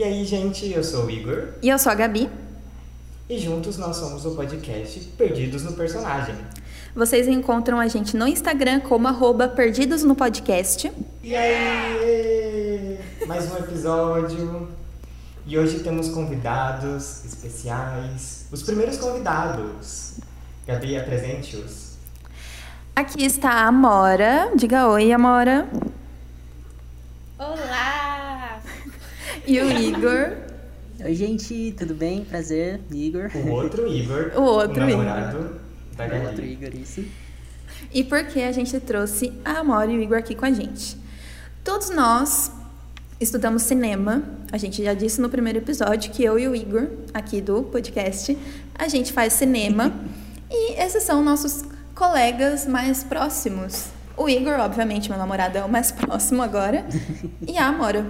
E aí, gente, eu sou o Igor E eu sou a Gabi. e juntos nós somos o podcast Perdidos no Personagem. Vocês encontram a gente no Instagram como arroba Perdidos no Podcast. E aí, mais um episódio. E hoje temos convidados especiais. Os primeiros convidados. Gabi, apresente-os. Aqui está a Amora. Diga oi, Amora. E o Igor. Oi, gente, tudo bem? Prazer, Igor. O outro Igor. O outro o namorado da O outro. Igor, isso. E por que a gente trouxe a Amora e o Igor aqui com a gente? Todos nós estudamos cinema. A gente já disse no primeiro episódio que eu e o Igor, aqui do podcast, a gente faz cinema. e esses são nossos colegas mais próximos. O Igor, obviamente, meu namorado é o mais próximo agora. E a Amora.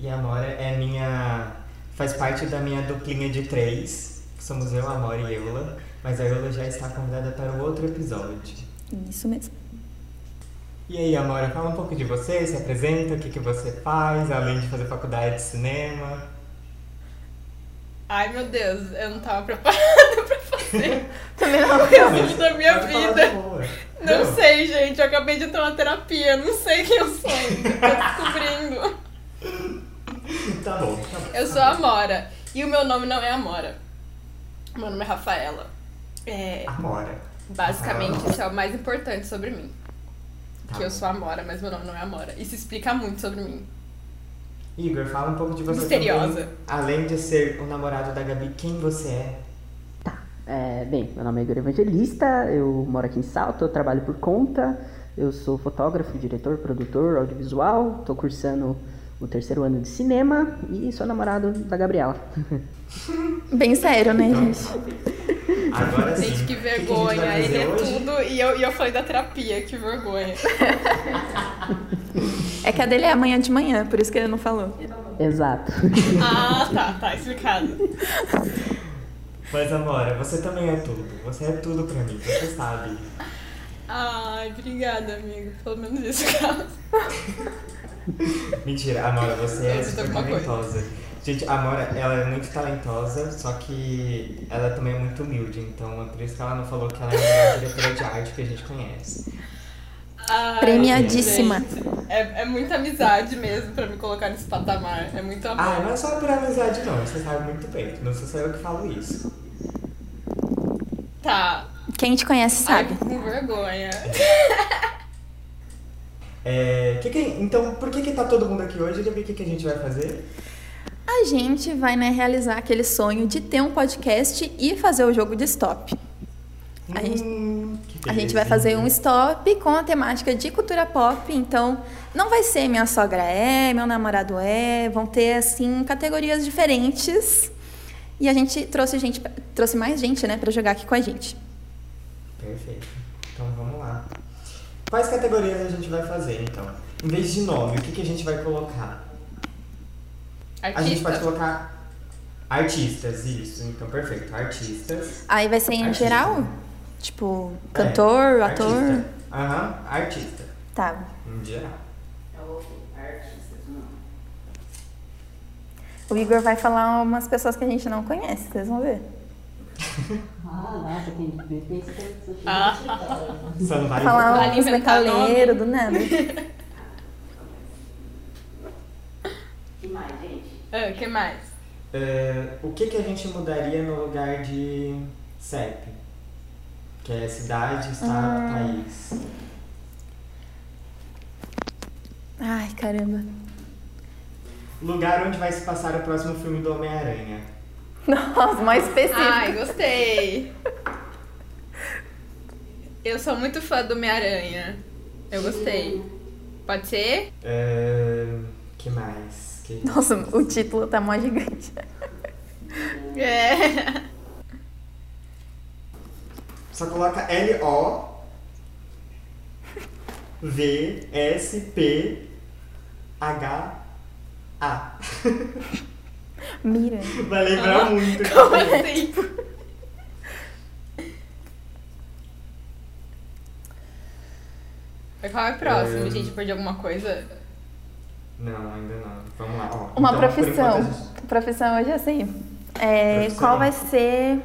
E a Amora é minha. faz parte da minha duplinha de três. Somos eu, a Amora e Eula. Mas a Eula já está convidada para o outro episódio. Isso mesmo. E aí, Amora, fala um pouco de você, se apresenta, o que, que você faz, além de fazer faculdade de cinema. Ai meu Deus, eu não tava preparada pra fazer Também não. o resumo da minha vida. boa. Não sei, gente, eu acabei de entrar na terapia, não sei quem eu sou ainda, tô descobrindo. Tá bom, tá bom. Eu sou a Amora, e o meu nome não é Amora. Meu nome é Rafaela. É, Amora. basicamente, isso é o mais importante sobre mim. Tá Que eu sou Amora, mas meu nome não é Amora. Isso explica muito sobre mim. Igor, fala um pouco de você Misteriosa. também. Além de ser o namorado da Gabi, quem você é? É, bem, meu nome é Igor Evangelista, eu moro aqui em Salto, eu trabalho por conta, eu sou fotógrafo, diretor, produtor, audiovisual, tô cursando o terceiro ano de cinema e sou namorado da Gabriela. Bem sério, né, Então, gente? Agora sim. Gente, que que que vergonha, vai ele é hoje? tudo, e eu, e eu falei da terapia, que vergonha. É que a dele é amanhã de manhã, por isso que ele não falou. Exato. Ah, tá, tá, explicado. Mas, Amora, você também é tudo. Você é tudo pra mim, você sabe. Ai, obrigada, amigo. Pelo menos isso, cara. Mentira, Amora, você é super talentosa. Gente, a Amora, ela é muito talentosa, só que ela também é muito humilde, então é por isso que ela não falou que ela é a melhor diretora de arte que a gente conhece. Ai, Premiadíssima. gente, É, é muita amizade mesmo pra me colocar nesse patamar. É muito amor. Ah, não é só por amizade não, você sabe muito bem, não sou só eu que falo isso. Tá. Quem te conhece Ai, sabe. com vergonha. É, que que- então, por que que tá todo mundo aqui hoje? O que, que a gente vai fazer? A gente vai né, realizar aquele sonho de ter um podcast e fazer o jogo de stop. A gente- Hum, A gente vai fazer um stop com a temática de cultura pop, então não vai ser minha sogra é, meu namorado é, vão ter assim categorias diferentes. E a gente trouxe gente, trouxe mais gente, né, para jogar aqui com a gente. Perfeito. Então vamos lá. Quais categorias a gente vai fazer, então? Em vez de nome, o que, que a gente vai colocar? A gente pode Artista. colocar artistas, isso. Então, perfeito. Artistas. Aí vai ser em Artista. geral, tipo cantor, É, ator, artista. Aham, artista. tá. Em geral. O Igor vai falar umas pessoas que a gente não conhece, vocês vão ver. Ah, nossa, tem Ah, Só não vale Falar Vale uns inventar metaleiros do nada. ah, que mais? É, o que, que a gente mudaria no lugar de CEP? Que é cidade, estado, país. Ai, caramba. Lugar onde vai se passar o próximo filme do Homem-Aranha. Nossa, mais específico. Ai, gostei. Eu sou muito fã do Homem-Aranha. Eu gostei. Pode ser? É, que mais? Que... Nossa, o título tá mó gigante. É. Só coloca L-O V S P H A. Mira. Vai lembrar Ah, muito. Como assim? Mas Qual é o próximo, É. gente? Perdi alguma coisa? Não, ainda não. Vamos lá. Ó, Uma então, profissão. gente- Profissão eu já sei. É, qual vai ser.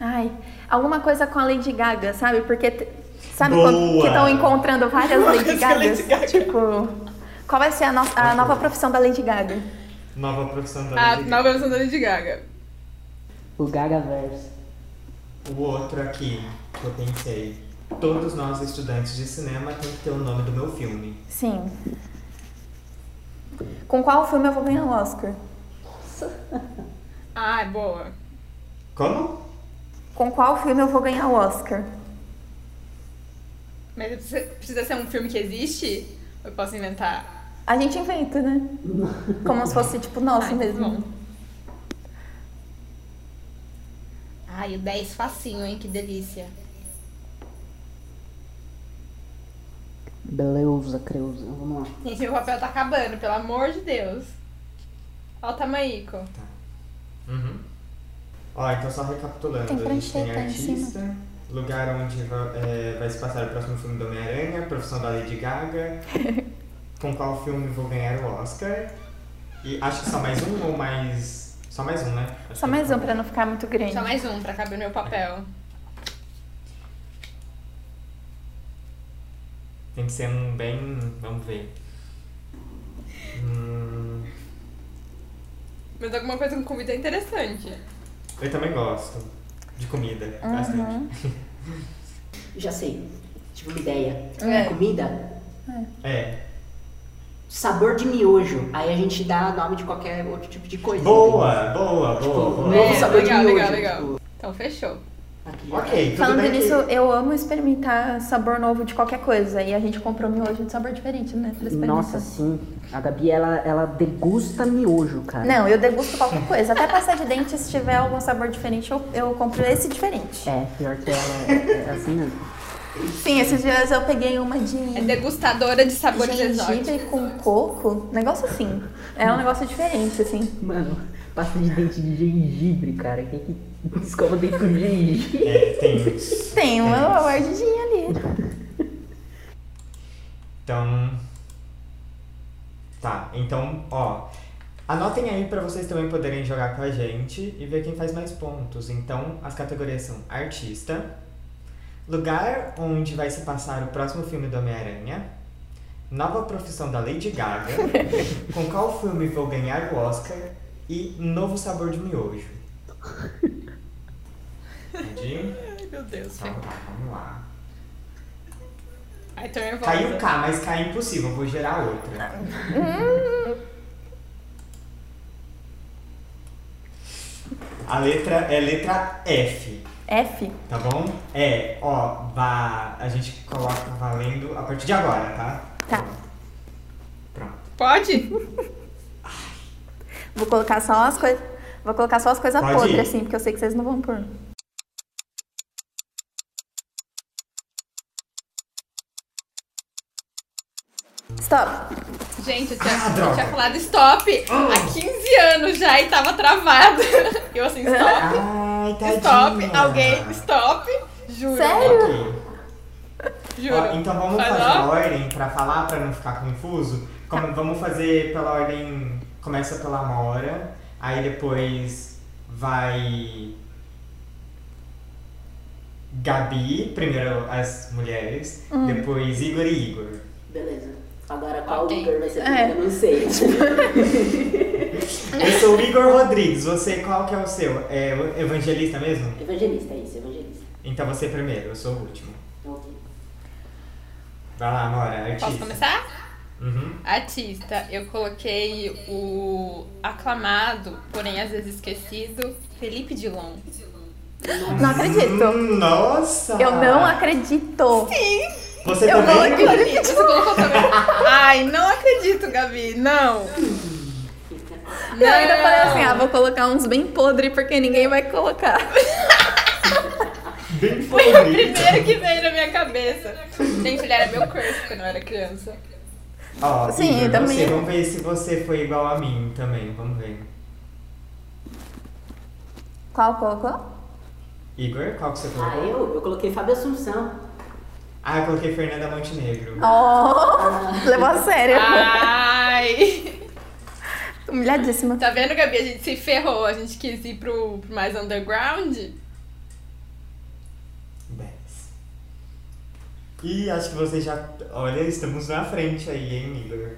Ai, alguma coisa com a Lady Gaga, sabe? Porque. Sabe Boa! quando que estão encontrando várias Lady Gagas? Lady Gaga. Tipo. Qual vai ser a, no- a nova profissão da Lady Gaga? Nova profissão da A Lady Gaga. nova versão da Lady Gaga. O Gagaverse. O outro aqui que eu pensei. Todos nós estudantes de cinema tem que ter o nome do meu filme. Sim. Com qual filme eu vou ganhar o Oscar? Ah, boa. Como? Com qual filme eu vou ganhar o Oscar? Mas precisa, precisa ser um filme que existe? Ou eu posso inventar? A gente inventa, né? Como se fosse, tipo, nosso Ai, mesmo. bom. Ai, o 10 facinho, hein? Que delícia. Beleuza, Creuza. Vamos lá. Gente, meu papel tá acabando, pelo amor de Deus. Olha o tamaico. Uhum. Ó, então só recapitulando. Tem a gente tem artista, lugar onde va- é, vai se passar o próximo filme do Homem-Aranha, profissão da Lady Gaga, com qual filme vou ganhar o Oscar. E acho que só mais um ou mais. Só mais um, né? Acho Só mais um pra não ficar muito grande. Só mais um pra caber no meu papel. Tem que ser um bem. Vamos ver. Hum, Mas alguma coisa com comida é interessante. eu também gosto de comida. Bastante. Já sei. Tive uma ideia. É. Comida, É. sabor de miojo. Aí a gente dá nome de qualquer outro tipo de coisa. Boa, boa, boa, Tipo, boa. novo É, sabor legal, de miojo. legal, legal. tipo, Então fechou. aqui Ok, Falando nisso, que... eu amo experimentar sabor novo de qualquer coisa. E a gente comprou miojo de sabor diferente, né? Nossa, sim. A Gabi, ela, ela degusta miojo, cara. Não, eu degusto qualquer coisa. Até pasta de dente, se tiver algum sabor diferente, eu, eu compro esse diferente. É, pior que ela é, é assim mesmo. Sim, esses dias eu peguei uma de É degustadora de sabores exóticos. gengibre com coco. Negócio assim. É um negócio diferente, assim. Mano, pasta de dente de gengibre, cara. Quem que escova dente com gengibre? É, tem isso. Tem uma mordidinha ali. Então. Tá, então, ó. Anotem aí pra vocês também poderem jogar com a gente e ver quem faz mais pontos. Então, as categorias são artista, lugar onde vai se passar o próximo filme do Homem-Aranha, nova profissão da Lady Gaga, com qual filme vou ganhar o Oscar e novo sabor de miojo. Entendi? Ai, meu Deus. Então tá, vamos lá. Ai, tô nervosa. Caiu K, mas K é impossível, vou gerar outra. A letra é letra F, F. tá bom? É, ó, vá, a gente coloca valendo a partir de agora, tá? Tá. Pronto. Pode? Vou colocar só as coisas. Vou colocar só as coisas Pode podres, ir. assim, porque eu sei que vocês não vão pôr. Stop. Gente, eu tinha, Ah, eu tinha falado stop há 15 anos já e tava travado. Eu assim, stop, Ai, stop, alguém, stop. Juro. Sério? Ok. Juro. Ó, então vamos Faz, fazer a ordem pra falar, pra não ficar confuso. Como- Tá. Vamos fazer pela ordem. Começa pela Amora, aí depois vai. Gabi, primeiro as mulheres, Hum. depois Igor e Igor. Beleza. Agora qual Ok. Igor vai ser É. eu não sei. Eu sou o Igor Rodrigues, você qual que é o seu? É evangelista mesmo? evangelista, é isso, evangelista. Então você primeiro, eu sou o último. Ok. Vai lá, Amora, artista. Posso começar? Uhum. Artista, eu coloquei o aclamado, porém às vezes esquecido, Felipe Dilon. Não acredito. Hum, nossa! Eu não acredito. Você Eu não também? Felipe, você colocou também. Ai, não acredito, Gabi, não. Eu ainda falei assim, ah, vou colocar uns bem podre porque ninguém vai colocar. Bem Foi o primeiro que veio na minha cabeça. Gente, ele era meu crush quando eu era criança. Ó, Sim, Igor, também. Você, vamos ver se você foi igual a mim também, vamos ver. Qual colocou? Igor, qual que você Ah, colocou? eu? Eu coloquei Fábio Assunção. Ah, eu coloquei Fernanda Montenegro. Oh, levou a sério. Ah, Ai! Humilhadíssima. Tá vendo, Gabi? A gente se ferrou. A gente quis ir pro, pro mais underground. E acho que você já. Olha, estamos na frente aí, hein, Igor?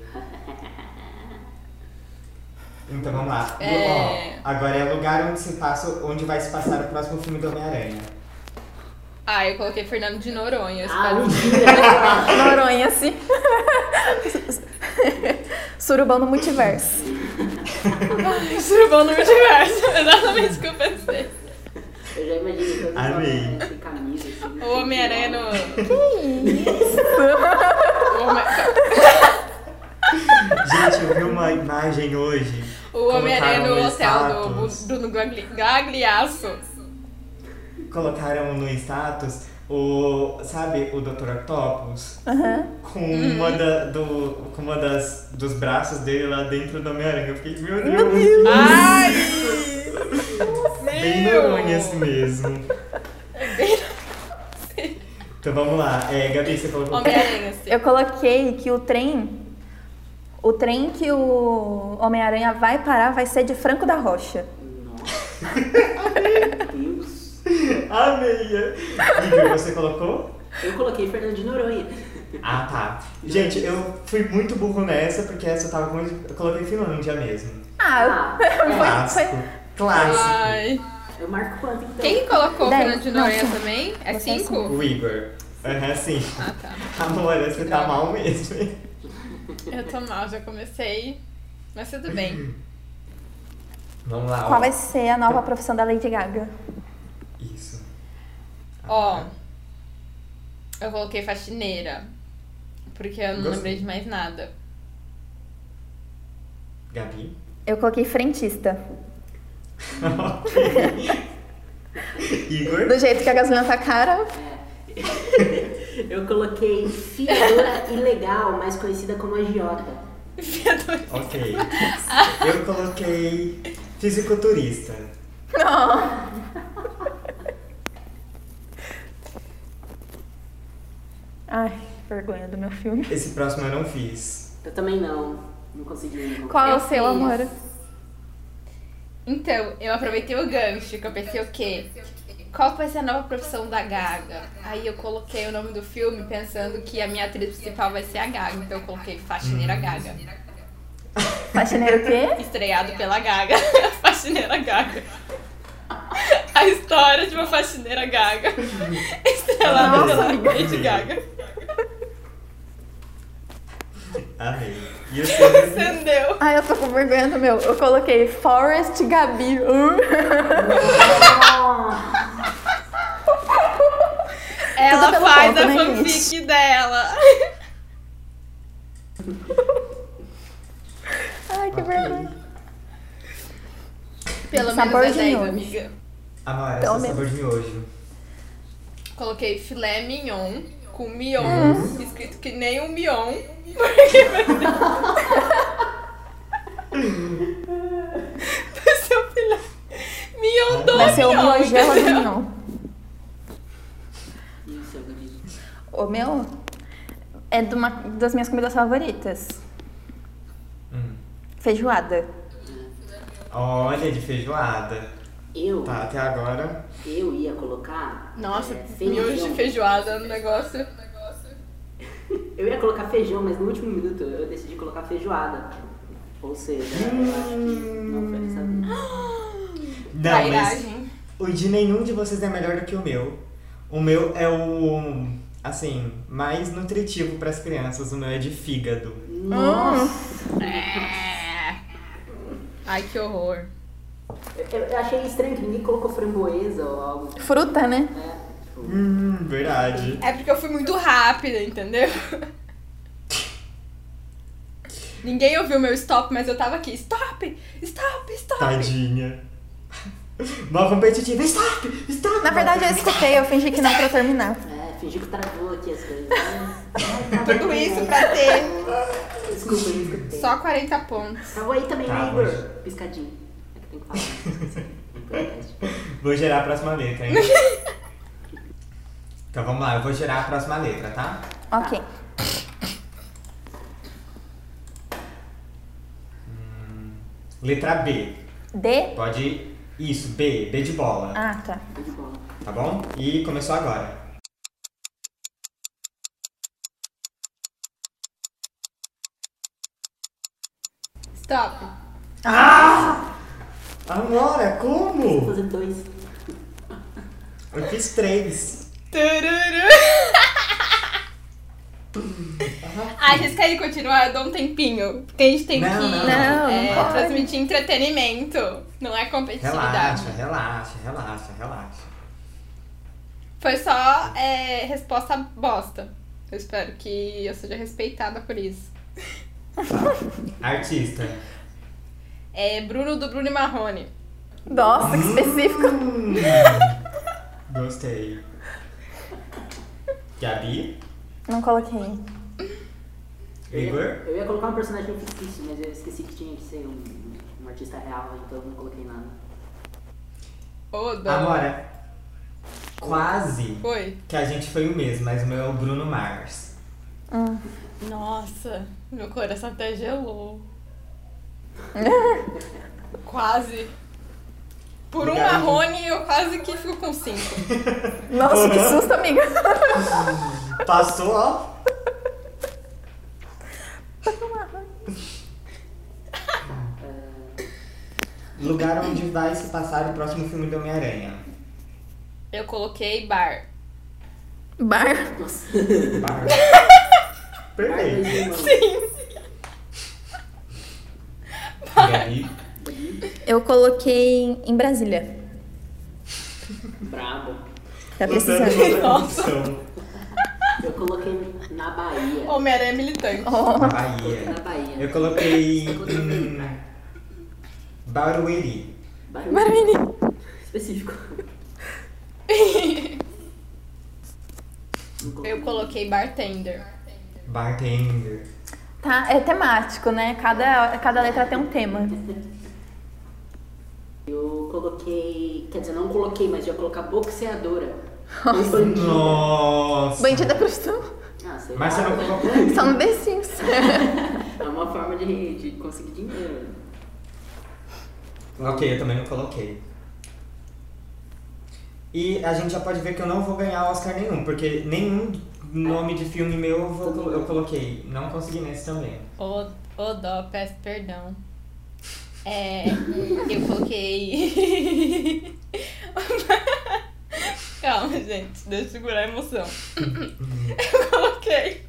Então vamos lá. É. Ó, agora é o lugar onde se passa, onde vai se passar o próximo filme do Homem-Aranha. Ah, eu coloquei Fernando de Noronha. Ah, mentira! Noronha, sim. Surubão no multiverso. Surubão no multiverso. Exatamente o que eu pensei. Eu já imaginei todos os. Homem-Aranha sem camisa, assim. O Homem-Aranha no. Isso. O Homem- Gente, eu vi uma imagem hoje. o Homem-Aranha no hotel do. Bruno Gagli- Gagliasso. Colocaram no status o. Sabe o Dr. Octopus? Aham. Com uma, da, do, com uma das, dos braços dele lá dentro do Homem-Aranha. Eu fiquei, meu Deus! Ai! Bem Meu! Noronha assim mesmo. Então vamos lá. É, Gabi, você falou Homem-Aranha, assim. Eu coloquei que o trem. O trem que o Homem-Aranha vai parar vai ser de Franco da Rocha. Nossa. Meu Deus. Amei! Igor, você colocou? Eu coloquei Fernando de Noronha. Ah, tá. Gente, eu fui muito burro nessa, porque essa eu tava com. Eu coloquei Finlândia mesmo. Ah, Ah, foi, Clássico. foi. Clássico. Ai. eu marco quanto então? Quem que colocou Dez. Fernando de Noronha também? É Você é cinco? O Igor. Aham, sim. Ah, tá. Amor, você tá mal mesmo. hein? Eu tô mal, já comecei. Mas tudo bem. Vamos lá. Qual ó. vai ser a nova profissão da Lady Gaga? Isso. Ó, eu coloquei faxineira. Porque eu não Gostei. lembrei de mais nada. Gabi? Eu coloquei frentista. Ok. Igor? Do jeito que a gasolina tá cara. Eu coloquei fiadora ilegal, mais conhecida como agiota. Ok. Eu coloquei fisiculturista. Não. Ai, vergonha do meu filme. Esse próximo eu não fiz. Eu também não. Não consegui. Não. Qual é o seu, amor? Então, eu aproveitei o gancho, que eu pensei o quê? Qual vai ser a nova profissão da Gaga? Aí eu coloquei o nome do filme pensando que a minha atriz principal vai ser a Gaga. Então eu coloquei Faxineira Gaga. Faxineiro o quê? Estreado pela Gaga. faxineira Gaga. A história de uma faxineira Gaga. Estrelada Nossa, pela. Lady Gaga. Amei. E o seu? Gabi? Entendeu? Ai, eu tô com vergonha do meu. Eu coloquei Forest Gabi. Ela faz ponto, a né, fanfic dela. Ai, que vergonha. Pelo Sabor menos de é 10, miojo. amiga. Esse é sabor de miojo. Coloquei filé mignon com mion, Hum. escrito que nem um mion. Vai ser o filé mignon do Vai ser o miojela do mignon. E o seu, Gabi? O meu é de uma das minhas comidas favoritas. Hum. Feijoada. Olha, de feijoada. Eu, Tá, até agora. eu ia colocar. Nossa, é, miojo de feijoada no negócio. Eu ia colocar feijão, mas no último minuto eu decidi colocar feijoada. Ou seja, eu acho que não foi dessa vez. Não, mas Trairagem. o de nenhum de vocês é melhor do que o meu. O meu é o, assim, mais nutritivo para as crianças. O meu é de fígado. Nossa! É. Ai, que horror. Eu, eu achei estranho que ninguém colocou framboesa ou algo. Fruta, né? É, tipo, Hum, verdade. É porque eu fui muito rápida, entendeu? Ninguém ouviu meu stop, mas eu tava aqui. Stop! Stop! Stop! Tadinha. Mal competitiva. Stop! Stop! Na verdade, eu escutei, eu fingi que não pra terminar. é, fingi que travou aqui as coisas. Tava Tudo isso pra ter Desculpa, eu escutei. só 40 pontos. Travou aí também, Tá, né, Igor? mas- Piscadinho. Vou gerar a próxima letra, hein? então vamos lá, eu vou gerar a próxima letra, tá? Ok. Letra B. D? Pode. Isso, B. B de bola. Ah, tá. Tô de bola. Tá bom? E começou agora. Stop. Amora, Vou como? fazer dois. Eu fiz três. Tururu. Ah, vocês querem continuar? Eu dou um tempinho. Porque a gente tem Não, que não, não. é, Não pode. transmitir entretenimento. Não é competitividade. Relaxa, relaxa, relaxa, relaxa. Foi só é, resposta bosta. Eu espero que eu seja respeitada por isso. Artista. É Bruno do Bruno e Marrone. Nossa, que específico. Hum, gostei. Gabi? Não coloquei. Igor? eu ia colocar um personagem fictício, mas eu esqueci que tinha que ser um, um artista real, então eu não coloquei nada. Ô, dó. Amora. Quase Foi. que a gente foi o mesmo, mas o meu é o Bruno Mars. Hum. Nossa, meu coração até gelou. quase. Por um Obrigado. marrone eu quase que fico com cinco. Nossa, que susto, amiga. Passou, ó. Lugar onde vai se passar o próximo filme do Homem-Aranha. Eu coloquei bar. Bar. Nossa. Bar. Perfeito. dois Eu coloquei em Brasília. Brabo. Tá precisando. uma Nossa. Eu coloquei na Bahia. Homem-Aranha militante. Na Oh, Coloquei Bahia. na Bahia. Eu coloquei em Barueri. Barulho. Barueri. Específico. Eu coloquei bartender. Bartender. Tá, é temático, né? Cada, cada letra tem um tema. Eu coloquei. Quer dizer, não coloquei, mas ia colocar boxeadora. Ou bandida. Nossa. Bandida cristão. Ah, sei Mas lá. você não colocou? Só no The Sims. É uma forma de, de conseguir dinheiro. Ok, eu também não coloquei. E a gente já pode ver que eu não vou ganhar Oscar nenhum, porque nenhum nome de filme meu eu, vou eu coloquei. Não consegui nesse também. Ô, ô dó, peço perdão. É, eu coloquei. Calma, gente, deixa eu segurar a emoção. Eu coloquei.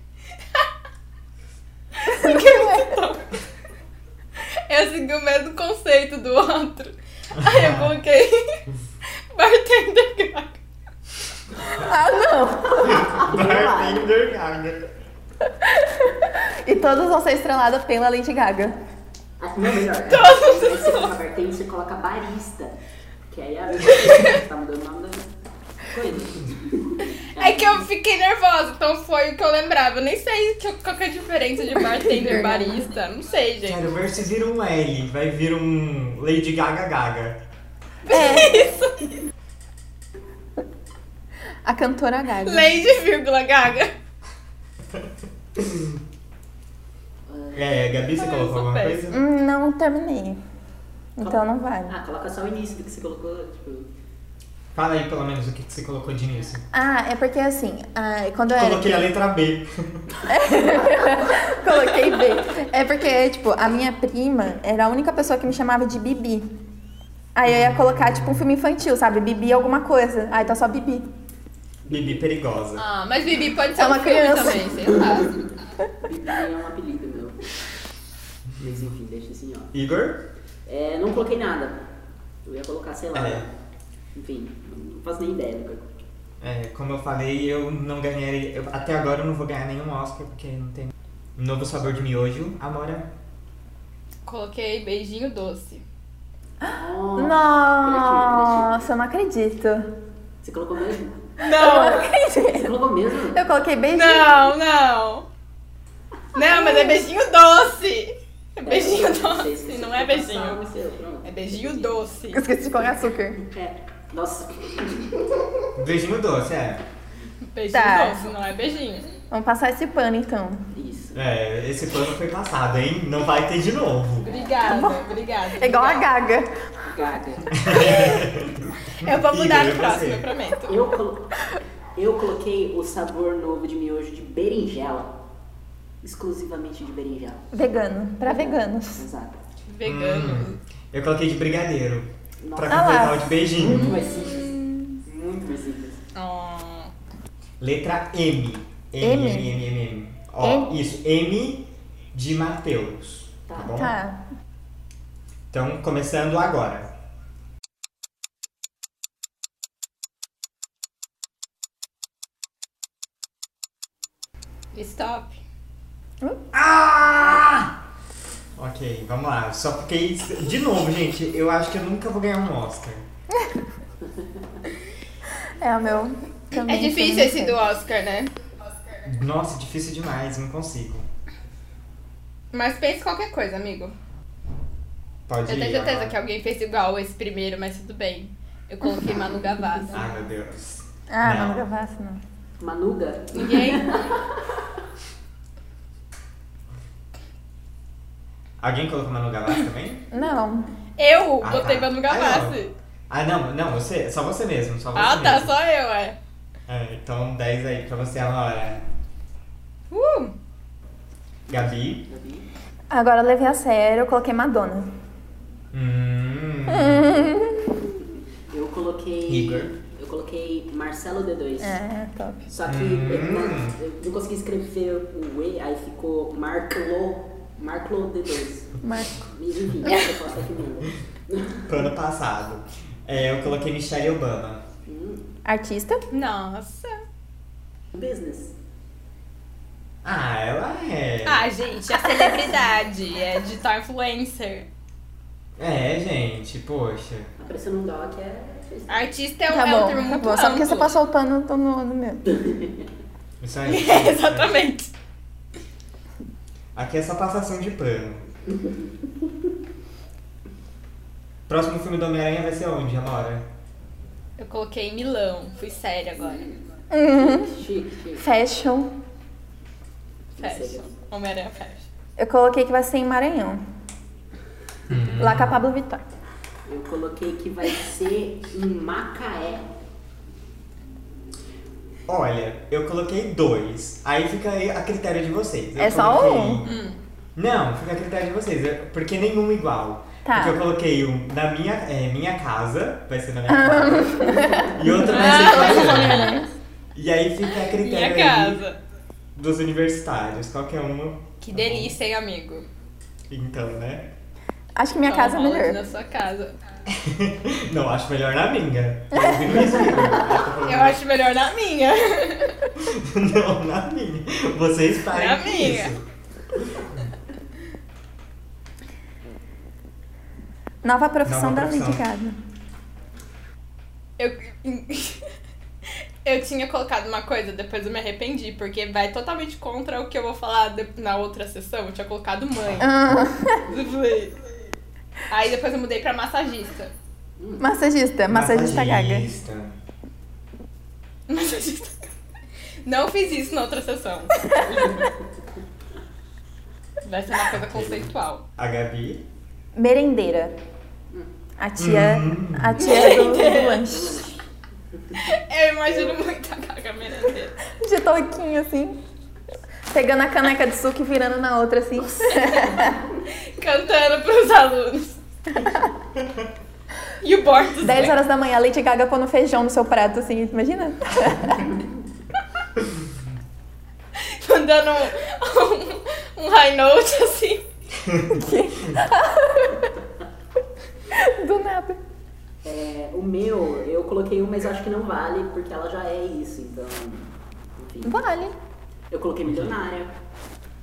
Eu segui o mesmo conceito do outro. Aí eu coloquei bartender gaga. Ah, não! Bartender Gaga. E todos vão ser estrelados pela Lady Gaga. Ah, não, melhor. Aí você coloca bartender, você coloca barista. Que aí a você tá mudando o nome da coisa. É que eu fiquei nervosa, então foi o que eu lembrava. Eu nem sei que- qual que é a diferença de bartender e barista. Não sei, gente. Quero ver se vira um L. Vai vir um Lady Gaga Gaga. É. A cantora Gaga. Lady, vírgula, gaga. É, Gabi, você colocou alguma coisa? Hum, não terminei. Então não vale. Ah, coloca só o início do que você colocou, tipo. Fala aí pelo menos o que que você colocou de início. Ah, é porque assim, ah, quando eu era. Coloquei a letra B. Coloquei B. É porque, tipo, a minha prima era a única pessoa que me chamava de Bibi. Aí eu ia colocar, tipo, um filme infantil, sabe? Bibi alguma coisa. Aí tá só Bibi. Bibi perigosa. Ah, mas Bibi pode ser É um uma filme criança. também, sei lá. Bibi é um apelido meu. Mas enfim, deixa assim, ó. Igor? É, não coloquei nada. Eu ia colocar, sei lá. É. Enfim, não faço nem ideia do que eu. É, como eu falei, eu não ganhei. eu- até agora eu não vou ganhar nenhum Oscar, porque não tem. Novo sabor de miojo. Amora. Coloquei beijinho doce. Oh, Nossa, eu não acredito. Você colocou mesmo? Eu não acredito. Você colocou mesmo? Eu coloquei beijinho. não, não. Não, mas é beijinho doce. É beijinho doce, não é beijinho. É beijinho doce. Eu Esqueci de colocar açúcar. É. Nossa. Beijinho doce, é. Beijinho Tá. doce, não é beijinho. Vamos passar esse pano então. Isso. É, esse plano foi passado, hein? Não vai ter de novo. Obrigada, obrigada. É igual a. Gaga. Gaga. Eu vou mudar no e próximo, eu prometo. Eu, colo- eu coloquei o sabor novo de miojo de berinjela. Exclusivamente de berinjela. Vegano. Pra veganos. Exato. Vegano. Hum, eu coloquei de brigadeiro. Nossa. Pra Ah completar o de beijinho. Muito mais simples. Muito mais simples. Oh. Letra M. M, M? M, M, M. Ó, M? isso. M de Mateus. Tá, Tá. bom? Tá. Então, começando agora. Stop. Ah! Ok, vamos lá. Só fiquei. De novo, gente, eu acho que eu nunca vou ganhar um Oscar. É o meu. É também difícil foi esse do Oscar, né? Nossa, difícil demais, não consigo. Mas pense qualquer coisa, amigo. Pode Eu tenho certeza agora. que alguém fez igual esse primeiro, mas tudo bem. Eu coloquei Manu Gavassi. Ai, meu Deus. Ah, Não. Manu Gavassi não. Manuga. Ninguém? Alguém colocou Manu Gavassi também? Não. Eu Ah, botei tá. Manu Ah, Gavassi. Ah, não, não, você, só você mesmo, só você Ah, tá, mesmo. só eu, é. É, então 10 aí pra você, Amora. Uh! Gabi. Gabi. Agora eu levei a sério, eu coloquei Madonna. Hum. Eu coloquei. Igor. Eu coloquei Marcelo D2. É, top. Só que Hum. eu, eu não consegui escrever o E, aí ficou Marclo. Marclo D2. Marco. Mas enfim, eu posso aqui mesmo. Pro ano passado. É, eu coloquei Michelle Obama. Hum, Artista? Nossa. business. Ah, ela é. Ah, gente, é celebridade, é digital influencer. É, gente, poxa. Apareceu num doc é. Artista é um, Tá é um bom, termo tá muito bom. Só porque você passou o pano, tô no, no meu. Isso aí. É, exatamente. Aqui é só passação de pano. Próximo filme do Homem-Aranha vai ser onde, Amora? Eu coloquei em Milão, fui séria agora. Chique, chique. Fashion. Fashion. Homem-Aranha Fashion. Eu coloquei que vai ser em Maranhão. Lá com a Pablo Vittar. Eu coloquei que vai ser em Macaé. Olha, eu coloquei dois. Aí fica aí a critério de vocês. Eu É só coloquei- um? Não, fica a critério de vocês. Porque nenhum igual. Tá. Porque eu coloquei um na minha, é, minha casa, vai ser na minha casa. e outro vai ser em Miami. E aí fica a critério Minha aí casa. Dos universitários. Qualquer um. Que delícia, hein, amigo? Então, né? Acho que minha Só casa é melhor. na sua casa. Não, acho melhor na minha. Isso, Igor. Eu acho melhor na minha. Não, na minha. Vocês parem Na minha. isso. Nova profissão Nova da Lady profissão. Gaga. Eu. Eu tinha colocado uma coisa, depois eu me arrependi, porque vai totalmente contra o que eu vou falar de- na outra sessão. Eu tinha colocado mãe. Ah, Aí depois eu mudei pra massagista. massagista. Massagista Gaga. Massagista. Massagista. Não fiz isso na outra sessão. Vai ser uma coisa conceitual. A Gabi. Merendeira. A tia, a tia do, do lanche. Eu imagino muito a Gaga merendeira. De touquinho, assim. Pegando a caneca de suco e virando na outra, assim. Cantando pros alunos. E o Bortos. 10 horas da manhã, a Lady Gaga pondo feijão no seu prato, assim. Imagina? Mandando um, um, um high note assim. Do nada. É, o meu, eu coloquei um, mas eu acho que não vale, porque ela já é isso, então. Enfim. Vale. Eu coloquei milionária.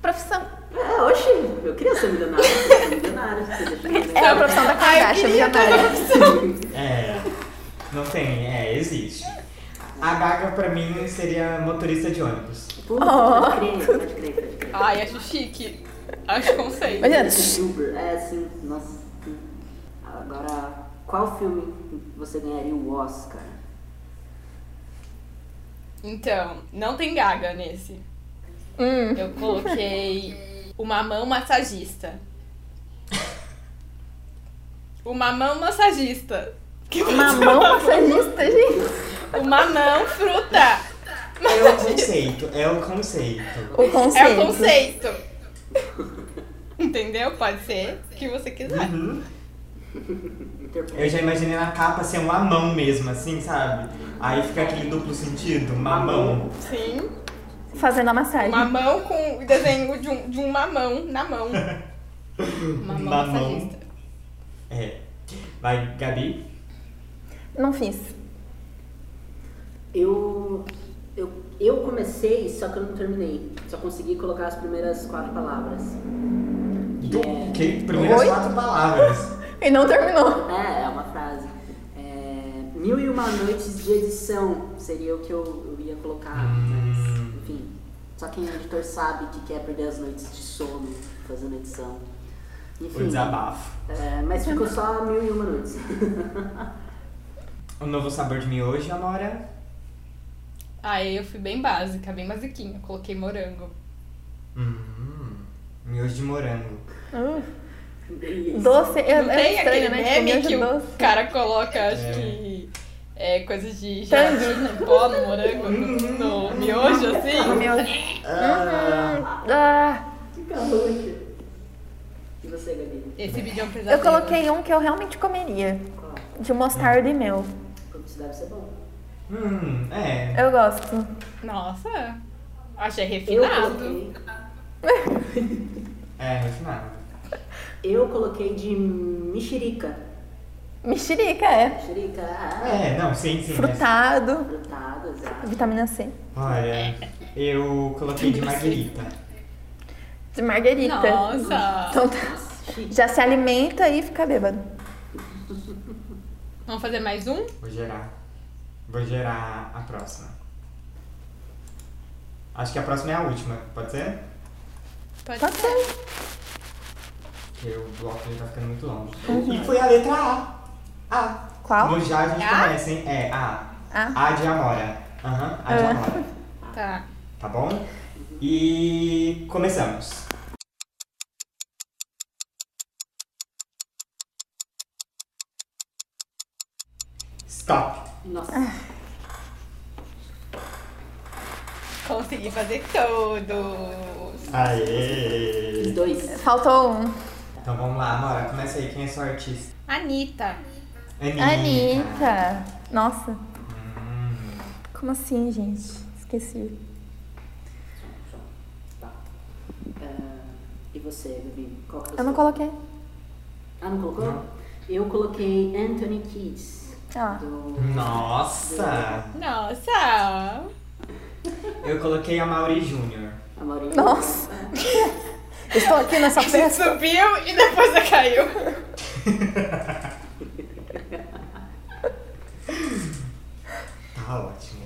Profissão. É, oxi, eu queria ser milionária, eu milionária. Você deixa. É a profissão da Kardashian, milionária. É. Não tem, é, existe. A Gaga pra mim seria motorista de ônibus. Puta, Oh. pode crer, pode crer, pode crer. Ai, acho chique. Acho conceito. Imagina. Uber, é sim, nossa. sim. Agora, qual filme você ganharia o Oscar? Então, não tem Gaga nesse. Hum. Eu coloquei o mamão massagista. O mamão massagista. Que Mamão massagista, gente. O mamão fruta. É o conceito, é o conceito. O É conceito. o conceito. Entendeu? Pode ser o que você quiser. Uhum. Eu já imaginei na capa ser um mamão mesmo, assim, sabe? Aí fica aquele duplo sentido, mamão. Sim. Fazendo a massagem. Mamão com o desenho de um, de um mamão na mão. Mamão, Mamão. É. Vai, Gabi? Não fiz. Eu, eu, eu comecei, só que eu não terminei. Só consegui colocar as primeiras quatro palavras. Do, É. que, primeiras Oi? quatro palavras. E não terminou. É, é uma frase. É, mil e uma noites de edição seria o que eu, eu ia colocar. Mas, Hum. enfim, só quem é editor sabe que quer perder as noites de sono fazendo edição. O Enfim, desabafo. é, mas ficou só mil e uma noites. O novo sabor de miojo, Amora? Aí eu fui bem básica, bem basiquinha. Coloquei morango. Hum, miojo de morango. Uh. Doce. É, Não é tem estranho, aquele né? Tipo, meme que o doce. cara coloca, acho É. que. É, coisas de gelatina em pó no morango, no, no miojo, O assim. miojo. Uhum. Ah, Que calor. E você, Gabi? Esse vídeo é um eu pesadelo. coloquei um que eu realmente comeria. Qual? De mostarda e mel. Isso deve ser bom. Hum, é. Eu gosto. Nossa, achei Eu refinado. É, refinado. Eu coloquei de mexerica. Mexerica, é. Mexerica, ah, É, não, sim, sim. mas- Frutado. frutado, exato. Vitamina C. Olha, eu coloquei de marguerita. De margarita. Nossa. Então tá. Já se alimenta e fica bêbado. Vamos fazer mais um? Vou gerar. Vou gerar a próxima. Acho que a próxima é a última, pode ser? Pode, Pode ser. Porque o bloco já tá ficando muito longe. E foi a letra A. A. Qual? No já a gente A? começa, hein? É, A. A. A de Amora. Aham, A de Ah. Amora. Tá. Tá bom? E começamos. Stop. Nossa, Consegui fazer todos. Aê! dois. Faltou um. Então vamos lá, Amora, começa aí. Quem é sua artista? Anitta. Anitta. Anitta. Nossa. Hum, Como assim, gente? Esqueci. Tá. É, e você, Gabi? Qual que é Eu não coloquei. Ah, não colocou? Não. Eu coloquei Anthony Kiedis. Ah. Do... Nossa! Nossa. Eu coloquei a Mauri Júnior. A Maurício. Nossa. Estou aqui nessa festa. Subiu e depois caiu. Tá ótimo.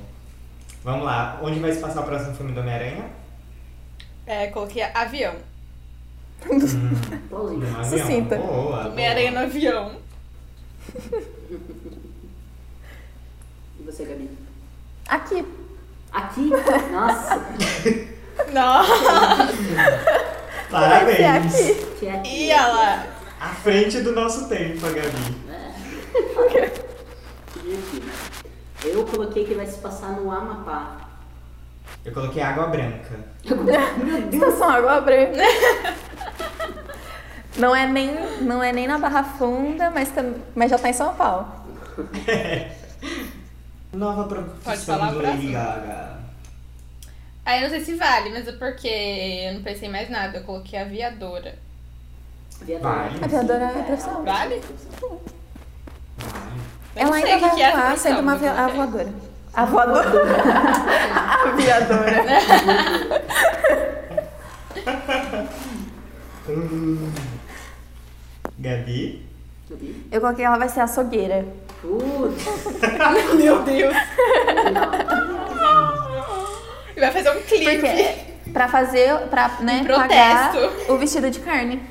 Vamos lá, onde vai se passar o próximo filme do Homem-Aranha? É, coloquei avião. Hum, avião. Sucinta. Boa, Homem-Aranha no avião. E você, Gabi? Aqui. Aqui? Nossa, Nossa. Parabéns! É aqui. que é aqui. E ela. À frente do nosso tempo, a Gabi. Que divertido. Eu coloquei que vai se passar no Amapá. Eu coloquei água branca. Estação Água Branca. Não é nem, não é nem na Barra Funda, mas, tam, mas já tá em São Paulo. Nova Pode profissão falar a do Lady? Gaga. Aí eu não sei se vale, mas é porque eu não pensei em mais nada. Eu coloquei aviadora. Vale. Aviadora é profissão. Vale? Vale. Eu Ela não ainda vai que é voar profissão, sendo uma mas eu avia- a coloquei. voadora. A voadora. Aviadora. Hum. Gabi? Gabi? Eu coloquei ela vai ser açougueira. Putz, Meu Deus. E vai fazer um clipe. Porque pra fazer, pra né, Um pagar o vestido de carne.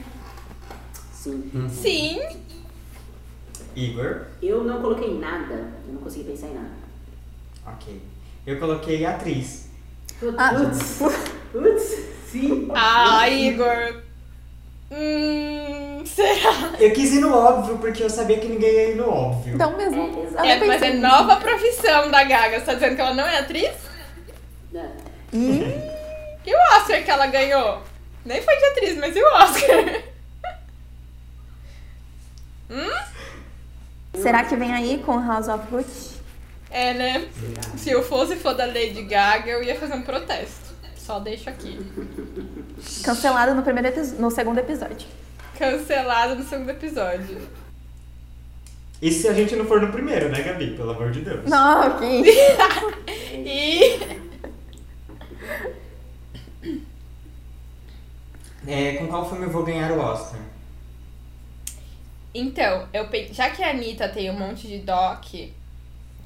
sim. Sim. Igor? Eu não coloquei nada. Eu não consegui pensar em nada. Ok. Eu coloquei atriz. Ah, Putz, sim. Ah, Igor. Hum, será? Eu quis ir no óbvio porque eu sabia que ninguém ia ir no óbvio. Então mesmo. É, É, mas é nova profissão da Gaga. Você tá dizendo que ela não é atriz? Não. E o Oscar que ela ganhou? Nem foi de atriz, mas e o Oscar? Será que vem aí com House of Gucci? É, né? Se eu fosse for da Lady Gaga, eu ia fazer um protesto. Só deixo aqui. Cancelado no, primeiro no segundo episódio. Cancelado no segundo episódio. E se a gente não for no primeiro, né, Gabi? Pelo amor de Deus. Não, ok. E. É, com qual filme eu vou ganhar o Oscar? Então, eu pe- já que a Anitta tem um monte de doc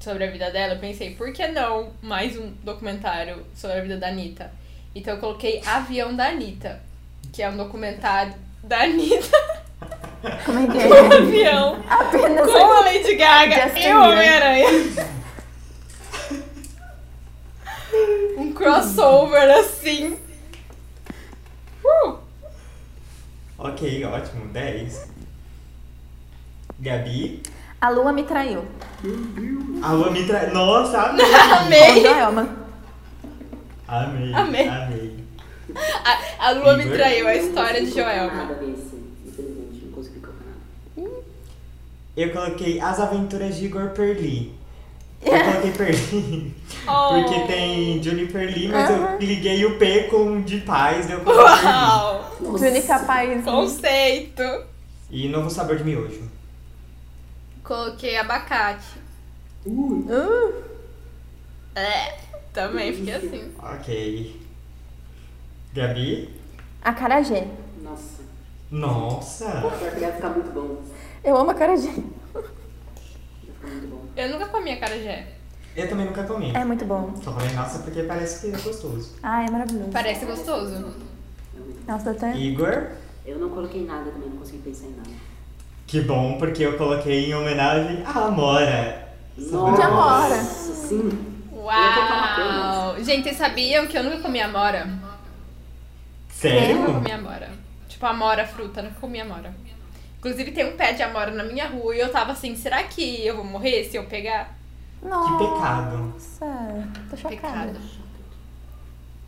sobre a vida dela, eu pensei, por que não mais um documentário sobre a vida da Anitta? Então eu coloquei Avião da Anitta, que é um documentário da Anitta Como é que é? avião Apenas com a Lady Gaga Justin e o Homem-Aranha. Um crossover assim. Uh! Ok, ótimo. 10. Gabi. A lua me traiu. A Lua me tra... Nossa, amei. Amei! Joelma. amei. Amei. Amei. A, a Lua me traiu, a história de Joelma. Nada desse, infelizmente, não consegui colocar nada. Eu coloquei As Aventuras de Igor Perli. Eu coloquei Perli Oh. porque tem Juniper Lee, mas Aham. eu liguei o P com de paz, eu. Uau! Júlia capaz. Conceito! E Novo Sabor de Miojo. Coloquei abacate. Uh, É, também fiquei assim. Ok. Gabi. acarajé. Nossa. Nossa. Pior que deve ficar muito bom. Eu amo acarajé. Muito bom. Eu nunca comi acarajé. Eu também nunca comi. É muito bom. Só falei nossa porque parece que é gostoso. Ah, é maravilhoso. Parece gostoso. É muito bom. Nossa, até. Igor. Eu não coloquei nada também, não consegui pensar em nada. Que bom, porque eu coloquei em homenagem à Amora. De Amora. Sim. Uau! Gente, vocês sabiam que eu nunca comi amora? Eu nunca Sério? comi amora. Tipo, amora fruta, nunca comi amora. Inclusive tem um pé de amora na minha rua e eu tava assim, será que eu vou morrer se eu pegar? Nossa. pecado. Tô chocada. Pecado.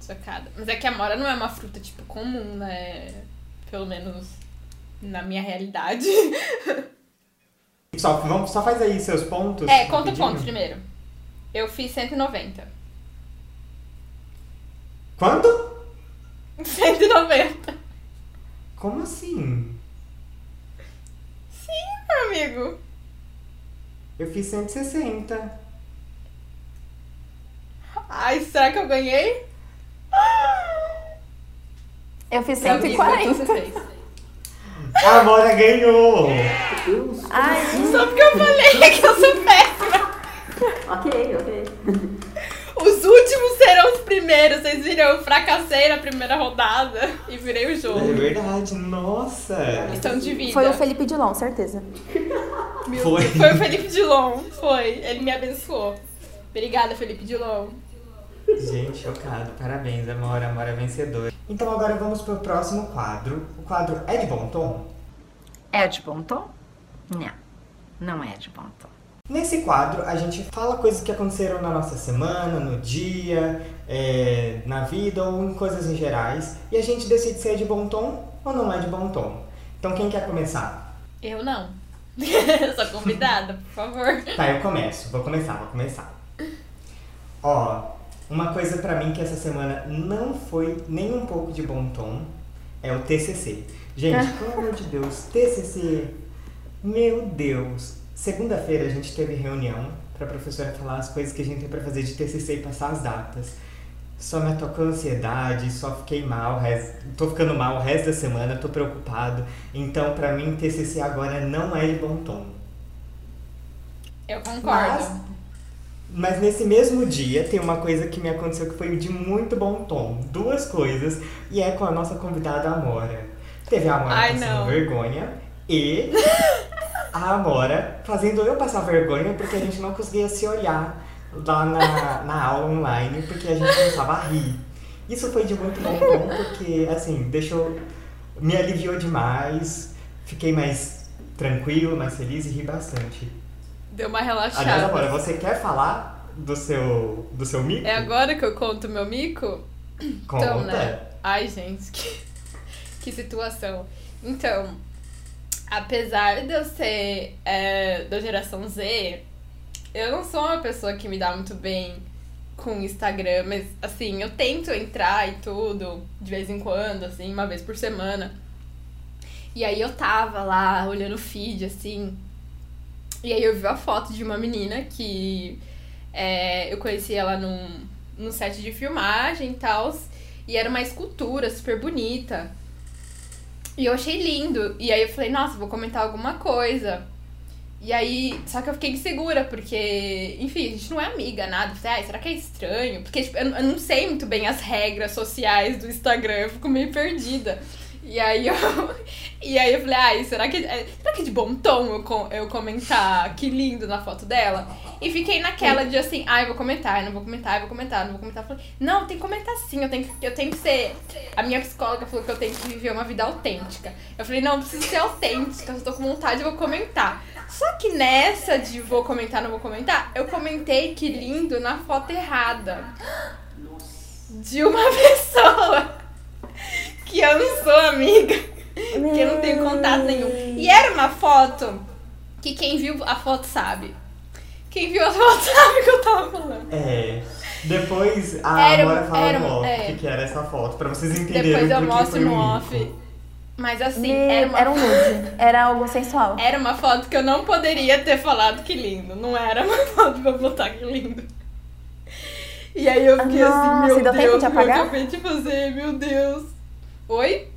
Chocada. Mas é que a amora não é uma fruta, tipo, comum, né? Pelo menos na minha realidade. Só, vamos, só faz aí seus pontos. É, conta o ponto primeiro. Eu fiz 190. Quanto? 190. Como assim? Amigo. Eu fiz 160. Ai, será que eu ganhei? Eu fiz Gabi, quanto você 140. fez? A Amora ganhou! Deus. Ai, Só porque eu falei que eu sou péssima. Ok, ok. Os últimos serão os primeiros. Vocês viram? Eu fracassei na primeira rodada e virei o É jogo. verdade, nossa! Questão de vida. foi o Felipe Dilon, certeza. Meu Foi. Deus, Foi o Felipe Dilon. Foi. Ele me abençoou. Obrigada, Felipe Dilon. Gente, chocado. Parabéns, Amora. Amora é vencedora. Então agora vamos pro próximo quadro. O quadro é de bom tom? É de bom tom? Não, não é de bom tom. Nesse quadro, a gente fala coisas que aconteceram na nossa semana, no dia, é, na vida ou em coisas em gerais. E a gente decide se é de bom tom ou não é de bom tom. Então quem quer começar? Eu não. Sou convidada, por favor. Tá, eu começo. Vou começar, vou começar. Ó, uma coisa pra mim que essa semana não foi nem um pouco de bom tom é o TCC. Gente, pelo amor de Deus, TCC. Meu Deus. Segunda-feira a gente teve reunião pra professora falar as coisas que a gente tem pra fazer de TCC e passar as datas. Só me atacou ansiedade, só fiquei mal, resto- tô ficando mal o resto da semana, tô preocupado. Então, pra mim, TCC agora não é de bom tom. Eu concordo. Mas, mas nesse mesmo dia tem uma coisa que me aconteceu que foi de muito bom tom. Duas coisas. E é com a nossa convidada Amora. Teve a Amora Ai, passando não. vergonha e a Amora fazendo eu passar vergonha porque a gente não conseguia se olhar lá na, na aula online porque a gente começava a rir. Isso foi de muito bom tom, porque, assim, deixou. Me aliviou demais, fiquei mais tranquilo, mais feliz e ri bastante. Deu uma Aliás, relaxada. agora, você quer falar do seu, do seu mico? É agora que eu conto meu mico? Conta. Então, né? Ai, gente, que, que situação. Então, apesar de eu ser é, da geração Z, eu não sou uma pessoa que me dá muito bem com Instagram, mas assim, eu tento entrar e tudo, de vez em quando, assim, uma vez por semana. E aí eu tava lá olhando o feed, assim, e aí eu vi a foto de uma menina que é, eu conheci ela num, num set de filmagem e tal. E era uma escultura super bonita. E eu achei lindo. E aí eu falei, nossa, vou comentar alguma coisa. E aí, só que eu fiquei insegura, porque, enfim, a gente não é amiga, nada. Eu falei, ai, será que é estranho? Porque, tipo, eu, eu não sei muito bem as regras sociais do Instagram, eu fico meio perdida. E aí eu, e aí eu falei, ai, será que, é- será que é de bom tom eu, com- eu comentar que lindo na foto dela? E fiquei naquela de assim, ai, vou comentar, não vou comentar, vou comentar, não vou comentar. Falei, não, tem que comentar sim, eu tenho que, eu tenho que ser. A minha psicóloga falou que eu tenho que viver uma vida autêntica. Eu falei, não, eu preciso ser autêntica, se eu tô com vontade, eu vou comentar. Só que nessa de vou comentar, não vou comentar, eu comentei que lindo na foto errada de uma pessoa que eu não sou amiga, que eu não tenho contato nenhum. E era uma foto que quem viu a foto sabe. Quem viu a foto sabe o que eu tava falando. É. Depois a Era- Amora fala era- no off é. o que, que era essa foto, pra vocês entenderem Depois eu mostro foi no off. Mas assim, Me- era uma, Era um nude. Era algo sensual. era uma foto que eu não poderia ter falado que lindo. Não era uma foto pra botar que lindo. E aí eu fiquei Nossa, assim, meu Deus, de o que eu acabei de fazer, meu Deus. Oi?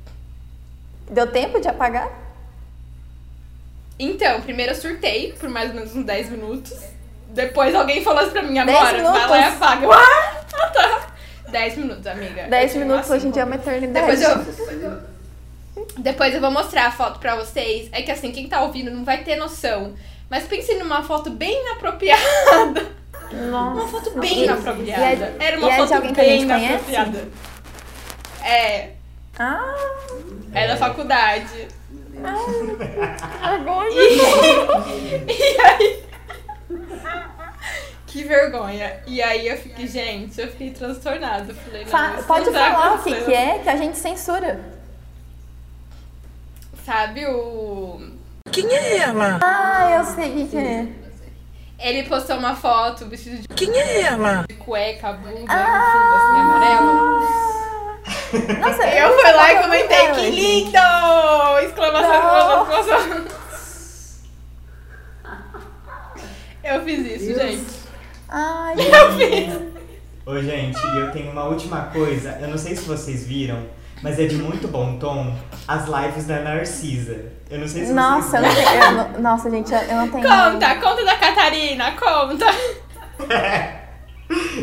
Deu tempo de apagar? Então, primeiro eu surtei por mais ou menos uns 10 minutos. Depois alguém falou assim pra mim, 10 agora, vai lá e apaga. Ah, tá. 10 minutos, amiga. 10 Eu tinha minutos uma hoje em dia é uma eternidade. Depois eu, depois eu vou mostrar a foto pra vocês. É que assim, quem tá ouvindo não vai ter noção. Mas pense numa foto bem inapropriada. Uma Nossa. foto bem inapropriada. é- Era uma e é de foto alguém que a bem inapropriada. É, Ah, é da faculdade. agora. E aí. Que vergonha. E aí eu fiquei, gente, eu fiquei transtornada. Falei, não, Fa- pode não falar o que, que é, que a gente censura. Sabe o. Quem é ela? Ah, eu sei o que, que é. Ele postou uma foto vestido de Quem é ela? cueca, blusa, um fundo assim amarelo. Nossa, Eu não fui lá e comentei, que lindo! Exclamação, Não. exclamação, exclamação. Eu fiz isso, gente. Ai, Ô, gente, eu tenho uma última coisa. Eu não sei se vocês viram, mas é de muito bom tom as lives da Narcisa. Eu não sei se nossa, eu não vocês tenho, eu não- nossa, gente, eu eu não tenho. Conta, conta da Catarina, conta.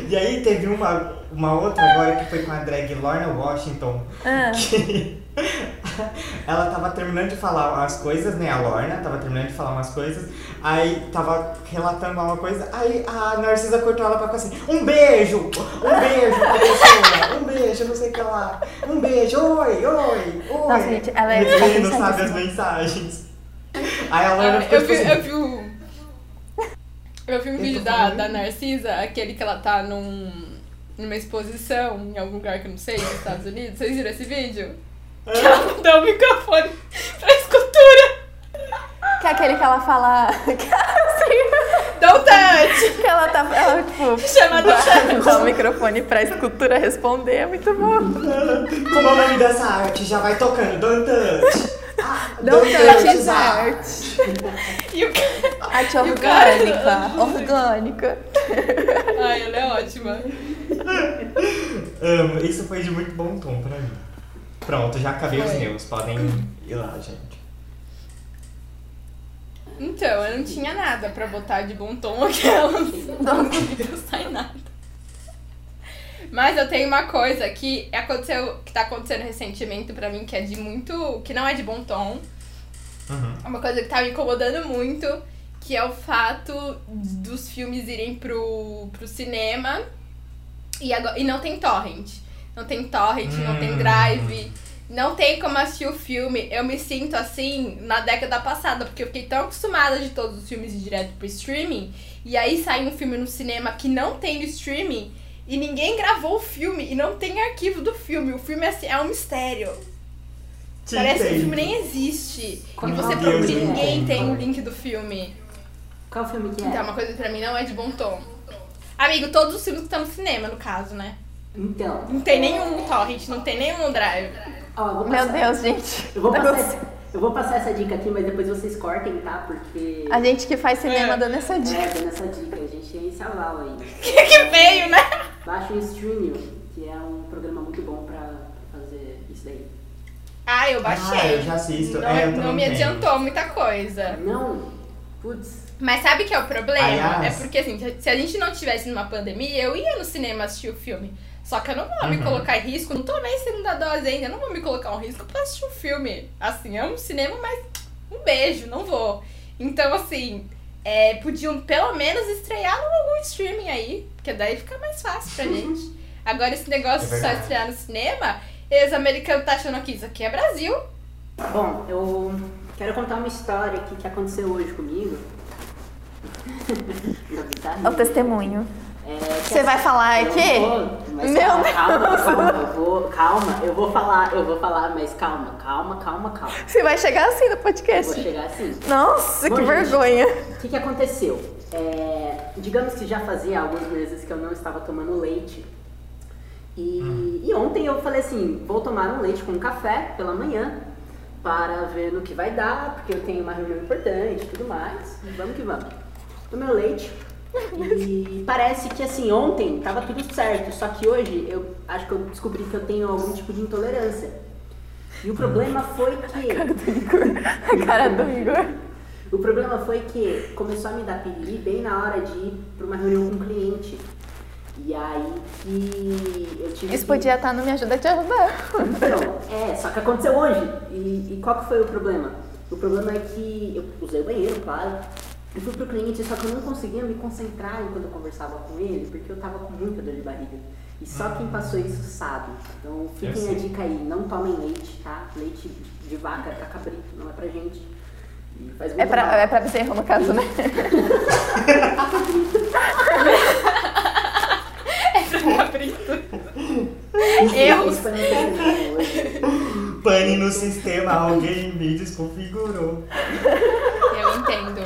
E aí teve uma, uma outra agora que foi com a drag Lorna Washington. Ah. Que ela tava terminando de falar as coisas, né? A Lorna tava terminando de falar umas coisas. Aí tava relatando uma coisa. Aí a Narcisa cortou ela pra ficar assim: Um beijo! Um beijo pra pessoa! Um beijo, não sei o que lá. Um beijo, oi, oi, oi. Nossa, gente, ela é Repetindo, sabe, as desconcertadíssima. mensagens. Aí a Lorna Ah, ficou eu, vi, tipo eu assim, vi um. Eu vi um Eu vídeo da, da Narcisa, aquele que ela tá num, numa exposição em algum lugar que eu não sei, nos Estados Unidos. Vocês viram esse vídeo? Que ela dá o microfone pra escultura. Que é aquele que ela fala. Don't touch! que ela tá. Ela, tipo. Chama do chat. Dá o microfone pra escultura responder, é muito bom. Como é o nome dessa arte? Já vai tocando, Don't Touch. Ah, Don't touch art. O cara... Arte orgânica. Orgânica. Ai, ela é ótima. Amo, isso foi de muito bom tom pra mim. Pronto, já acabei os meus. Podem ir lá, gente. Então, eu não tinha nada pra botar de bom tom aquelas. Não pensar em nada. Mas eu tenho uma coisa que aconteceu, que tá acontecendo recentemente pra mim, que é de muito. que não é de bom tom. Uhum. É uma coisa que tá me incomodando muito, que é o fato dos filmes irem pro, pro cinema e, agora, e não tem torrent. não tem torrent, não tem Hum. drive. Não tem como assistir o filme. Eu me sinto assim na década passada, porque eu fiquei tão acostumada de todos os filmes ir direto pro streaming. E aí sai um filme no cinema que não tem no streaming e ninguém gravou o filme e não tem arquivo do filme. O filme assim, é um mistério. Te Parece que o entendo. filme nem existe. E você é o procura ninguém tem Qual? o link do filme. Qual filme que é? Então, uma coisa que pra mim não é de bom tom. Amigo, todos os filmes que estão no cinema, no caso, né? Então, Não tem nenhum torrent, não tem nenhum drive. ó, Meu Deus, gente. Eu vou, passar eu vou passar essa dica aqui, mas depois vocês cortem, tá? Porque. A gente que faz cinema É. dando essa dica. É, dando essa dica, a gente tem esse aval aí. que que veio, né? Baixa o Streamio, que é um programa muito bom pra fazer isso daí. Ah, eu baixei. Ah, eu já assisto. Não, É, eu não me tenho. adiantou muita coisa. Não, putz. Mas sabe que é o problema? Aliás- É porque assim, se a gente não tivesse numa pandemia, eu ia no cinema assistir o filme. Só que eu não vou me Uhum. colocar em risco, não tô nem segunda dose ainda, eu não vou me colocar em risco pra assistir o filme. Assim, é um cinema, mas um beijo, não vou. Então, assim, é, podiam pelo menos estrear no algum streaming aí, porque daí fica mais fácil pra gente. Agora, esse negócio É de só estrear no cinema, eles americanos tá achando que isso aqui é Brasil. Bom, eu quero contar uma história aqui que aconteceu hoje comigo. É o testemunho. É, Você vai falar eu aqui? vou, mas Meu calma, Deus. calma, calma, eu vou, calma, eu vou falar, eu vou falar, mas calma, calma, calma, calma. Você vai chegar assim no Eu vou podcast. chegar assim. Nossa, Bom, que gente, vergonha. O que, que aconteceu? É, digamos que já fazia alguns meses que eu não estava tomando leite. E, e ontem eu falei assim, vou tomar um leite com café pela manhã para ver no que vai dar, porque eu tenho uma reunião importante e tudo mais. Vamos que vamos. Tomei o leite e parece que assim, ontem tava tudo certo, só que hoje eu acho que eu descobri que eu tenho algum tipo de intolerância. E o problema foi que. A cara do Igor. O problema foi que começou a me dar piriri bem na hora de ir para uma reunião com um cliente. E aí que eu tive Isso que... podia estar no Me Ajuda a Te Ajudar. Então, é, só que aconteceu hoje. E, e qual que foi o problema? O problema é que eu usei o banheiro, claro. Eu fui pro cliente, só que eu não conseguia me concentrar enquanto eu conversava com ele, porque eu tava com muita dor de barriga. E só quem passou isso sabe. Então Eu fiquem a sei. dica aí, não tomem leite, tá? Leite de vaca pra cabrito, não é pra gente. É muito pra, mal. é pra bezerro, no caso, né? Cabrito. Erros. Foi no testemunho hoje. Pane no sistema, alguém me desconfigurou. Eu entendo.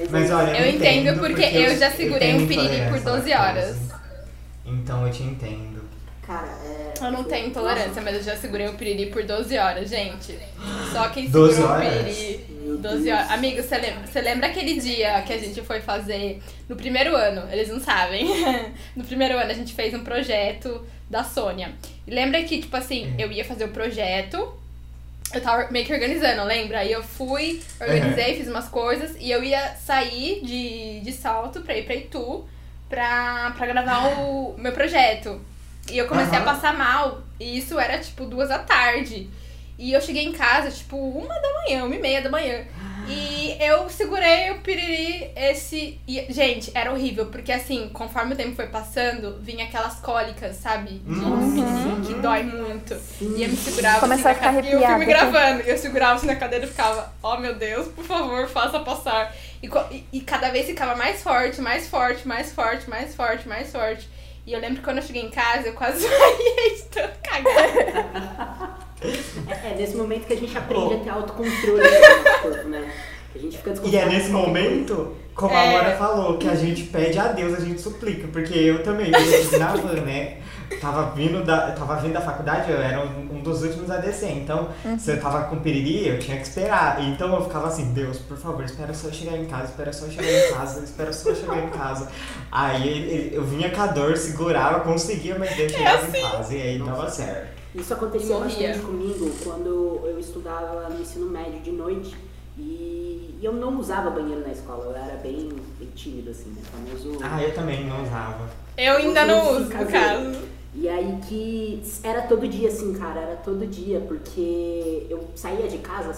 É Mas olha, Eu entendo porque eu já segurei um piriri por intolerância à 12 lactose. horas. Então eu te entendo. Cara, é. Eu não tenho intolerância, mas eu já segurei o piriri por 12 horas, gente. Só quem 12 segurou o horas? piriri. Meu 12 Deus. horas. Amigo, você lembra, você lembra aquele dia que a gente foi fazer no primeiro ano? Eles não sabem. no primeiro ano a gente fez um projeto da Sônia. E lembra que, tipo assim, eu ia fazer o projeto. Eu tava meio que organizando, lembra? Aí eu fui, organizei, fiz umas coisas e eu ia sair de, de salto pra ir pra Itu pra, pra gravar o meu projeto. E eu comecei Aham. a passar mal. E isso era tipo duas da tarde. E eu cheguei em casa, tipo, uma da manhã, uma e meia da manhã. E eu segurei o piriri, esse. E, gente, era horrível, porque assim, conforme o tempo foi passando, vinha aquelas cólicas, sabe? De Uhum. piriri, que dói muito. E eu me segurava Começou assim, a ficar na cadeira. E o filme arrepiada, gravando. E eu segurava assim na cadeira e ficava, oh meu Deus, por favor, faça passar. E, e, e cada vez ficava mais forte, mais forte, mais forte, mais forte, mais forte. E eu lembro que quando eu cheguei em casa, eu quase saí de tanto cagar. É, é nesse momento que a gente aprende Oh. a ter autocontrole do corpo, né? A gente fica E é nesse qualquer coisa. momento, como É. a Laura falou, que a gente pede a Deus, a gente suplica. Porque eu também, eu na van, né? Tava vindo da, tava vindo da faculdade, eu era um, um dos últimos a descer. Então, se eu tava com piriri, eu tinha que esperar. Então eu ficava assim, Deus, por favor, espera só eu chegar em casa, espera só eu chegar em casa, espera só eu chegar em casa. Aí ele- ele- eu vinha com a dor, segurava, conseguia, mas Deus chegava em casa. E aí dava certo. Isso aconteceu Morria. bastante comigo quando eu estudava no ensino médio de noite. E eu não usava banheiro na escola, eu era bem, bem tímido, assim, né? Famoso. Ah, eu também não usava. Eu ainda não uso, no caso. E aí que era todo dia assim, cara, era todo dia, porque eu saía de casa às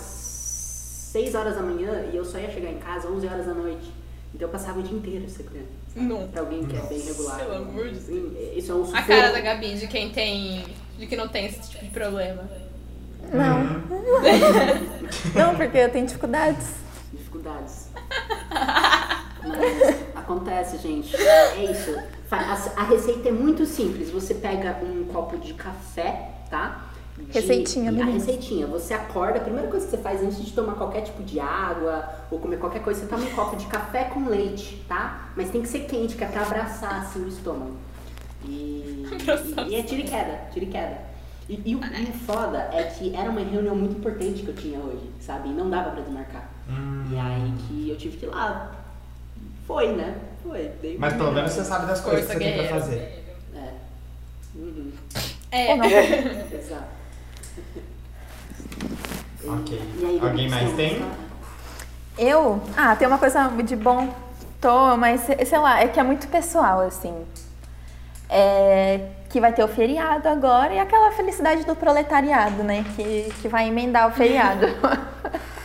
6 horas da manhã e eu só ia chegar em casa às 11 horas da noite. Então eu passava o dia inteiro segurando. Não. Pra alguém que é bem regular. Pelo amor de Assim, Isso é um A sufoco. cara da Gabi de quem tem. De que não tem esse tipo de problema. Não. Não, porque eu tenho dificuldades. dificuldades. Mas acontece, gente. É isso. A, a receita é muito simples. Você pega um copo de café, tá? De- Receitinha, A meninas. receitinha. Você acorda, a primeira coisa que você faz antes de tomar qualquer tipo de água ou comer qualquer coisa, você toma um copo de café com leite, tá? Mas tem que ser quente, que é pra abraçar assim o estômago. E, e, é tira e queda, tira e queda. E, e o, e o foda é que era uma reunião muito importante que eu tinha hoje, sabe? E não dava pra desmarcar. Hum. E aí que eu tive que ir lá. Foi, né? Foi. Dei Mas pelo menos você sabe das coisas que Força você tem pra fazer. É. Uhum. É. Ou não. Exato. Ok. E aí, Alguém mais tem? Eu? Ah, tem uma coisa de bom. Tô, mas sei lá, é que é muito pessoal, assim. É que vai ter o feriado agora e aquela felicidade do proletariado, né? Que, que vai emendar o feriado.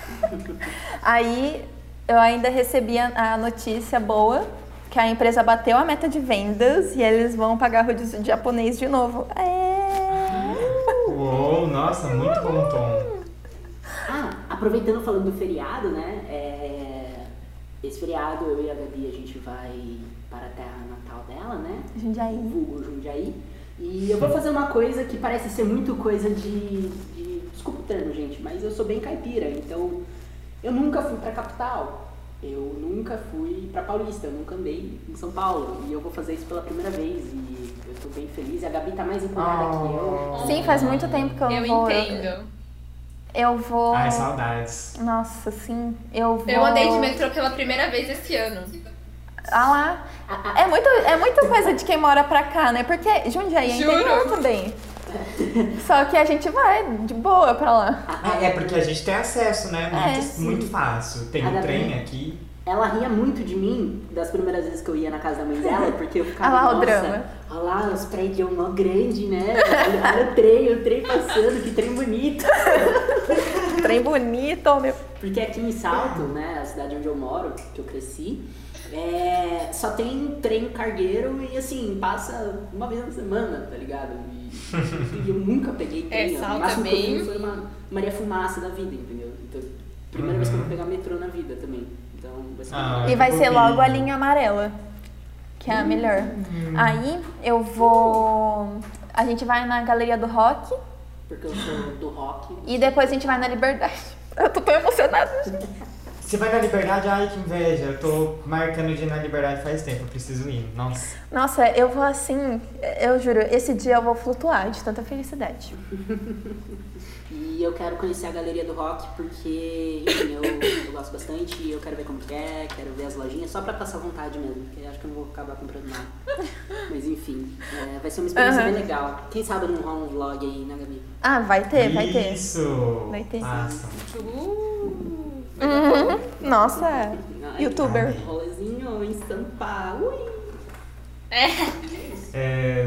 Aí eu ainda recebi a, a notícia boa que a empresa bateu a meta de vendas e eles vão pagar rodízio de japonês de novo. É. Uou, nossa, muito bom tom. Ah, aproveitando falando do feriado, né? é, Esse feriado eu e a Gabi a gente vai para a terra natal dela, né? Jundiaí. Vulgo Jundiaí. E eu vou fazer uma coisa que parece ser muito coisa de, de. Desculpa o termo, gente, mas eu sou bem caipira, então eu nunca fui pra capital. Eu nunca fui pra Paulista, eu nunca andei em São Paulo. E eu vou fazer isso pela primeira vez e eu tô bem feliz. E a Gabi tá mais empolgada que eu. Sim, faz muito tempo que eu, Eu vou. entendo. Eu vou. Ai, saudades. Nossa, sim. Eu vou. Eu andei de metrô pela primeira vez esse ano. Ah lá. É muito, é muita coisa de quem mora pra cá, né? Porque Jundiaí é Juro. interior também. Só que a gente vai de boa pra lá. É, é porque a gente tem acesso, né? É, Muito, sim. muito fácil. Tem A um trem aqui. Ela ria muito de mim das primeiras vezes que eu ia na casa da mãe dela, porque eu ficava. Olha lá o drama." Olha lá, os prédios mó grande, né? Olha, olha o trem, o trem passando, que trem bonito. Trem bonito, meu. Porque aqui em Salto, né, a cidade onde eu moro, que eu cresci, é, só tem trem cargueiro e assim, passa uma vez na semana, tá ligado? E, e eu nunca peguei trem. É, ó. Salto o máximo é que eu fui foi uma Maria Fumaça da vida, entendeu? Então, primeira vez que eu vou pegar metrô na vida também. Então, vai ser Ah, E vai ser logo a linha amarela, que é a melhor. Aí eu vou. A gente vai na Galeria do Rock porque eu sou do rock. e depois a gente vai na Liberdade. Eu tô tão emocionada. Você vai na Liberdade? Ai, que inveja. Eu tô marcando de ir na Liberdade faz tempo. Eu preciso ir. Nossa. Nossa, eu vou assim, eu juro, esse dia eu vou flutuar de tanta felicidade. E eu quero conhecer a Galeria do Rock porque, enfim, eu, eu gosto bastante e eu quero ver como que é, quero ver as lojinhas, só pra passar vontade mesmo, porque acho que eu não vou acabar comprando nada. Mas enfim, é, vai ser uma experiência Aham. bem legal. Quem sabe não rola um vlog aí, né, Gabi? Ah, vai ter, vai ter. Isso. Vai ter. Massa. Uh, Uhum. Nossa, Ai, youtuber. Rolezinho em Sampa. Ui! É,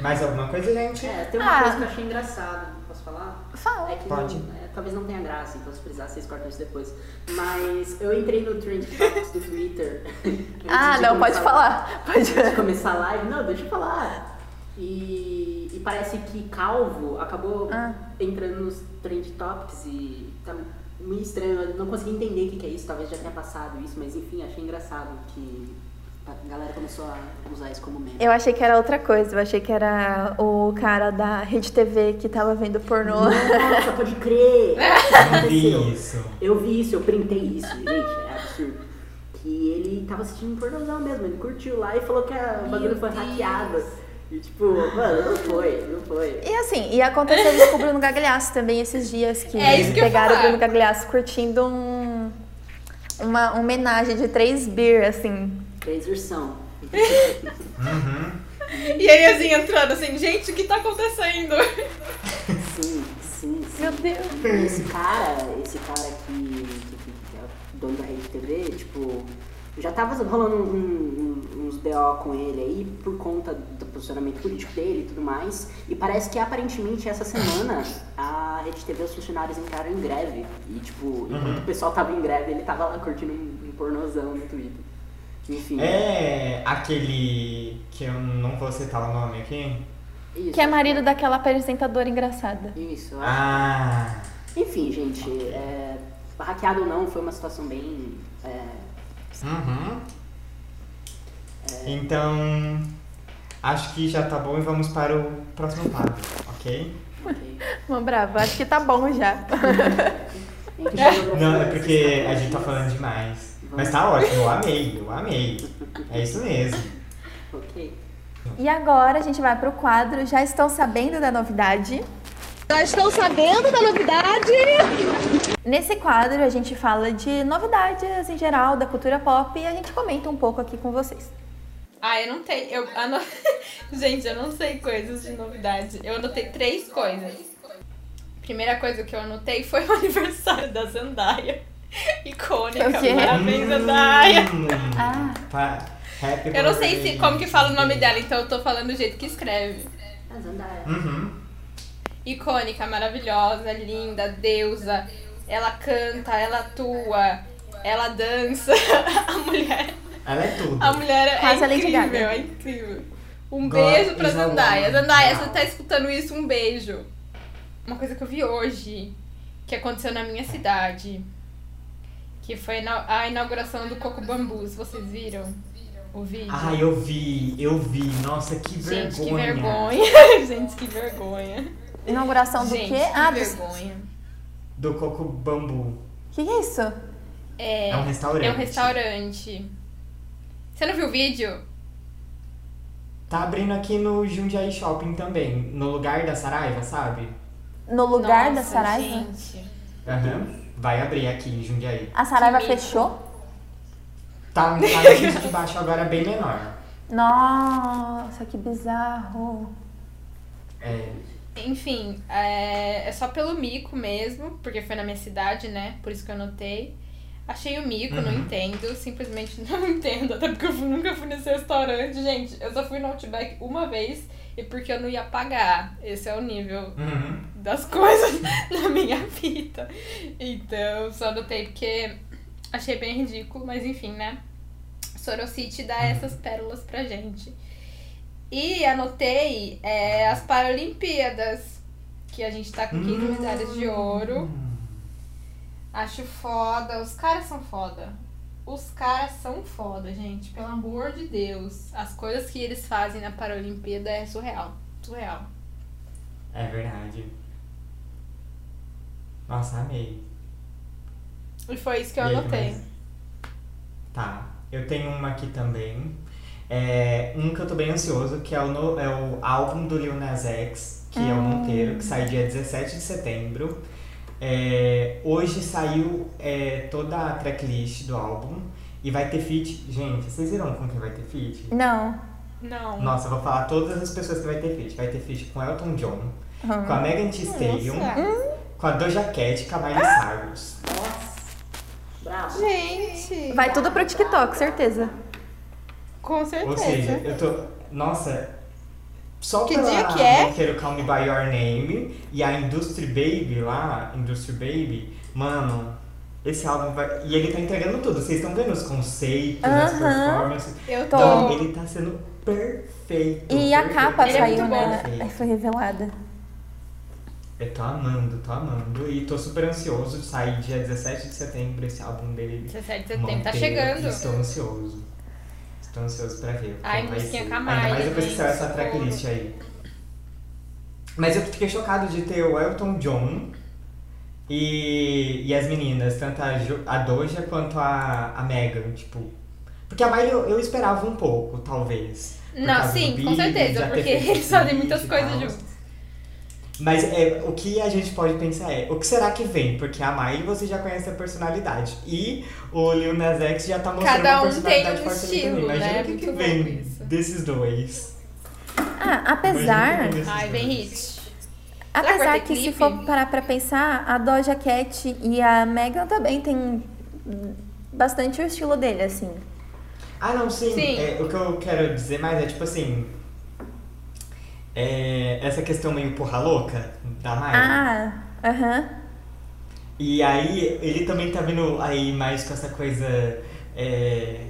mais alguma coisa, gente? É, tem uma Ah. coisa que eu achei engraçada, posso falar? Fala. É que Pode. não- é, talvez não tenha graça, então se precisar vocês cortam isso depois. Mas eu entrei no Trend Topics do Twitter. Ah, não, pode falar. Pode. Antes de começar a live. Não, deixa eu falar. E, e parece que Calvo acabou Ah. entrando nos Trend Topics e tá meio estranho. Eu não consegui entender o que que é isso, talvez já tenha passado isso, mas enfim, achei engraçado que a galera começou a usar isso como meme. Eu achei que era outra coisa, eu achei que era o cara da Rede TV que tava vendo pornô. Nossa, pode crer! Não vi Aconteceu. isso. Eu vi isso, eu printei isso, gente, é absurdo. Que ele tava assistindo pornozão mesmo, ele curtiu lá e falou que a- o bagulho foi hackeado. E tipo, mano, não foi, não foi. E assim, e aconteceu isso com o Bruno Gagliasso também esses dias, que É isso que pegaram o. Bruno Gagliasso curtindo um, uma homenagem de três beer, assim. Três versão. Uhum. E ele assim entrando assim, gente, o que tá acontecendo? Sim, sim, sim. Meu Deus. E esse cara, esse cara que, que, que é o dono da rede TV, tipo, já tava rolando um- um- uns BO com ele aí por conta do posicionamento político dele e tudo mais. E parece que aparentemente essa semana a rede TV, os funcionários entraram em greve. E tipo, enquanto o pessoal tava em greve, ele tava lá curtindo um, um pornozão no Twitter. Enfim. É aquele que eu não vou citar o nome aqui. Isso, Que é marido daquela apresentadora engraçada. Isso. Ah, Enfim, gente, é, hackeado ou não, foi uma situação bem. é, uhum. Então, acho que já tá bom e vamos para o próximo quadro, ok? ok. Uma brava, acho que tá bom já. Não, é porque a gente tá falando demais. Mas tá ótimo, eu amei, eu amei. É isso mesmo. Ok. E agora a gente vai pro quadro Já Estão Sabendo da Novidade? Já estão sabendo da novidade? Nesse quadro a gente fala de novidades em geral da cultura pop e a gente comenta um pouco aqui com vocês. Ah, eu não tenho. Eu ano... Gente, eu não sei coisas de novidade. Eu anotei três coisas. Primeira coisa que eu anotei foi o aniversário da Zendaya. Icônica. Parabéns, Zendaya. Ah. happy Eu não sei se, como que fala o nome dela, então eu tô falando do jeito que escreve. A Zendaya. Uhum. Icônica, maravilhosa, linda, deusa. Ela canta, ela atua, ela dança. A mulher, Ela é tudo. a mulher é Quase incrível, é incrível. Um God beijo pra Zendaya. Zendaya, você tá escutando isso, um beijo. Uma coisa que eu vi hoje, que aconteceu na minha cidade, que foi a inauguração do Coco Bambus. Vocês viram o vídeo? Ah, eu vi, eu vi. Nossa, que Gente, que vergonha. vergonha. Gente, que vergonha. Inauguração do Gente, quê? que Ah, do... vergonha. Do Coco Bambu. que que é isso? É, É um restaurante. É um restaurante. Você não viu o vídeo? Tá abrindo aqui no Jundiaí Shopping também. No lugar da Saraiva, sabe? No lugar da Nossa, Saraiva? Gente. Aham. Vai abrir aqui em Jundiaí. A Saraiva Que mico. fechou? Tá, tá no piso de baixo agora bem menor. Nossa, que bizarro. É. Enfim, é, é só pelo mico mesmo, porque foi na minha cidade, né? Por isso que eu anotei. Achei o mico, não Uhum. entendo, simplesmente não entendo, até porque eu nunca fui nesse restaurante. Gente, eu só fui no Outback uma vez e porque eu não ia pagar. Esse é o nível Uhum. das coisas na minha vida. Então, só anotei porque achei bem ridículo, mas enfim, né? Sorocity dá essas pérolas pra gente. E anotei é, as Paralimpíadas, que a gente tá com 15 Hum. medalhas de ouro. Acho foda, os caras são foda. Os caras são foda, gente. Pelo amor de Deus. As coisas que eles fazem na Paralimpíada é surreal. Surreal. É verdade. Nossa, amei. E foi isso que eu E aí, anotei. mais? Tá. Eu tenho uma aqui também. É, um que eu tô bem ansioso, que é o, no- é o álbum do Lil Nas X, que é o Monteiro, que sai dia 17 de setembro. É, hoje saiu é, toda a tracklist do álbum e vai ter feat. Gente, vocês viram com quem vai ter feat? Não. Não. Nossa, eu vou falar todas as pessoas que vai ter feat. Vai ter feat com Elton John, Uhum. com a Megan Thee Stallion, Nossa. com a Doja Cat e com a Miley Cyrus. Nossa. Bravo. Gente. Vai tudo pro TikTok, certeza. Com certeza. Ou seja, eu tô. Nossa. Só Que pela dia que é? Quero Call Me By Your Name e a Industry Baby lá, Industry Baby, mano, esse álbum vai. E ele tá entregando tudo. Vocês estão vendo os conceitos, as Aham. performances. eu tô. Então, ele tá sendo perfeito. E a perfeito, capa Ele é saiu, muito né? perfeito. Aí foi revelada. Eu tô amando, tô amando. E tô super ansioso de sair dia 17 de setembro esse álbum dele. 17 de setembro tá Monteiro, chegando. Estou ansioso. Estou ansioso pra ver. Ai, musiquinha ser. com a Ainda mais depois que saiu essa tracklist aí. Mas eu fiquei chocado de ter o Elton John e, e as meninas, tanto a, Jo- a Doja quanto a, a Megan, tipo. Porque a Miley eu, eu esperava um pouco, talvez. Não, sim, com certeza, porque eles fazem muitas coisas tal. Mas é, o que a gente pode pensar é, o que será que vem? Porque a Miley você já conhece a personalidade. E o Lil Nas X já tá mostrando Cada a um personalidade tem um forte estilo, também. Imagina né? o que, que vem isso. desses dois. Ah, apesar. desses Ai, vem hit. Apesar que se clipe? for parar pra pensar, a Doja Cat e a Megan também tem bastante o estilo dele, assim. Ah, não, sim. Sim. É, o que eu quero dizer mais é, tipo assim... é, essa questão meio porra louca da Miley. Ah, aham. E aí, ele também tá vindo aí mais com essa coisa. é,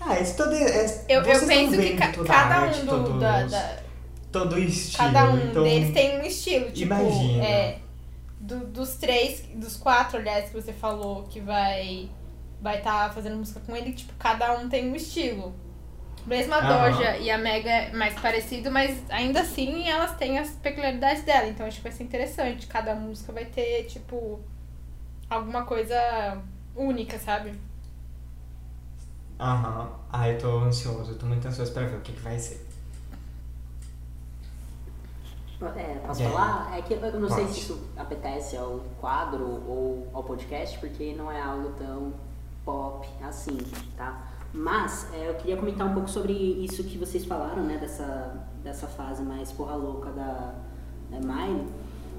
Ah, isso todo é, Eu, eu vocês penso que ca- toda cada a um arte, do, todos- da, da- todo o estilo. cada um então, deles tem um estilo. Tipo, imagina. é, do- dos três, dos quatro, aliás, que você falou que vai vai estar fazendo música com ele, tipo, cada um tem um estilo. Mesmo a Aham. Doja e a Mega é mais parecido, mas ainda assim elas têm as peculiaridades dela. Então acho que vai ser interessante. Cada música vai ter, tipo, alguma coisa única, sabe? Aham. Ah, eu tô ansioso, eu tô muito ansioso pra ver o que, que vai ser. É, posso E aí? falar? É que eu não sei Pode. se isso apetece ao quadro ou ao podcast, porque não é algo tão pop assim, tá? Mas é, eu queria comentar um pouco sobre isso que vocês falaram, né? Dessa, dessa fase mais porra louca da, da Miley,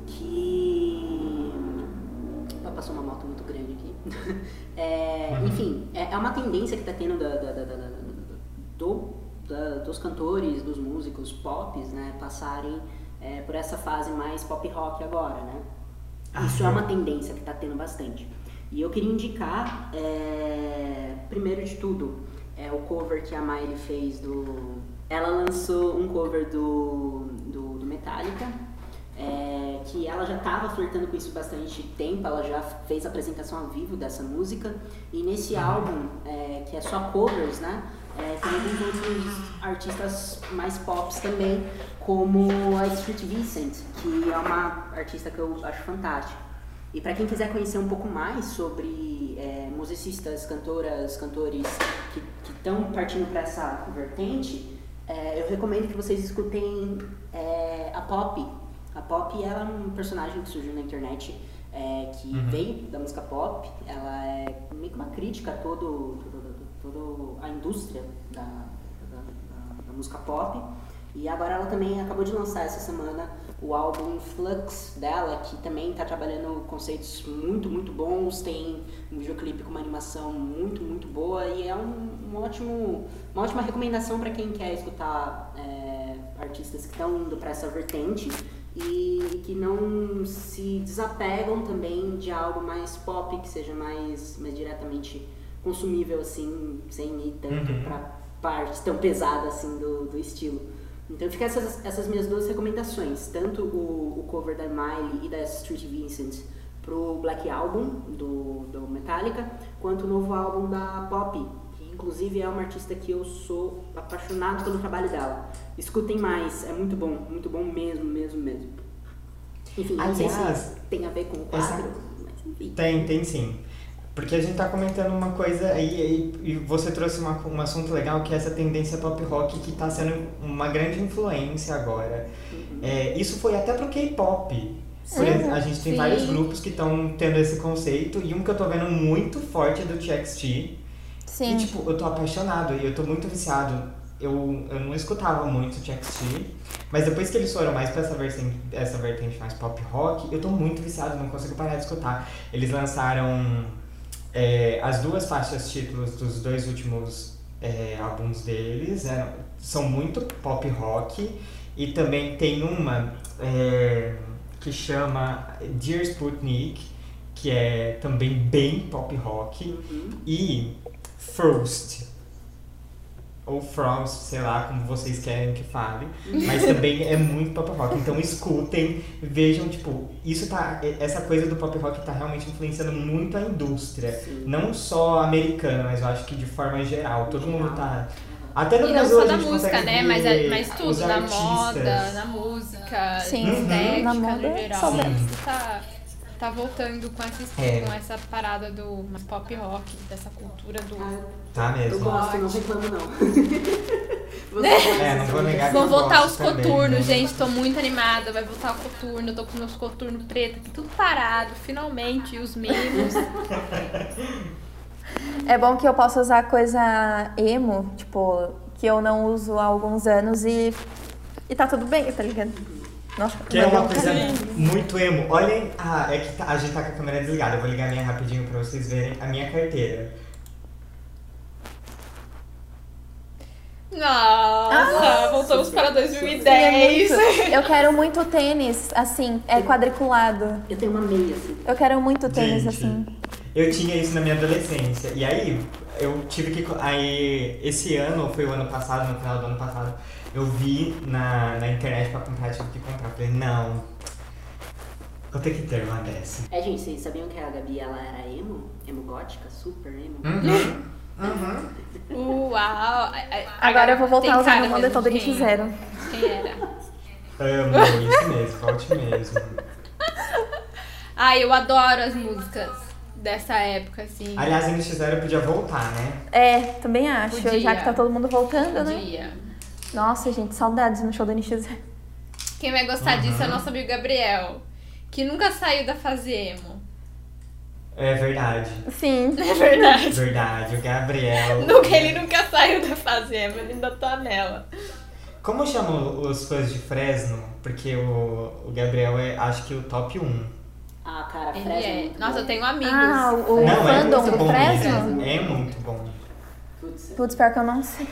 que... Ah, Passou uma moto muito grande aqui. É, enfim, é, é uma tendência que tá tendo da, da- da- do, dos cantores, dos músicos pops, né? Passarem é, por essa fase mais pop rock agora, né? Isso é uma tendência que tá tendo bastante. E eu queria indicar, é, primeiro de tudo, é o cover que a Miley fez do. Ela lançou um cover do, do, do Metallica, é, que ela já estava flertando com isso bastante tempo, ela já fez a apresentação ao vivo dessa música. E nesse álbum, é, que é só covers, né? é, tem alguns outros artistas mais pops também, como a Street Vincent, que é uma artista que eu acho fantástica. E para quem quiser conhecer um pouco mais sobre é, musicistas, cantoras, cantores que estão partindo para essa vertente, é, eu recomendo que vocês escutem é, a Pop. A Pop ela é um personagem que surgiu na internet é, que veio da música pop. Ela é meio que uma crítica a todo, todo, todo a indústria da, da, da- da música pop. E agora ela também acabou de lançar essa semana o álbum Flux dela, que também está trabalhando conceitos muito, muito bons. Tem um videoclipe com uma animação muito, muito boa e é um, um ótimo, uma ótima recomendação para quem quer escutar é, artistas que estão indo para essa vertente e que não se desapegam também de algo mais pop, que seja mais, mais diretamente consumível, assim, sem ir tanto Uhum. pra parte tão pesada assim do, do estilo. Então fica essas, essas minhas duas recomendações, tanto o, o cover da Miley e da Street Vincent pro Black Album do, do Metallica, quanto o novo álbum da Pop, que inclusive é uma artista que eu sou apaixonado pelo trabalho dela. Escutem mais, é muito bom, muito bom mesmo, mesmo, mesmo. Enfim, não sei Aliás, se tem a ver com o essa- quadro, mas enfim. Tem, tem sim. Porque a gente tá comentando uma coisa aí, e, e você trouxe uma, um assunto legal que é essa tendência pop rock que tá sendo uma grande influência agora. É, isso foi até pro K-pop. A gente tem sim. vários grupos que estão tendo esse conceito e um que eu tô vendo muito forte é do TXT. Sim. E tipo, eu tô apaixonado e eu tô muito viciado. Eu, eu não escutava muito o TXT, mas depois que eles foram mais pra essa vertente, essa vertente mais pop rock, eu tô muito viciado, não consigo parar de escutar. Eles lançaram é, as duas faixas títulos dos dois últimos é, álbuns deles, eram- são muito pop rock, e também tem uma é, que chama Dear Sputnik, que é também bem pop rock, e Frost. Ou Frost, sei lá, como vocês querem que fale. Mas também é muito pop rock. Então escutem, vejam, tipo, isso tá. Essa coisa do pop rock tá realmente influenciando muito a indústria. Sim. Não só americana, mas eu acho que de forma geral. Todo mundo tá. Até no E não Brasil só a da música, né? Mas, ver mas tudo, na moda, na música, Sim, na estética, na moda no geral. só. Isso tá, tá voltando com essa, É. com essa parada do pop rock, dessa cultura do. Ah, Tá eu mesmo. gosto, não reclamo não. É, não vou negar que Vão eu voltar gosto os também, coturnos, né? gente. Tô muito animada. Vai voltar o coturno. Eu tô com meus coturnos pretos aqui, tudo parado, finalmente. E os mimos. É bom que eu possa usar coisa emo, tipo, que eu não uso há alguns anos e, e tá tudo bem, tá ligado? Nossa, Que é uma coisa muito emo. Olhem, ah, é que tá- a gente tá com a câmera desligada. Eu vou ligar a minha rapidinho pra vocês verem a minha carteira. Nossa, voltamos para Sim, é 2010. muito. Eu quero muito tênis, assim, é quadriculado. Eu tenho uma meia, assim. Eu quero muito tênis, Gente, assim. Eu tinha isso na minha adolescência. E aí, eu tive que. Aí, esse ano, foi o ano passado, no final do ano passado, eu vi na, na internet pra comprar, tive que comprar. Falei, não. Vou ter que ter uma dessa. É, gente, vocês sabiam que a Gabi, ela era emo? Emo gótica, super emo? Uhum. Uhum. Uau! Agora eu vou voltar tem a usar o moletom da mesmo NX quem- Zero. Quem era? Amo, isso mesmo, volte mesmo. Ai, eu adoro as músicas dessa época, assim. Aliás, a NX0 podia voltar, né? É, também acho. Podia. Já que tá todo mundo voltando, né? Dia. Nossa, gente, saudades no show da NX. Quem vai gostar Uhum. disso é nosso amigo Gabriel, que nunca saiu da fase emo. É verdade. Sim. É verdade. Verdade, o Gabriel. Nunca, ele nunca saiu da fase emo, ele ainda tá nela. Como chamam os fãs de Fresno? Porque o, o Gabriel é, acho que, o top 1. Ah, cara, Ele Fresno é. muito Nossa, eu tenho amigos. Ah, o, o Não, é fandom muito do Fresno? mesmo. É muito bom. Putz, Putz, pior que eu não sei.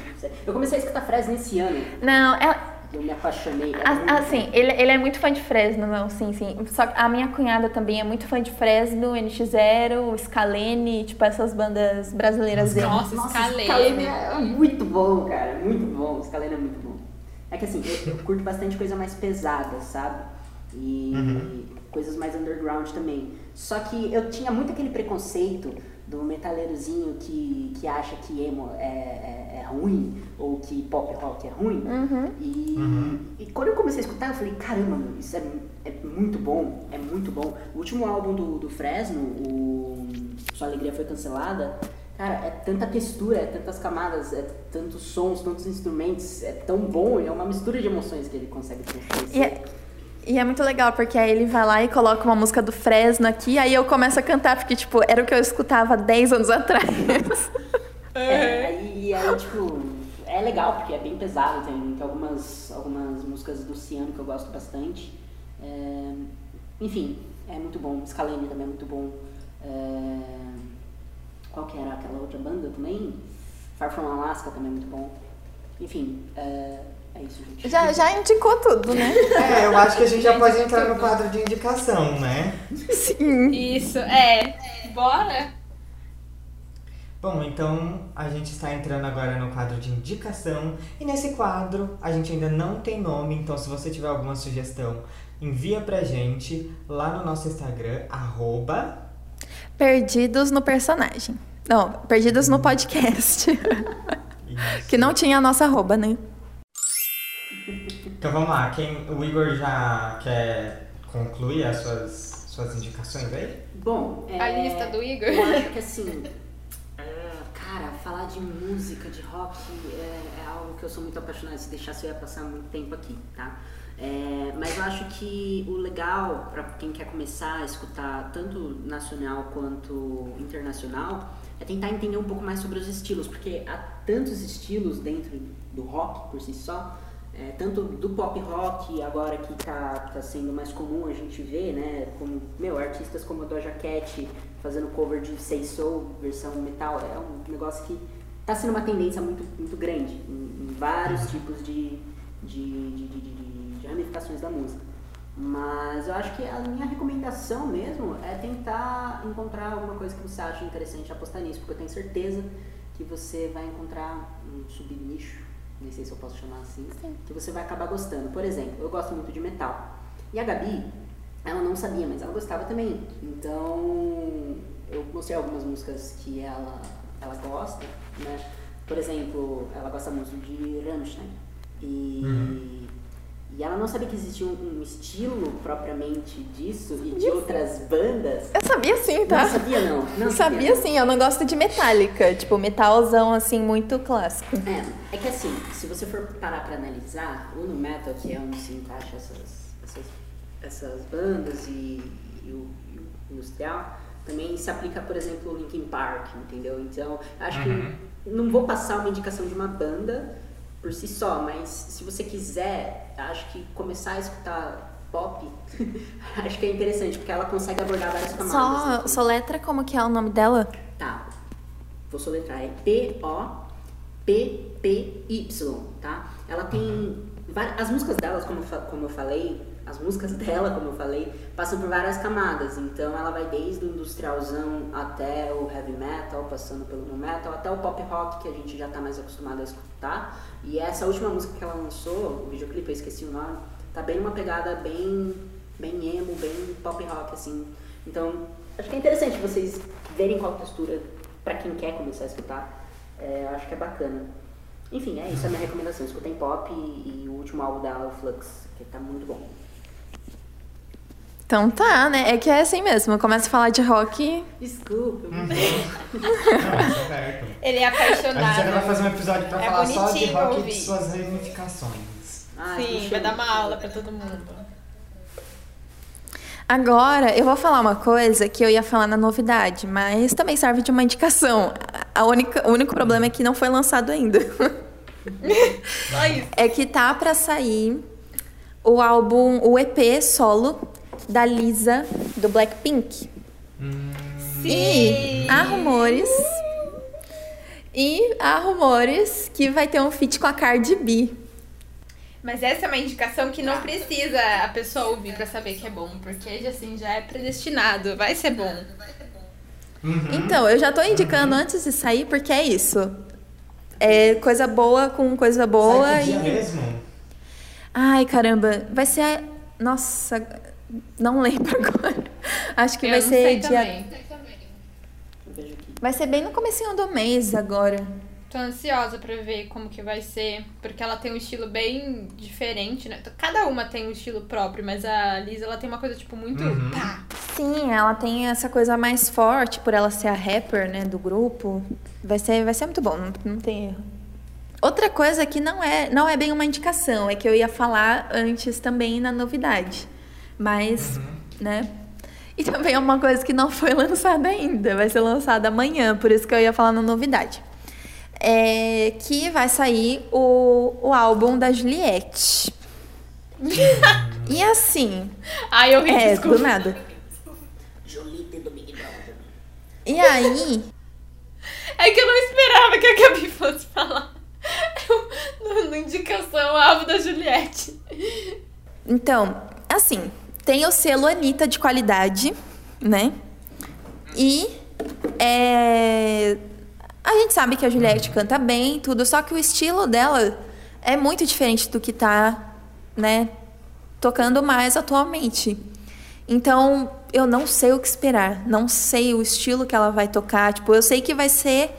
eu comecei a escutar Fresno esse ano. Não, é, Eu me apaixonei. a- muito assim, ele, ele é muito fã de Fresno, não, sim, sim. Só que a minha cunhada também é muito fã de Fresno, NX0, Scalene, tipo essas bandas brasileiras dele. Nossa, Nossa, Scalene. Scalene é muito bom, cara. Muito bom. Scalene é muito bom. É que assim, eu, eu curto bastante coisa mais pesada, sabe? E coisas mais underground também. Só que eu tinha muito aquele preconceito do metaleirozinho que, que acha que emo é, é, é ruim ou que pop rock é ruim. Uhum. E, e quando eu comecei a escutar, eu falei, caramba, meu, isso é, é muito bom, é muito bom. O último álbum do, do Fresno, o Sua Alegria Foi Cancelada, cara, é tanta textura, é tantas camadas, é tantos sons, tantos instrumentos, é tão bom, é uma mistura de emoções que ele consegue transferir. E é, é muito legal, porque aí ele vai lá e coloca uma música do Fresno aqui, aí eu começo a cantar, porque, tipo, era o que eu escutava 10 anos atrás. É, aí, e aí, tipo, é legal porque é bem pesado. Tem, tem algumas, algumas músicas do Ciano que eu gosto bastante. É, enfim, é muito bom. Scalene também é muito bom. É, qual que era aquela outra banda também? Far From Alaska também é muito bom. Enfim, é, é isso, gente. Já, já indicou tudo, né? É, eu acho que a gente já pode entrar no quadro de indicação, né? Sim. Isso, é. Bora? Bom, então a gente está entrando agora no quadro de indicação. E nesse quadro a gente ainda não tem nome, então se você tiver alguma sugestão, envia pra gente lá no nosso Instagram, arroba. Perdidos no personagem. Não, perdidos no podcast. Isso. que não tinha a nossa arroba, né? Então vamos lá, quem, o Igor já quer concluir as suas, suas indicações aí? Bom, é, A lista do Igor. Eu acho que assim, é, cara, falar de música, de rock, é, é algo que eu sou muito apaixonado. Se deixasse eu ia passar muito tempo aqui, tá? É, mas eu acho que o legal para quem quer começar a escutar tanto nacional quanto internacional é tentar entender um pouco mais sobre os estilos, porque há tantos estilos dentro do rock por si só. É, tanto do pop rock, agora que tá, tá sendo mais comum a gente ver, né? Como, meu, artistas como a Doja Cat fazendo cover de Say Soul, versão metal, é um negócio que tá sendo uma tendência muito, muito grande em, em vários tipos de, de, de, de, de- ramificações da música. Mas eu acho que a minha recomendação mesmo é tentar encontrar alguma coisa que você acha interessante apostar nisso, porque eu tenho certeza que você vai encontrar um subnicho, nem sei se eu posso chamar assim, que você vai acabar gostando. Por exemplo, eu gosto muito de metal. E a Gabi, ela não sabia, mas ela gostava também. Então, eu mostrei algumas músicas que ela, ela gosta, né? Por exemplo, ela gosta muito de Rammstein. E, e ela não sabia que existia um, um estilo propriamente disso e de outras bandas. Eu sabia sim, tá? Não sabia não. Não sabia sim, eu não gosto de metálica. Tipo, metalzão assim, muito clássico. É, é que assim, se você for parar pra analisar, o no metal, que é onde se encaixa essas, essas, essas bandas e, e o, e o industrial, também se aplica, por exemplo, o Linkin Park, entendeu? Então, acho Uhum. que não vou passar uma indicação de uma banda por si só, mas se você quiser, acho que começar a escutar pop, acho que é interessante, porque ela consegue abordar várias camadas. Só, assim. só letra como que é o nome dela? Tá. Vou soletrar. É P-O-P-P-Y, tá? Ela tem... vari- As músicas delas, como, como eu falei, as músicas dela, como eu falei, passam por várias camadas. Então ela vai desde o industrialzão até o heavy metal, passando pelo nu metal, até o pop rock que a gente já tá mais acostumado a escutar. E essa última música que ela lançou, o videoclipe, eu esqueci o nome, tá bem uma pegada bem, bem emo, bem pop rock, assim. Então, acho que é interessante vocês verem qual textura, pra quem quer começar a escutar, é, eu acho que é bacana. Enfim, é isso, é a minha recomendação. Escutem pop e, e o último álbum da Flux, que tá muito bom. Então tá, né? É que é assim mesmo. Começa a falar de rock. Desculpa. Uhum. Tá certo. Ele é A gente ainda vai apaixonado. fazer um episódio pra É falar só de bonitinho rock e de ouvir. suas ramificações. Ah, Sim, me vai dar uma aula pra todo mundo. Agora, eu vou falar uma coisa que eu ia falar na novidade, mas também serve de uma indicação. A única, o único problema é que não foi lançado ainda. Só isso. É que tá pra sair o álbum, o EP solo da Lisa do Blackpink. E há rumores. E há rumores que vai ter um feat com a Cardi B. Mas essa é uma indicação que não precisa a pessoa ouvir pra saber que é bom, porque assim já é predestinado, vai ser bom. Então, eu já tô indicando antes de sair porque é isso. É coisa boa com coisa boa Sai que e. dia mesmo? Ai, caramba, vai ser. a- Nossa, não lembro agora. Acho que Eu vai não ser sei dia. também. Vai ser bem no comecinho do mês agora. Tô ansiosa pra ver como que vai ser, porque ela tem um estilo bem diferente, né? Cada uma tem um estilo próprio, mas a Lisa ela tem uma coisa tipo muito Uhum. pá. Sim, ela tem essa coisa mais forte por ela ser a rapper, né, do grupo. Vai ser, vai ser muito bom, não, não tem erro. Outra coisa que não é, não é bem uma indicação, é que eu ia falar antes também na novidade. Mas, né? E também é uma coisa que não foi lançada ainda, vai ser lançada amanhã, por isso que eu ia falar na novidade. É que vai sair o, o álbum da Juliette. e assim, Ai, eu ri, é, desculpa. do nada. Jolite do Big Brother. E aí, É que eu não esperava que a Gabi fosse falar. Eu, no indicação, a álbum da Juliette. Então, assim, tem o selo Anitta de qualidade, né? E é, a gente sabe que a Juliette canta bem tudo, só que o estilo dela é muito diferente do que tá, né, tocando mais atualmente. Então, eu não sei o que esperar, não sei o estilo que ela vai tocar, tipo, eu sei que vai ser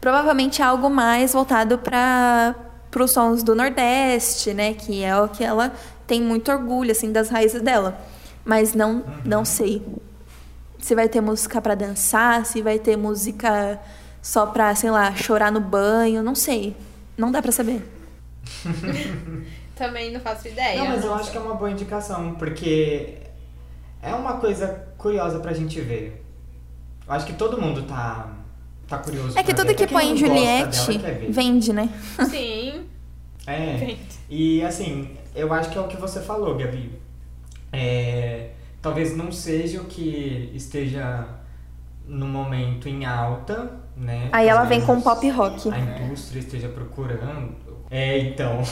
provavelmente algo mais voltado para os sons do Nordeste, né? Que é o que ela tem muito orgulho, assim, das raízes dela. Mas não, não sei se vai ter música para dançar, se vai ter música só pra, sei lá, chorar no banho, não sei. Não dá pra saber. Também não faço ideia. Não, mas eu acho que é uma boa indicação, porque é uma coisa curiosa pra gente ver. Eu acho que todo mundo tá, tá curioso. É que pra tudo ver. que quem põe em Juliette dela vende, né? Sim. É. Vende. E assim, eu acho que é o que você falou, Gabi. É, talvez não seja o que esteja no momento em alta, né? Aí ela vem com pop rock. A indústria esteja procurando. É, então.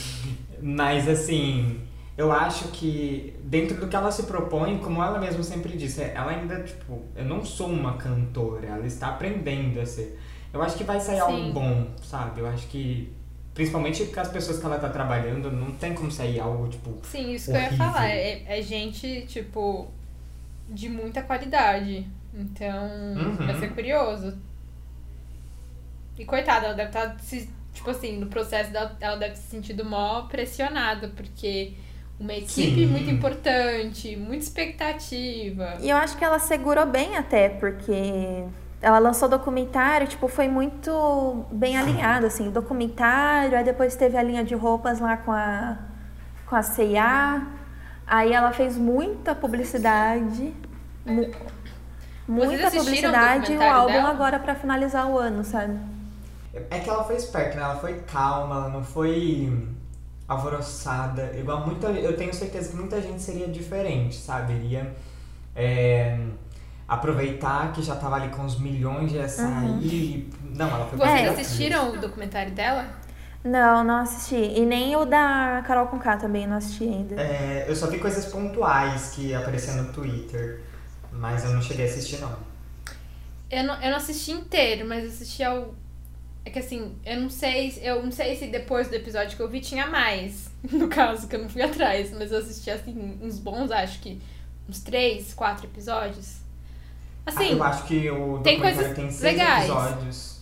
Mas assim, eu acho que dentro do que ela se propõe, como ela mesma sempre disse, ela ainda, tipo, eu não sou uma cantora, ela está aprendendo a ser. Eu acho que vai sair algo Sim. bom, sabe? Eu acho que, principalmente com as pessoas que ela tá trabalhando, não tem como sair algo, tipo, Sim, isso que eu ia Horrível. falar. É, é gente, tipo, de muita qualidade. Então, Uhum. vai ser curioso. E coitada, ela deve estar se. Tipo assim, no processo dela, ela deve se sentido mó pressionada, porque uma equipe Sim. muito importante, muita expectativa. E eu acho que ela segurou bem até, porque ela lançou documentário, tipo, foi muito bem alinhado, assim, documentário, aí depois teve a linha de roupas lá com a, com a C&A, aí ela fez muita publicidade, mu- muita o publicidade e o documentário álbum dela? agora pra finalizar o ano, sabe? É que ela foi esperta, né? Ela foi calma, ela não foi alvoroçada. Igual muita. Eu tenho certeza que muita gente seria diferente, sabe? Iria é, aproveitar que já tava ali com os milhões de açaí. e- Não, ela foi Vocês assistiram o documentário dela? Não, não assisti. E nem o da Carol com K também não assisti ainda. É, eu só vi coisas pontuais que apareciam no Twitter, mas eu não cheguei a assistir não. Eu não, eu não assisti inteiro, mas assisti ao. É que assim, eu não sei. Eu não sei se depois do episódio que eu vi tinha mais. No caso, que eu não fui atrás. Mas eu assisti assim, uns bons, acho que uns três, quatro episódios. Assim. Eu acho que o tem coisas tem seis legais. episódios.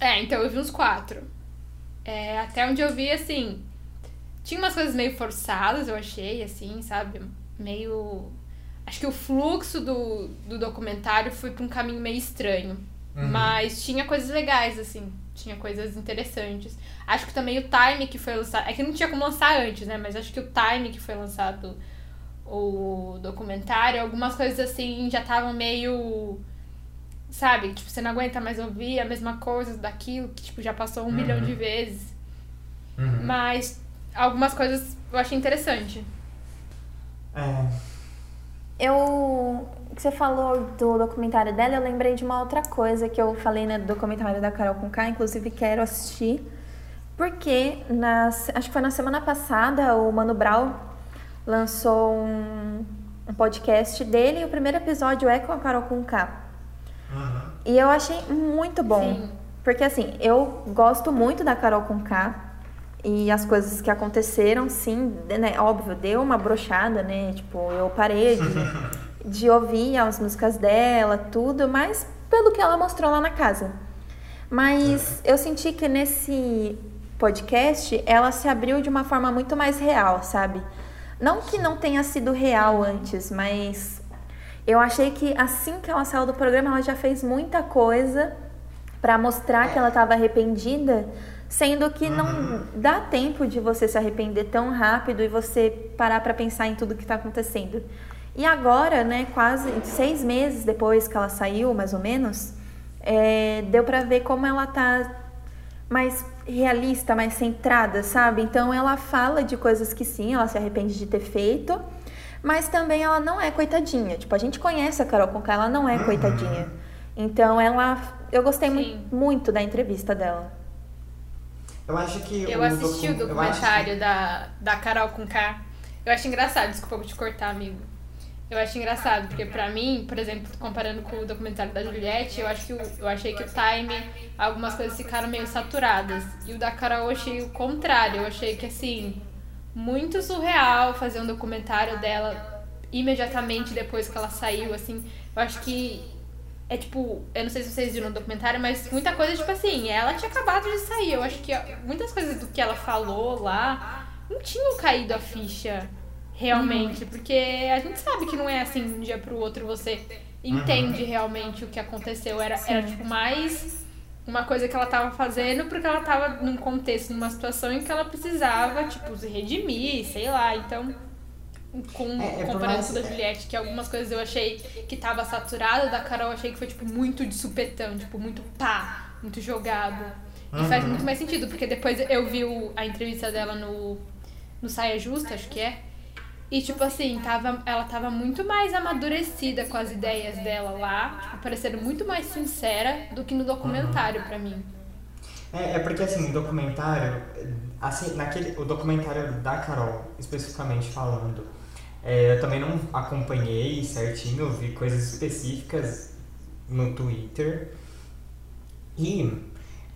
É, então eu vi uns quatro. É, até onde eu vi, assim. Tinha umas coisas meio forçadas, eu achei, assim, sabe? Meio. Acho que o fluxo do, do documentário foi pra um caminho meio estranho. Uhum. Mas tinha coisas legais, assim. Tinha coisas interessantes. Acho que também o time que foi lançado. É que não tinha como lançar antes, né? Mas acho que o time que foi lançado o documentário, algumas coisas assim já estavam meio. Sabe? Tipo, você não aguenta mais ouvir a mesma coisa daquilo que tipo, já passou um Uhum. milhão de vezes. Uhum. Mas algumas coisas eu achei interessante. É, Eu. que Você falou do documentário dela, eu lembrei de uma outra coisa que eu falei né, do documentário da Carol com K, inclusive quero assistir. Porque nas, acho que foi na semana passada o Mano Brown lançou um, um podcast dele e o primeiro episódio é com a Carol com K. uhum. E eu achei muito bom. Sim. Porque assim, eu gosto muito da Carol com K e as coisas que aconteceram, sim, né? Óbvio, deu uma brochada, né? Tipo, eu parei de, de ouvir as músicas dela, tudo, mas pelo que ela mostrou lá na casa. Mas eu senti que nesse podcast ela se abriu de uma forma muito mais real, sabe? Não que não tenha sido real antes, mas eu achei que assim que ela saiu do programa, ela já fez muita coisa pra mostrar que ela estava arrependida, sendo que não dá tempo de você se arrepender tão rápido e você parar pra pensar em tudo que tá acontecendo. E agora, né, quase seis meses depois que ela saiu, mais ou menos, é, deu pra ver como ela tá mais realista, mais centrada, sabe? Então ela fala de coisas que sim, ela se arrepende de ter feito, mas também ela não é coitadinha. Tipo, a gente conhece a Carol Conká, ela não é coitadinha. Então ela, eu gostei mu- muito da entrevista dela. Eu acho que Eu o assisti o docu- eu acho que- documentário da, da Carol com K. Eu acho engraçado, desculpa eu te cortar, amigo. Eu acho engraçado, porque pra mim, por exemplo, comparando com o documentário da Juliette, eu acho que o- eu achei que o time, algumas coisas ficaram meio saturadas. E o da Carol eu achei o contrário. Eu achei que assim, muito surreal fazer um documentário dela imediatamente depois que ela saiu, assim. Eu acho que é tipo, eu não sei se vocês viram o documentário, mas muita coisa, tipo assim, ela tinha acabado de sair. Eu acho que muitas coisas do que ela falou lá não tinham caído a ficha realmente, porque a gente sabe que não é assim de um dia pro outro você entende realmente o que aconteceu. Era, era tipo mais uma coisa que ela tava fazendo porque ela tava num contexto, numa situação em que ela precisava, tipo, se redimir, sei lá. Então, com, É, é comparando com o da Juliette, que algumas coisas eu achei que tava saturada, da Carol eu achei que foi, tipo, muito de supetão, tipo, muito pá, muito jogado. E faz Uhum. muito mais sentido, porque depois eu vi o- a entrevista dela no, no Saia Justa, acho que é. E, tipo assim, tava, ela tava muito mais amadurecida com as ideias dela lá, tipo, parecendo muito mais sincera do que no documentário, pra mim. É, é porque assim, o documentário, assim, naquele, o documentário da Carol, especificamente falando, é, eu também não acompanhei certinho, eu vi coisas específicas no Twitter. E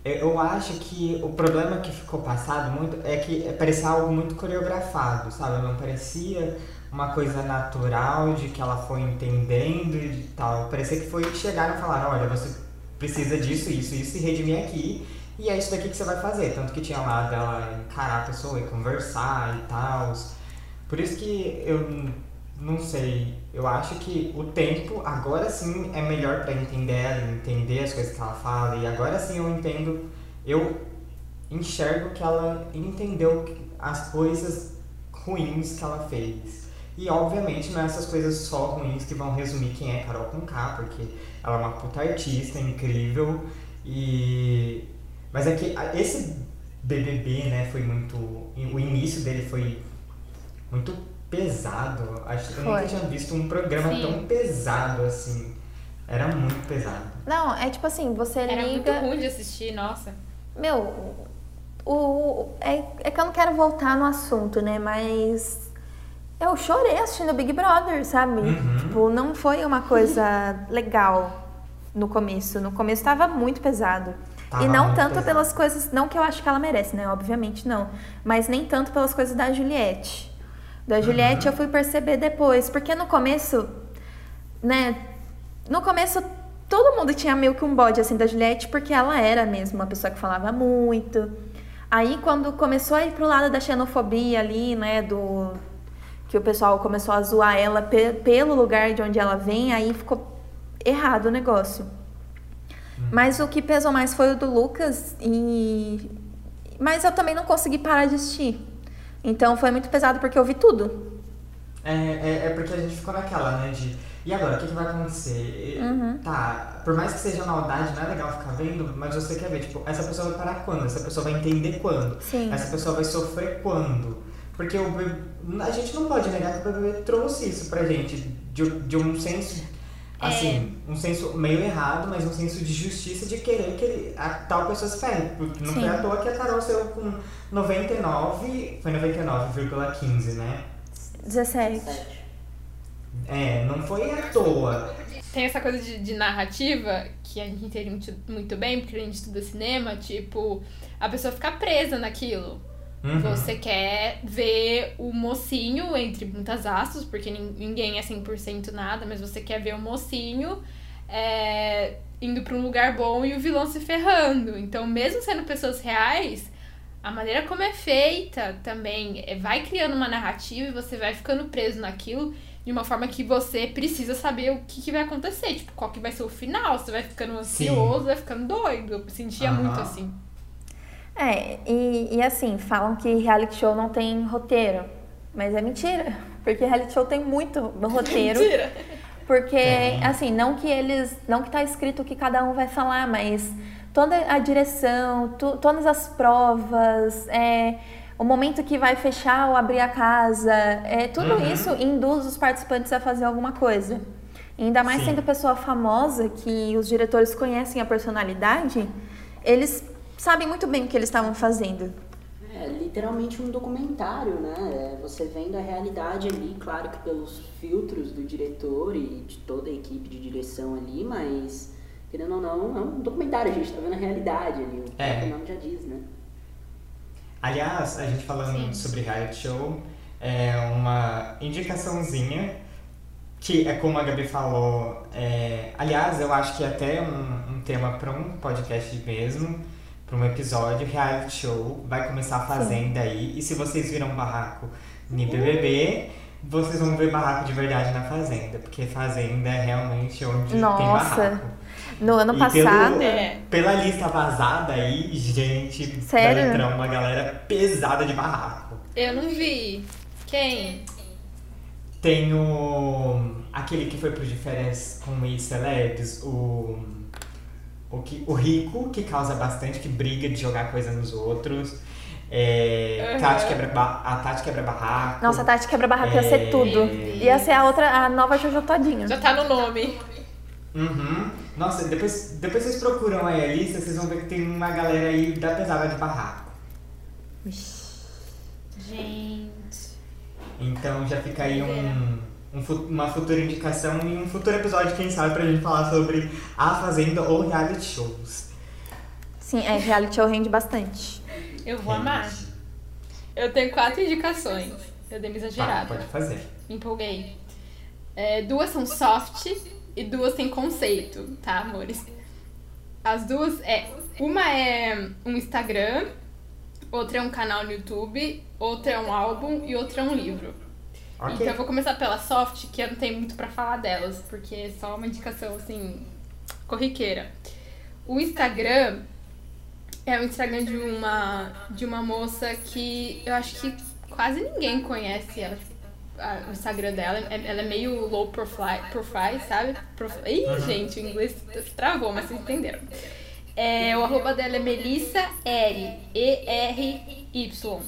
eu acho que o problema que ficou passado muito é que parecia algo muito coreografado, sabe? Não parecia uma coisa natural de que ela foi entendendo e tal. Parecia que foi chegaram e falaram, olha, você precisa disso, isso, isso, e redimir aqui. E é isso daqui que você vai fazer. Tanto que tinha lá dela encarar a pessoa e conversar e tal. Por isso que eu não sei. Eu acho que o tempo, agora sim, é melhor pra entender ela, entender as coisas que ela fala. E agora sim eu entendo, eu enxergo que ela entendeu as coisas ruins que ela fez. E obviamente não é essas coisas só ruins que vão resumir quem é Carol Conká, porque ela é uma puta artista incrível e mas é que esse BBB, né, foi muito o início dele foi muito pesado. Acho que eu nunca tinha visto um programa Sim. tão pesado assim. Era muito pesado. Não, é tipo assim, você Era muito liga. ruim de assistir, nossa. Meu, o, é, é que eu não quero voltar no assunto, né? Mas eu chorei assistindo Big Brother, sabe? Uhum. Tipo, não foi uma coisa legal no começo. No começo tava muito pesado. Tava e não muito tanto pesado. pelas coisas. Não que eu acho que ela merece, né? Obviamente não. Mas nem tanto pelas coisas da Juliette. Da Juliette Uhum. eu fui perceber depois. Porque no começo, né? No começo todo mundo tinha meio que um bode assim da Juliette, porque ela era mesmo uma pessoa que falava muito. Aí quando começou a ir pro lado da xenofobia ali, né? Do. Que o pessoal começou a zoar ela pe- pelo lugar de onde ela vem, aí ficou errado o negócio. Mas o que pesou mais foi o do Lucas e. Mas eu também não consegui parar de assistir. Então foi muito pesado porque eu vi tudo. É, é, é porque a gente ficou naquela, né? De. E agora, o que, que vai acontecer? Uhum. Tá, por mais que seja maldade, não é legal ficar vendo, mas você quer ver, tipo, essa pessoa vai parar quando? Essa pessoa vai entender quando? Sim. Essa pessoa vai sofrer quando? Porque o BBB, a gente não pode negar que o BBB trouxe isso pra gente, de, de um senso, assim, um senso meio errado, mas um senso de justiça de querer que ele, a tal pessoa se ferre. Porque não foi à toa que a Carol saiu com 99, foi 99,15, né? 17. É, não foi à toa. Tem essa coisa de, de narrativa que a gente entende muito, muito bem, porque a gente estuda cinema, tipo, a pessoa fica presa naquilo. Uhum. Você quer ver o mocinho, entre muitas aspas, porque nin- ninguém é 100% nada, mas você quer ver o mocinho é, indo pra um lugar bom e o vilão se ferrando. Então, mesmo sendo pessoas reais, a maneira como é feita também é, vai criando uma narrativa e você vai ficando preso naquilo de uma forma que você precisa saber o que, que vai acontecer, tipo, qual que vai ser o final. Você vai ficando ansioso, vai ficando doido. Eu sentia Aham. muito assim. É, e, e assim, falam que reality show não tem roteiro. Mas é mentira. Porque reality show tem muito no roteiro. Mentira. Porque, Tem. assim, não que eles. Não que tá escrito o que cada um vai falar, mas toda a direção, tu- todas as provas, é, o momento que vai fechar ou abrir a casa, é, tudo Uhum. isso induz os participantes a fazer alguma coisa. E ainda mais Sim. sendo pessoa famosa, que os diretores conhecem a personalidade, eles sabem muito bem o que eles estavam fazendo. É literalmente um documentário, né? É você vendo a realidade ali, claro que pelos filtros do diretor e de toda a equipe de direção ali, mas querendo ou não, é um documentário, a gente tá vendo a realidade ali, o É. próprio nome já diz, né? Aliás, a gente falando Sim. sobre reality show, é uma indicaçãozinha que é como a Gabi falou. é, aliás, eu acho que é até um, um tema para um podcast mesmo, para um episódio. Reality show vai começar a Fazenda aí. E se vocês viram Barraco no BBB, vocês vão ver Barraco de verdade na Fazenda, porque Fazenda é realmente onde tem Nossa, barraco. No ano E passado. pelo- É. Pela lista vazada aí, gente, Sério? vai entrar uma galera pesada de barraco. Eu não vi. Quem? Tem o. aquele que foi pro de férias com ex-celebs, o. O, que, o rico, que causa bastante, que briga de jogar coisa nos outros. É, Uhum. Tati quebra, a Tati quebra barraco. Nossa, a Tati quebra-barraco ia ser É. tudo. Ia ser a outra, a nova Jojo Todinho. Já tá no nome. Uhum. Nossa, depois, depois vocês procuram aí a lista, vocês vão ver que tem uma galera aí da pesada de barraco. Gente. Então já fica aí um, uma futura indicação e um futuro episódio, quem sabe, pra gente falar sobre a Fazenda ou reality shows. Sim, é, reality show rende bastante. Eu vou amar. Eu tenho quatro indicações. Eu dei uma Tá, exagerada. pode fazer. Me empolguei. É, duas são soft e duas têm conceito, tá, amores? As duas é. Uma é um Instagram, outra é um canal no YouTube, outra é um álbum e outra é um livro. Ok. Então eu vou começar pela soft, que eu não tenho muito pra falar delas, porque é só uma indicação assim, corriqueira. O Instagram é o Instagram de uma de uma moça que eu acho que quase ninguém conhece ela. a- o Instagram dela, é- ela é meio low profile, profile sabe? Prof... Ih, gente, o inglês travou, mas vocês entenderam. É, o arroba dela é Melissa R, E-R-Y.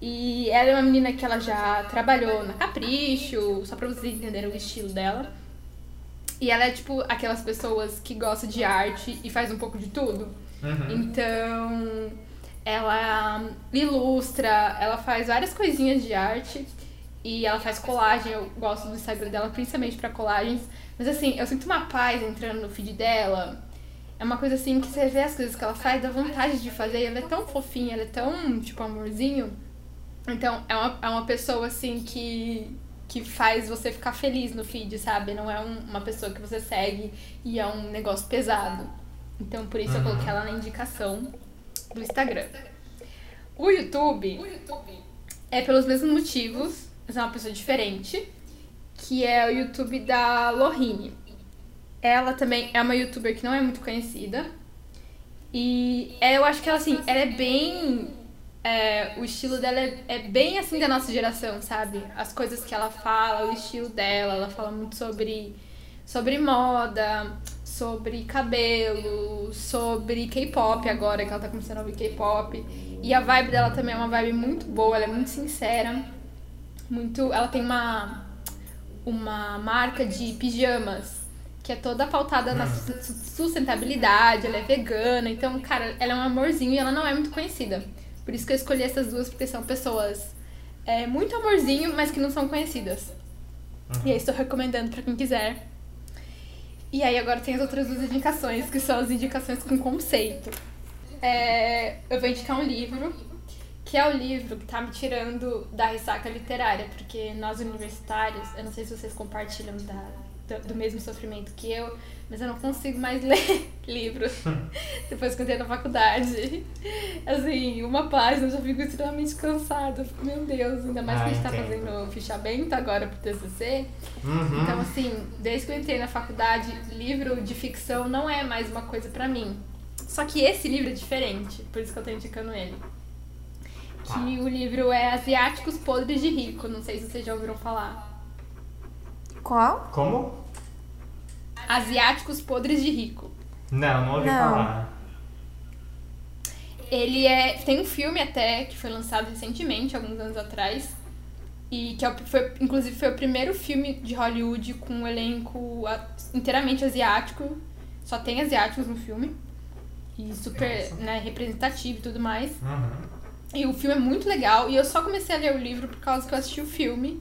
E ela é uma menina que ela já trabalhou na Capricho, só pra vocês entenderem o estilo dela. E ela é tipo aquelas pessoas que gostam de arte e faz um pouco de tudo. Uhum. Então, ela ilustra, ela faz várias coisinhas de arte e ela faz colagem. Eu gosto do Instagram dela principalmente para colagens. Mas assim, eu sinto uma paz entrando no feed dela. É uma coisa assim que você vê as coisas que ela faz, dá vontade de fazer. E ela é tão fofinha, ela é tão, tipo, amorzinho. Então, é uma, é uma pessoa assim que, que faz você ficar feliz no feed, sabe? Não é um, uma pessoa que você segue e é um negócio pesado. Então, por isso eu coloquei ela na indicação do Instagram. O YouTube é pelos mesmos motivos, mas é uma pessoa diferente, que é o YouTube da Lohine. Ela também é uma youtuber que não é muito conhecida. E é, eu acho que ela, assim, ela é bem. É, o estilo dela é, é bem assim da nossa geração, sabe? As coisas que ela fala, o estilo dela, ela fala muito sobre, sobre moda, sobre cabelo, sobre K-pop agora, que ela tá começando a ouvir K-pop. E a vibe dela também é uma vibe muito boa, ela é muito sincera. Muito. Ela tem uma, uma marca de pijamas que é toda pautada na su- sustentabilidade, ela é vegana, então, cara, ela é um amorzinho e ela não é muito conhecida. Por isso que eu escolhi essas duas, porque são pessoas é, muito amorzinho, mas que não são conhecidas. E aí estou recomendando pra quem quiser. E aí agora tem as outras duas indicações, que são as indicações com conceito. É, eu vou indicar um livro, que é o livro que tá me tirando da ressaca literária, porque nós universitários, eu não sei se vocês compartilham da, do, do mesmo sofrimento que eu, mas eu não consigo mais ler livros depois que eu entrei na faculdade. Assim, uma página eu já fico extremamente cansada. Fico, meu Deus, ainda mais que a gente Ah, tá entendo. fazendo fichamento agora pro TCC. Uhum. Então, assim, desde que eu entrei na faculdade, livro de ficção não é mais uma coisa pra mim. Só que esse livro é diferente, por isso que eu tô indicando ele. Que o livro é Asiáticos Podres de Rico, não sei se vocês já ouviram falar. Qual? Como? Asiáticos Podres de Rico. Não, não ouvi Não. falar. Ele é. Tem um filme até que foi lançado recentemente, alguns anos atrás. E que é foi, inclusive foi o primeiro filme de Hollywood com um elenco inteiramente asiático. Só tem asiáticos no filme. E super né, representativo e tudo mais. Uhum. E o filme é muito legal. E eu só comecei a ler o livro por causa que eu assisti o filme.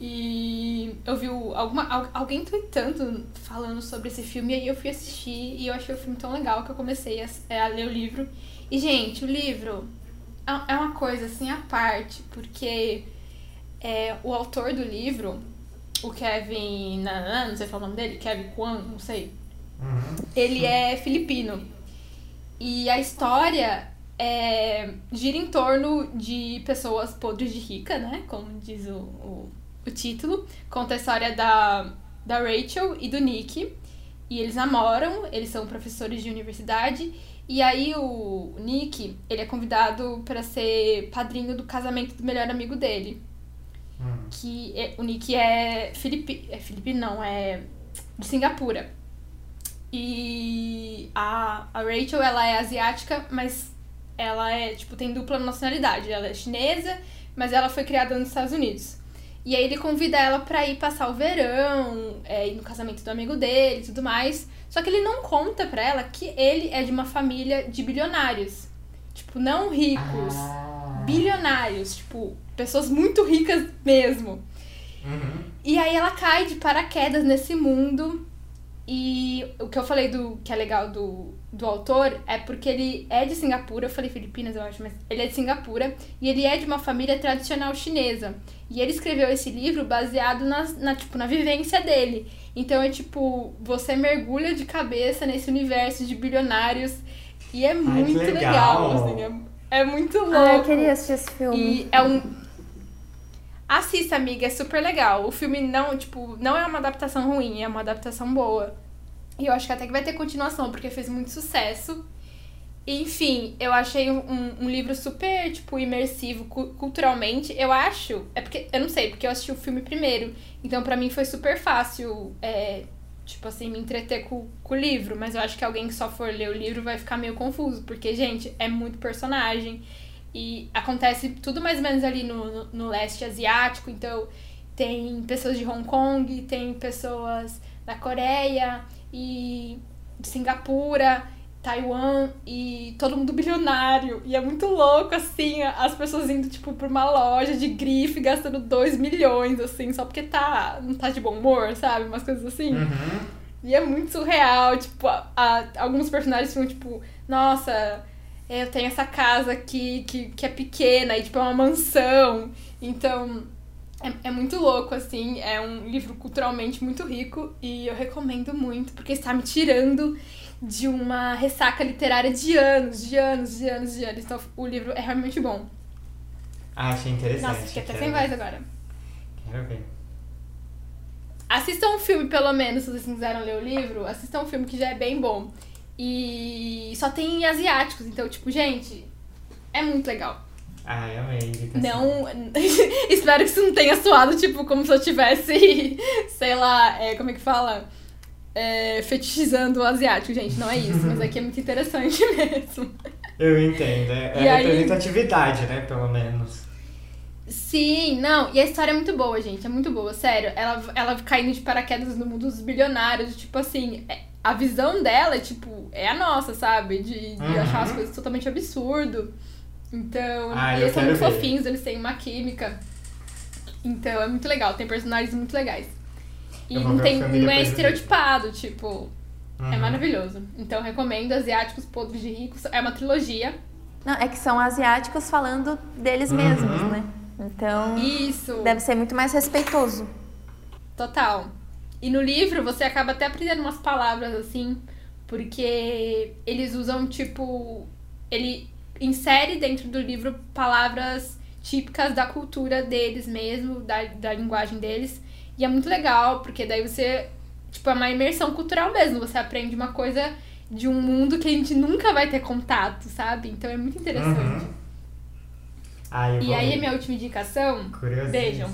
E eu vi alguma, al- alguém tweetando falando sobre esse filme. E aí eu fui assistir. E eu achei o filme tão legal que eu comecei a, é, a ler o livro. E, gente, o livro é é uma coisa assim à parte. Porque é, o autor do livro, o Kevin. Nanã, não sei falar o nome dele. Kevin Kwan, não sei. Uhum. Ele é filipino. E a história é, gira em torno de pessoas podres de rica, né? Como diz o, o, o título. Conta a história da, da Rachel e do Nick. E eles namoram, eles são professores de universidade. E aí o Nick, ele é convidado para ser padrinho do casamento do melhor amigo dele. Uhum. Que é- o Nick é Filipe, é filipino, não, é de Singapura. E a, a Rachel, ela é asiática, mas ela é, tipo, tem dupla nacionalidade. Ela é chinesa, mas ela foi criada nos Estados Unidos. E aí ele convida ela pra ir passar o verão, é, ir no casamento do amigo dele e tudo mais. Só que ele não conta pra ela que ele é de uma família de bilionários. Tipo, não ricos, Ah. bilionários. Tipo, pessoas muito ricas mesmo. Uhum. E aí ela cai de paraquedas nesse mundo. E o que eu falei do que é legal do, do autor é porque ele é de Singapura, eu falei Filipinas, eu acho, mas ele é de Singapura e ele é de uma família tradicional chinesa. E ele escreveu esse livro baseado nas, na, tipo, na vivência dele. Então é tipo, você mergulha de cabeça nesse universo de bilionários e é muito legal, legal. assim, é, é muito louco. Ah, eu queria assistir esse filme. E é um. Assista, amiga, é super legal. O filme não, tipo, não é uma adaptação ruim, é uma adaptação boa. E eu acho que até que vai ter continuação, porque fez muito sucesso. Enfim, eu achei um, um livro super, tipo, imersivo cu- culturalmente. Eu acho. É porque. Eu não sei, porque eu assisti o filme primeiro. Então, pra mim foi super fácil, é, tipo assim, me entreter com, com o livro. Mas eu acho que alguém que só for ler o livro vai ficar meio confuso. Porque, gente, é muito personagem. E acontece tudo mais ou menos ali no, no, no leste asiático. Então, tem pessoas de Hong Kong, tem pessoas da Coreia e de Singapura. Taiwan e todo mundo bilionário. E é muito louco, assim, as pessoas indo, tipo, pra uma loja de grife gastando 2 milhões, assim, só porque tá, não tá de bom humor, sabe? Umas coisas assim. Uhum. E é muito surreal, tipo, a, a- alguns personagens ficam, tipo, nossa, eu tenho essa casa aqui que, que é pequena e, tipo, é uma mansão. Então, é, é muito louco, assim, é um livro culturalmente muito rico e eu recomendo muito, porque está me tirando de uma ressaca literária de anos, de anos, de anos, de anos. Então, o livro é realmente bom. Ah, achei interessante. Nossa, fiquei até sem ver. voz agora. Quero ver. Assistam um filme, pelo menos, se vocês quiseram ler o livro. Assistam um filme que já é bem bom. E só tem asiáticos, então, tipo, gente, é muito legal. Ai, amei. Não. Espero que isso não tenha soado, tipo, como se eu tivesse, sei lá, é, como é que fala? É, fetichizando o asiático, gente. Não é isso, mas aqui é muito interessante mesmo. Eu entendo. É, é aí- representatividade, né? Pelo menos. Sim, não, e a história é muito boa, gente, é muito boa, sério. Ela, ela caindo de paraquedas no mundo dos bilionários, tipo assim, é- a visão dela é tipo, é a nossa, sabe? De, de Uhum. achar as coisas totalmente absurdo. Então, Ah, e eles são muito ver. fofinhos, eles têm uma química. Então, é muito legal, tem personagens muito legais. E não, tem, não é estereotipado, tipo, é Uhum. maravilhoso. Então, recomendo Asiáticos Podres de Ricos, é uma trilogia. Não, é que são asiáticos falando deles Uhum. mesmos, né? Então, Isso! deve ser muito mais respeitoso. Total. E no livro você acaba até aprendendo umas palavras assim, porque eles usam tipo. Ele insere dentro do livro palavras típicas da cultura deles mesmo, da, da linguagem deles. E é muito legal, porque daí você. Tipo, é uma imersão cultural mesmo. Você aprende uma coisa de um mundo que a gente nunca vai ter contato, sabe? Então é muito interessante. Uhum. Eu E aí, a minha última indicação. Vejam.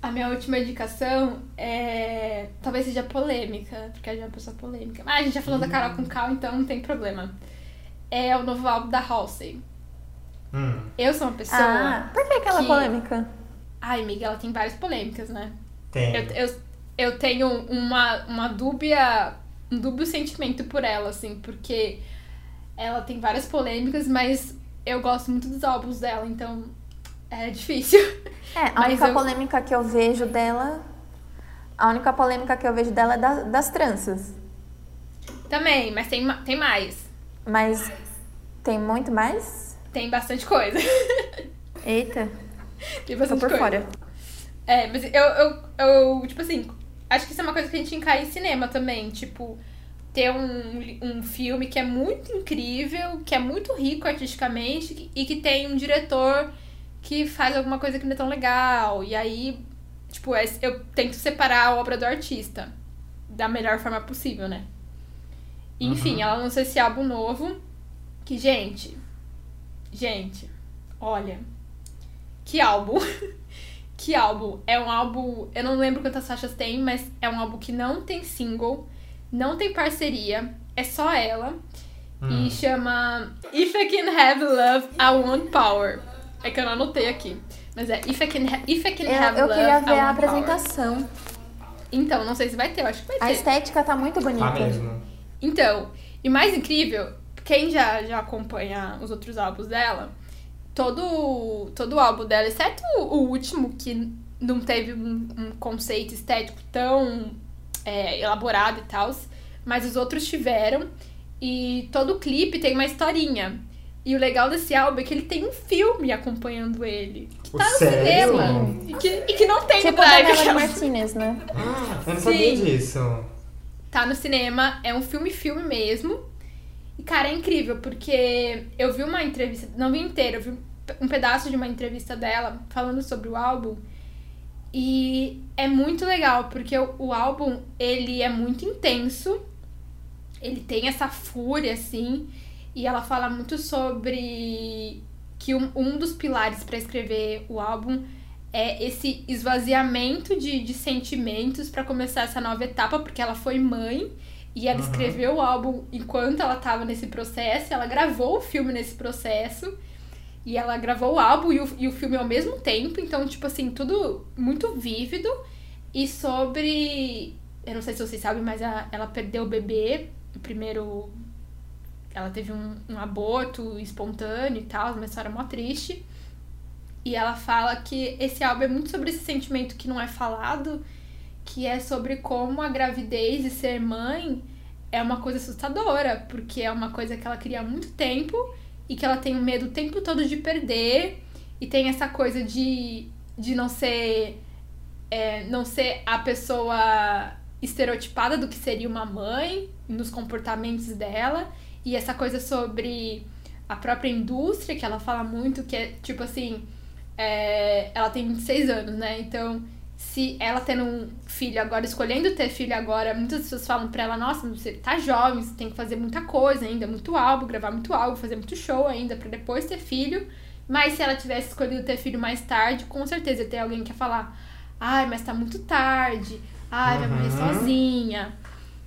A minha última indicação é. Talvez seja polêmica, porque a gente é uma pessoa polêmica. Mas a gente já falou da Carol com Cal, então não tem problema. É o novo álbum da Halsey. Hum. Eu sou uma pessoa. Ah, por que aquela que- polêmica? Ai, amiga, ela tem várias polêmicas, né? Tem. Eu, eu, eu tenho uma, uma dúbia. um dúbio sentimento por ela, assim, porque ela tem várias polêmicas, mas eu gosto muito dos álbuns dela, então é difícil. É, a única eu- polêmica que eu vejo dela. A única polêmica que eu vejo dela é da- das tranças. Também, mas tem, tem mais. Mas tem muito mais? Tem bastante coisa. Eita, Tem tô bastante por coisa. fora. É, mas eu, eu, eu, tipo assim, acho que isso é uma coisa que a gente encai em cinema também. Tipo, ter um, um filme que é muito incrível, que é muito rico artisticamente e que tem um diretor que faz alguma coisa que não é tão legal. E aí, tipo, é- eu tento separar a obra do artista da melhor forma possível, né? Enfim, Uhum. ela lançou esse álbum novo. Que, gente. Gente, olha. Que álbum. que álbum. É um álbum. Eu não lembro quantas faixas tem, mas é um álbum que não tem single, não tem parceria, é só ela. Hum. E chama If I Can Have Love, I Want Power. É que eu não anotei aqui. Mas é If I Can, ha If I can Eu, Have eu Love, queria I ver a Want Power. apresentação. Então, não sei se vai ter, eu acho que vai A ter. estética tá muito bonita. Tá mesmo. Então, e mais incrível, quem já, já acompanha os outros álbuns dela, todo, todo o álbum dela, exceto o último, que não teve um, um conceito estético tão é, elaborado e tal, mas os outros tiveram, e todo o clipe tem uma historinha. E o legal desse álbum é que ele tem um filme acompanhando ele. Que tá no Sério? cinema. E que, e que não tem Tipo no drive. Aquelas- Martinez, né? Ah, eu não sabia Sim. disso. tá no cinema, é um filme-filme mesmo. E, cara, é incrível, porque eu vi uma entrevista, não vi inteira, eu vi um pedaço de uma entrevista dela falando sobre o álbum. E é muito legal, porque o, o álbum, ele é muito intenso. Ele tem essa fúria, assim. E ela fala muito sobre que um, um dos pilares para escrever o álbum é esse esvaziamento de, de sentimentos para começar essa nova etapa, porque ela foi mãe e ela Uhum. escreveu o álbum enquanto ela estava nesse processo, ela gravou o filme nesse processo. E ela gravou o álbum e o, e o filme ao mesmo tempo, então, tipo assim, tudo muito vívido. E sobre. Eu não sei se vocês sabem, mas a- ela perdeu o bebê o primeiro. Ela teve um, um aborto espontâneo e tal, uma história mó triste. E ela fala que esse álbum é muito sobre esse sentimento que não é falado, que é sobre como a gravidez e ser mãe é uma coisa assustadora, porque é uma coisa que ela queria há muito tempo e que ela tem o medo o tempo todo de perder e tem essa coisa de, de não ser é, não ser a pessoa estereotipada do que seria uma mãe nos comportamentos dela e essa coisa sobre a própria indústria que ela fala muito que é tipo assim é, ela tem 26 anos né então se ela tendo um filho agora, escolhendo ter filho agora, muitas pessoas falam pra ela, nossa, você tá jovem, você tem que fazer muita coisa ainda, muito álbum, gravar muito álbum, fazer muito show ainda, para depois ter filho. Mas se ela tivesse escolhido ter filho mais tarde, com certeza ia ter alguém que ia falar, ai, mas tá muito tarde, ai, vai morrer Uhum. sozinha.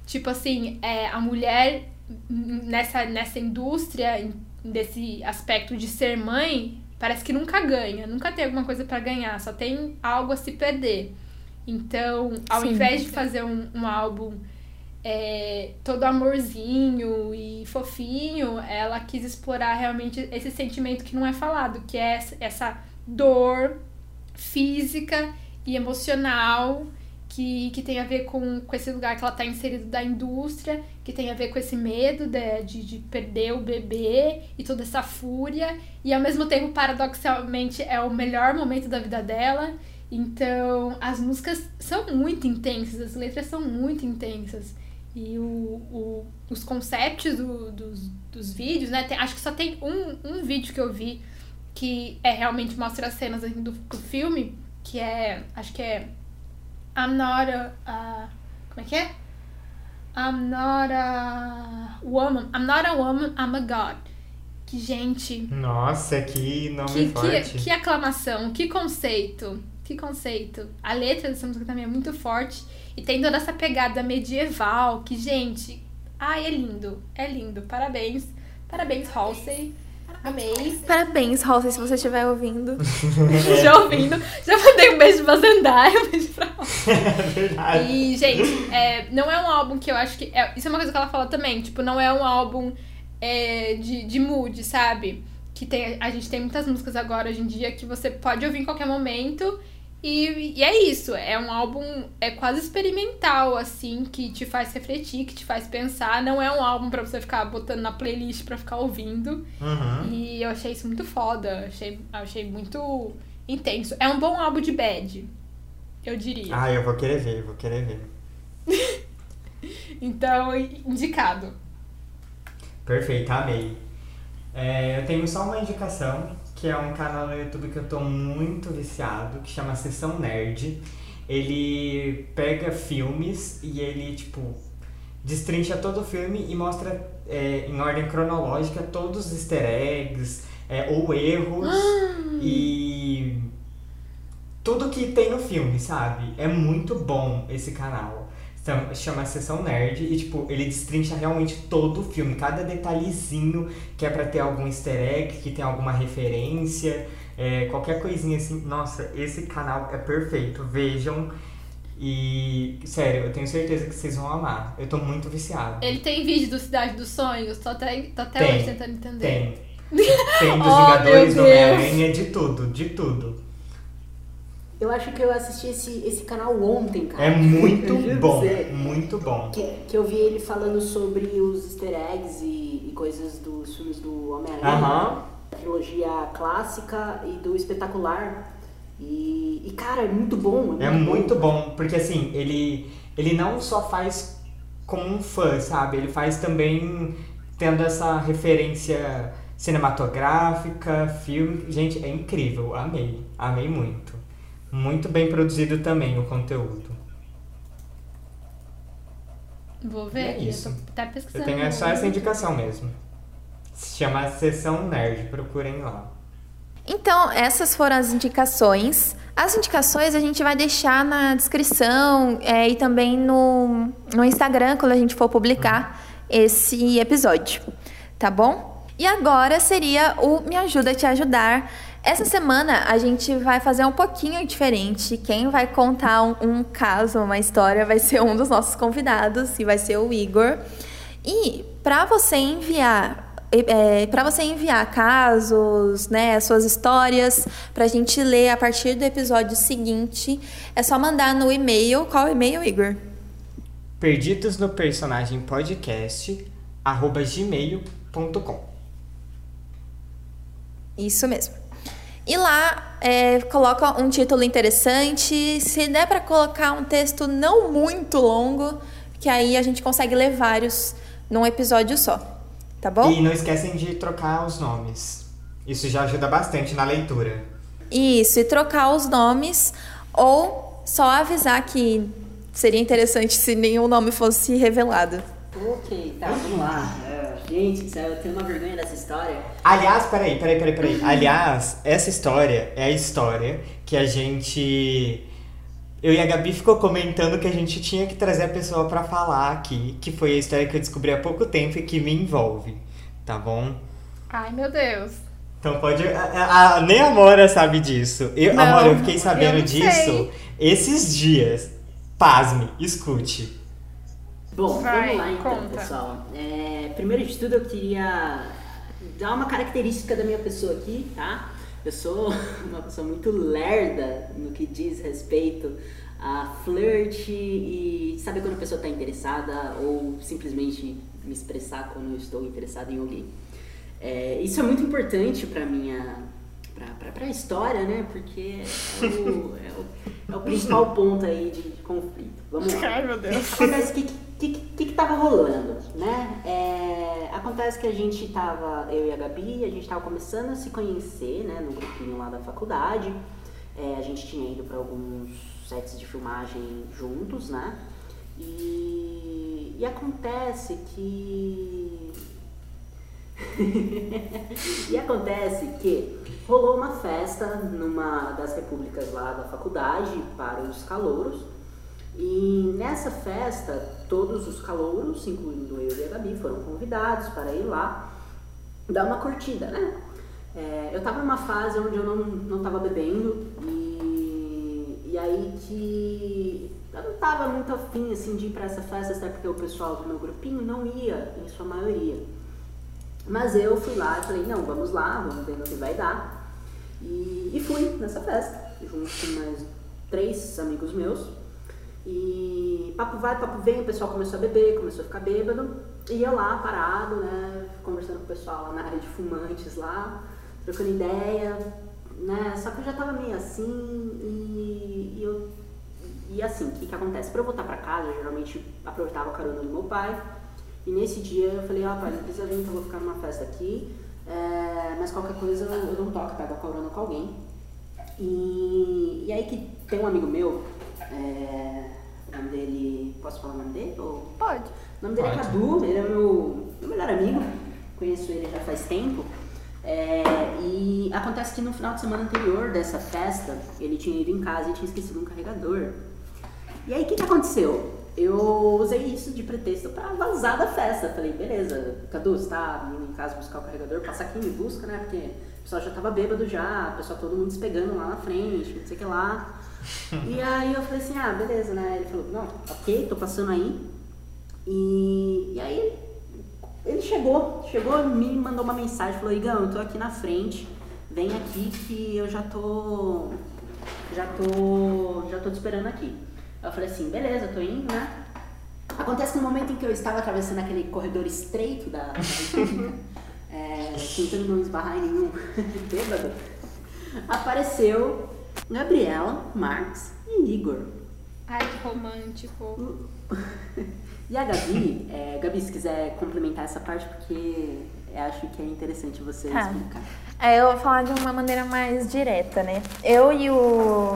Tipo assim, é, a mulher nessa, nessa indústria, desse aspecto de ser mãe, parece que nunca ganha, nunca tem alguma coisa pra ganhar, só tem algo a se perder. Então, ao Sim. invés de fazer um, um álbum é, todo amorzinho e fofinho, ela quis explorar realmente esse sentimento que não é falado, que é essa dor física e emocional que, que tem a ver com, com esse lugar que ela está inserida da indústria, que tem a ver com esse medo de, de, de perder o bebê e toda essa fúria, e ao mesmo tempo, paradoxalmente, é o melhor momento da vida dela. Então, as músicas são muito intensas, as letras são muito intensas. E o, o, os conceitos do, dos, dos vídeos, né? tem- acho que só tem um, um vídeo que eu vi que é realmente mostra as cenas do, do filme, que é. Acho que é. I'm not a. a- como é que é? I'm not a woman. I'm not a woman, I'm a god. Que, gente. Nossa, que nome Que, forte. que, que aclamação, que conceito, que conceito. A letra dessa música também é muito forte. E tem toda essa pegada medieval que, gente, ai, é lindo, é lindo. Parabéns, parabéns, Halsey. Amei. Parabéns, Halsey, se você estiver ouvindo. Já ouvindo. Já mandei um beijo pra Zendaya, um beijo pra Halsey. É verdade. E, gente, é, não é um álbum que eu acho que. é- isso é uma coisa que ela fala também. Tipo, não é um álbum é, de, de mood, sabe? Que tem, a gente tem muitas músicas agora hoje em dia que você pode ouvir em qualquer momento. E, e é isso. É um álbum é quase experimental, assim, que te faz refletir, que te faz pensar. Não é um álbum pra você ficar botando na playlist pra ficar ouvindo. Uhum. E eu achei isso muito foda. Achei, achei muito intenso. É um bom álbum de bad, eu diria. Ah, eu vou querer ver, eu vou querer ver. Então, indicado. Perfeito, amei. É, eu tenho só uma indicação, que é um canal no YouTube que eu tô muito viciado, que chama Sessão Nerd. Ele pega filmes e ele, tipo, destrincha todo o filme e mostra é, em ordem cronológica todos os easter eggs é, ou erros e tudo que tem no filme, sabe? É muito bom esse canal. Então, chama Sessão Nerd e, tipo, ele destrincha realmente todo o filme, cada detalhezinho que é pra ter algum easter egg, que tem alguma referência, é, qualquer coisinha assim. Nossa, esse canal é perfeito, vejam. E, sério, eu tenho certeza que vocês vão amar. Eu tô muito viciado. Ele tem vídeo do Cidade dos Sonhos? Tô até, tô até Tem, hoje tentando entender. Tem. Tem dos Oh, Vingadores, do. Homem-Aranha, de tudo, de tudo. Eu acho que eu assisti esse, esse canal ontem, cara. É muito bom, você. muito bom. Que, que eu vi ele falando sobre os easter eggs e, e coisas dos filmes do Homem-Aranha. Da trilogia clássica e do espetacular. E, e, cara, é muito bom. É muito bom, porque assim, ele, ele não só faz como um fã, sabe? Ele faz também tendo essa referência cinematográfica, filme. Gente, é incrível, amei, amei muito. Muito bem produzido também o conteúdo. Vou ver É isso. eu tô até Eu pesquisando. tenho só essa indicação mesmo. Se chama Sessão Nerd, procurem lá. Então, essas foram as indicações. As indicações a gente vai deixar na descrição é, e também no, no Instagram quando a gente for publicar esse episódio, tá bom? E agora seria o Me Ajuda a Te Ajudar. Essa semana a gente vai fazer um pouquinho diferente. Quem vai contar um, um caso, uma história, vai ser um dos nossos convidados e vai ser o Igor. E para você enviar é, para você enviar casos, né, suas histórias, para a gente ler a partir do episódio seguinte, é só mandar no e-mail. Qual é o e-mail, Igor? Perdidos no personagem podcast arroba gmail.com. Isso mesmo. E lá é, coloca um título interessante. Se der para colocar um texto não muito longo, que aí a gente consegue ler vários num episódio só. Tá bom? E não esquecem de trocar os nomes. Isso já ajuda bastante na leitura. Isso, e trocar os nomes ou só avisar que seria interessante se nenhum nome fosse revelado. Ok, tá, vamos lá. Gente, eu tenho uma vergonha dessa história. Aliás, peraí, peraí, peraí, peraí. Aliás, essa história é a história que a gente. Eu e a Gabi ficou comentando que a gente tinha que trazer a pessoa para falar aqui, que foi a história que eu descobri há pouco tempo e que me envolve, tá bom? Ai, meu Deus. Então pode. A, a, nem a Mora sabe disso. Eu, Não, Amora, eu fiquei sabendo eu disso sei. esses dias. Pasme, escute. Bom, Vai, vamos lá então, conta. pessoal. É, primeiro de tudo, eu queria dar uma característica da minha pessoa aqui, tá? Eu sou uma pessoa muito lerda no que diz respeito a flirt e saber quando a pessoa está interessada ou simplesmente me expressar quando eu estou interessada em alguém. É, isso é muito importante para minha pra, pra, pra história, né? Porque é o, é o, é o principal ponto aí de, de conflito. Vamos lá. Ai, meu Deus. Acontece que que, que, que tava rolando, né? É, acontece que a gente tava, eu e a Gabi, a gente tava começando a se conhecer, né? No grupinho lá da faculdade. É, a gente tinha ido para alguns sets de filmagem juntos, né? E, e acontece que e acontece que rolou uma festa numa das repúblicas lá da faculdade para os calouros. E nessa festa, todos os calouros, incluindo eu e a Gabi, foram convidados para ir lá dar uma curtida, né? É, eu tava numa fase onde eu não, não tava bebendo e, e aí que eu não tava muito afim assim, de ir para essa festa, até porque o pessoal do meu grupinho não ia, em sua maioria. Mas eu fui lá e falei, não, vamos lá, vamos ver no que vai dar. E, e fui nessa festa, junto com mais três amigos meus. E papo vai, papo vem, o pessoal começou a beber, começou a ficar bêbado. E eu lá, parado, né, conversando com o pessoal lá na área de fumantes lá, trocando ideia, né, só que eu já tava meio assim e, e eu... E assim, o que que acontece? Pra eu voltar pra casa, eu geralmente aproveitava a carona do meu pai. E nesse dia eu falei, ó pai, não precisa vir que eu vou ficar numa festa aqui, é, mas qualquer coisa eu um toque, pego a carona com alguém. E, e aí que tem um amigo meu, é, o nome dele. Posso falar o nome dele? Ou... Pode. O nome dele é Pode. Cadu, ele é meu, meu melhor amigo, conheço ele já faz tempo. É, e acontece que no final de semana anterior dessa festa, ele tinha ido em casa e tinha esquecido um carregador. E aí o que, que aconteceu? Eu usei isso de pretexto pra vazar da festa. Falei, beleza, Cadu, você tá indo em casa buscar o carregador, passa aqui e me busca, né? Porque o pessoal já tava bêbado já, o pessoal todo mundo se pegando lá na frente, não sei o que lá. E aí eu falei assim, ah, beleza, né? Ele falou, não, ok, tô passando aí. E, e aí ele chegou, chegou, me mandou uma mensagem, falou, Igão, eu tô aqui na frente, vem aqui que eu já tô. Já tô. Já tô te esperando aqui. Eu falei assim, beleza, tô indo, né? Acontece que no momento em que eu estava atravessando aquele corredor estreito da, é, tentando não esbarrar em nenhum bêbado, apareceu Gabriela, Marx e Igor. Ai, que romântico. E a Gabi, é, Gabi, se quiser complementar essa parte, porque eu acho que é interessante você Tá. explicar. É, eu vou falar de uma maneira mais direta, né? Eu e o.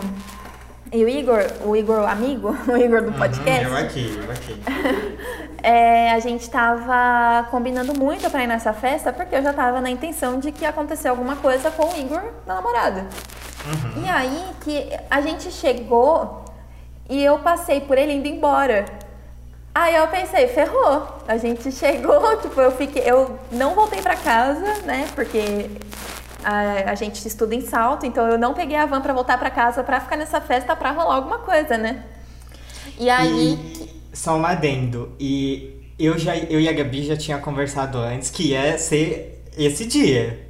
E o Igor, o Igor amigo, o Igor do podcast. Uhum, eu aqui, eu aqui. É, a gente tava combinando muito pra ir nessa festa, porque eu já tava na intenção de que ia acontecer alguma coisa com o Igor, meu namorado. E aí que a gente chegou e eu passei por ele indo embora. Aí eu pensei, ferrou. A gente chegou, tipo, eu fiquei, eu não voltei pra casa, né? Porque a, a gente estuda em salto, então eu não peguei a van pra voltar pra casa pra ficar nessa festa pra rolar alguma coisa, né? E aí E só um adendo. E eu, já, eu e a Gabi já tinha conversado antes que ia ser esse dia.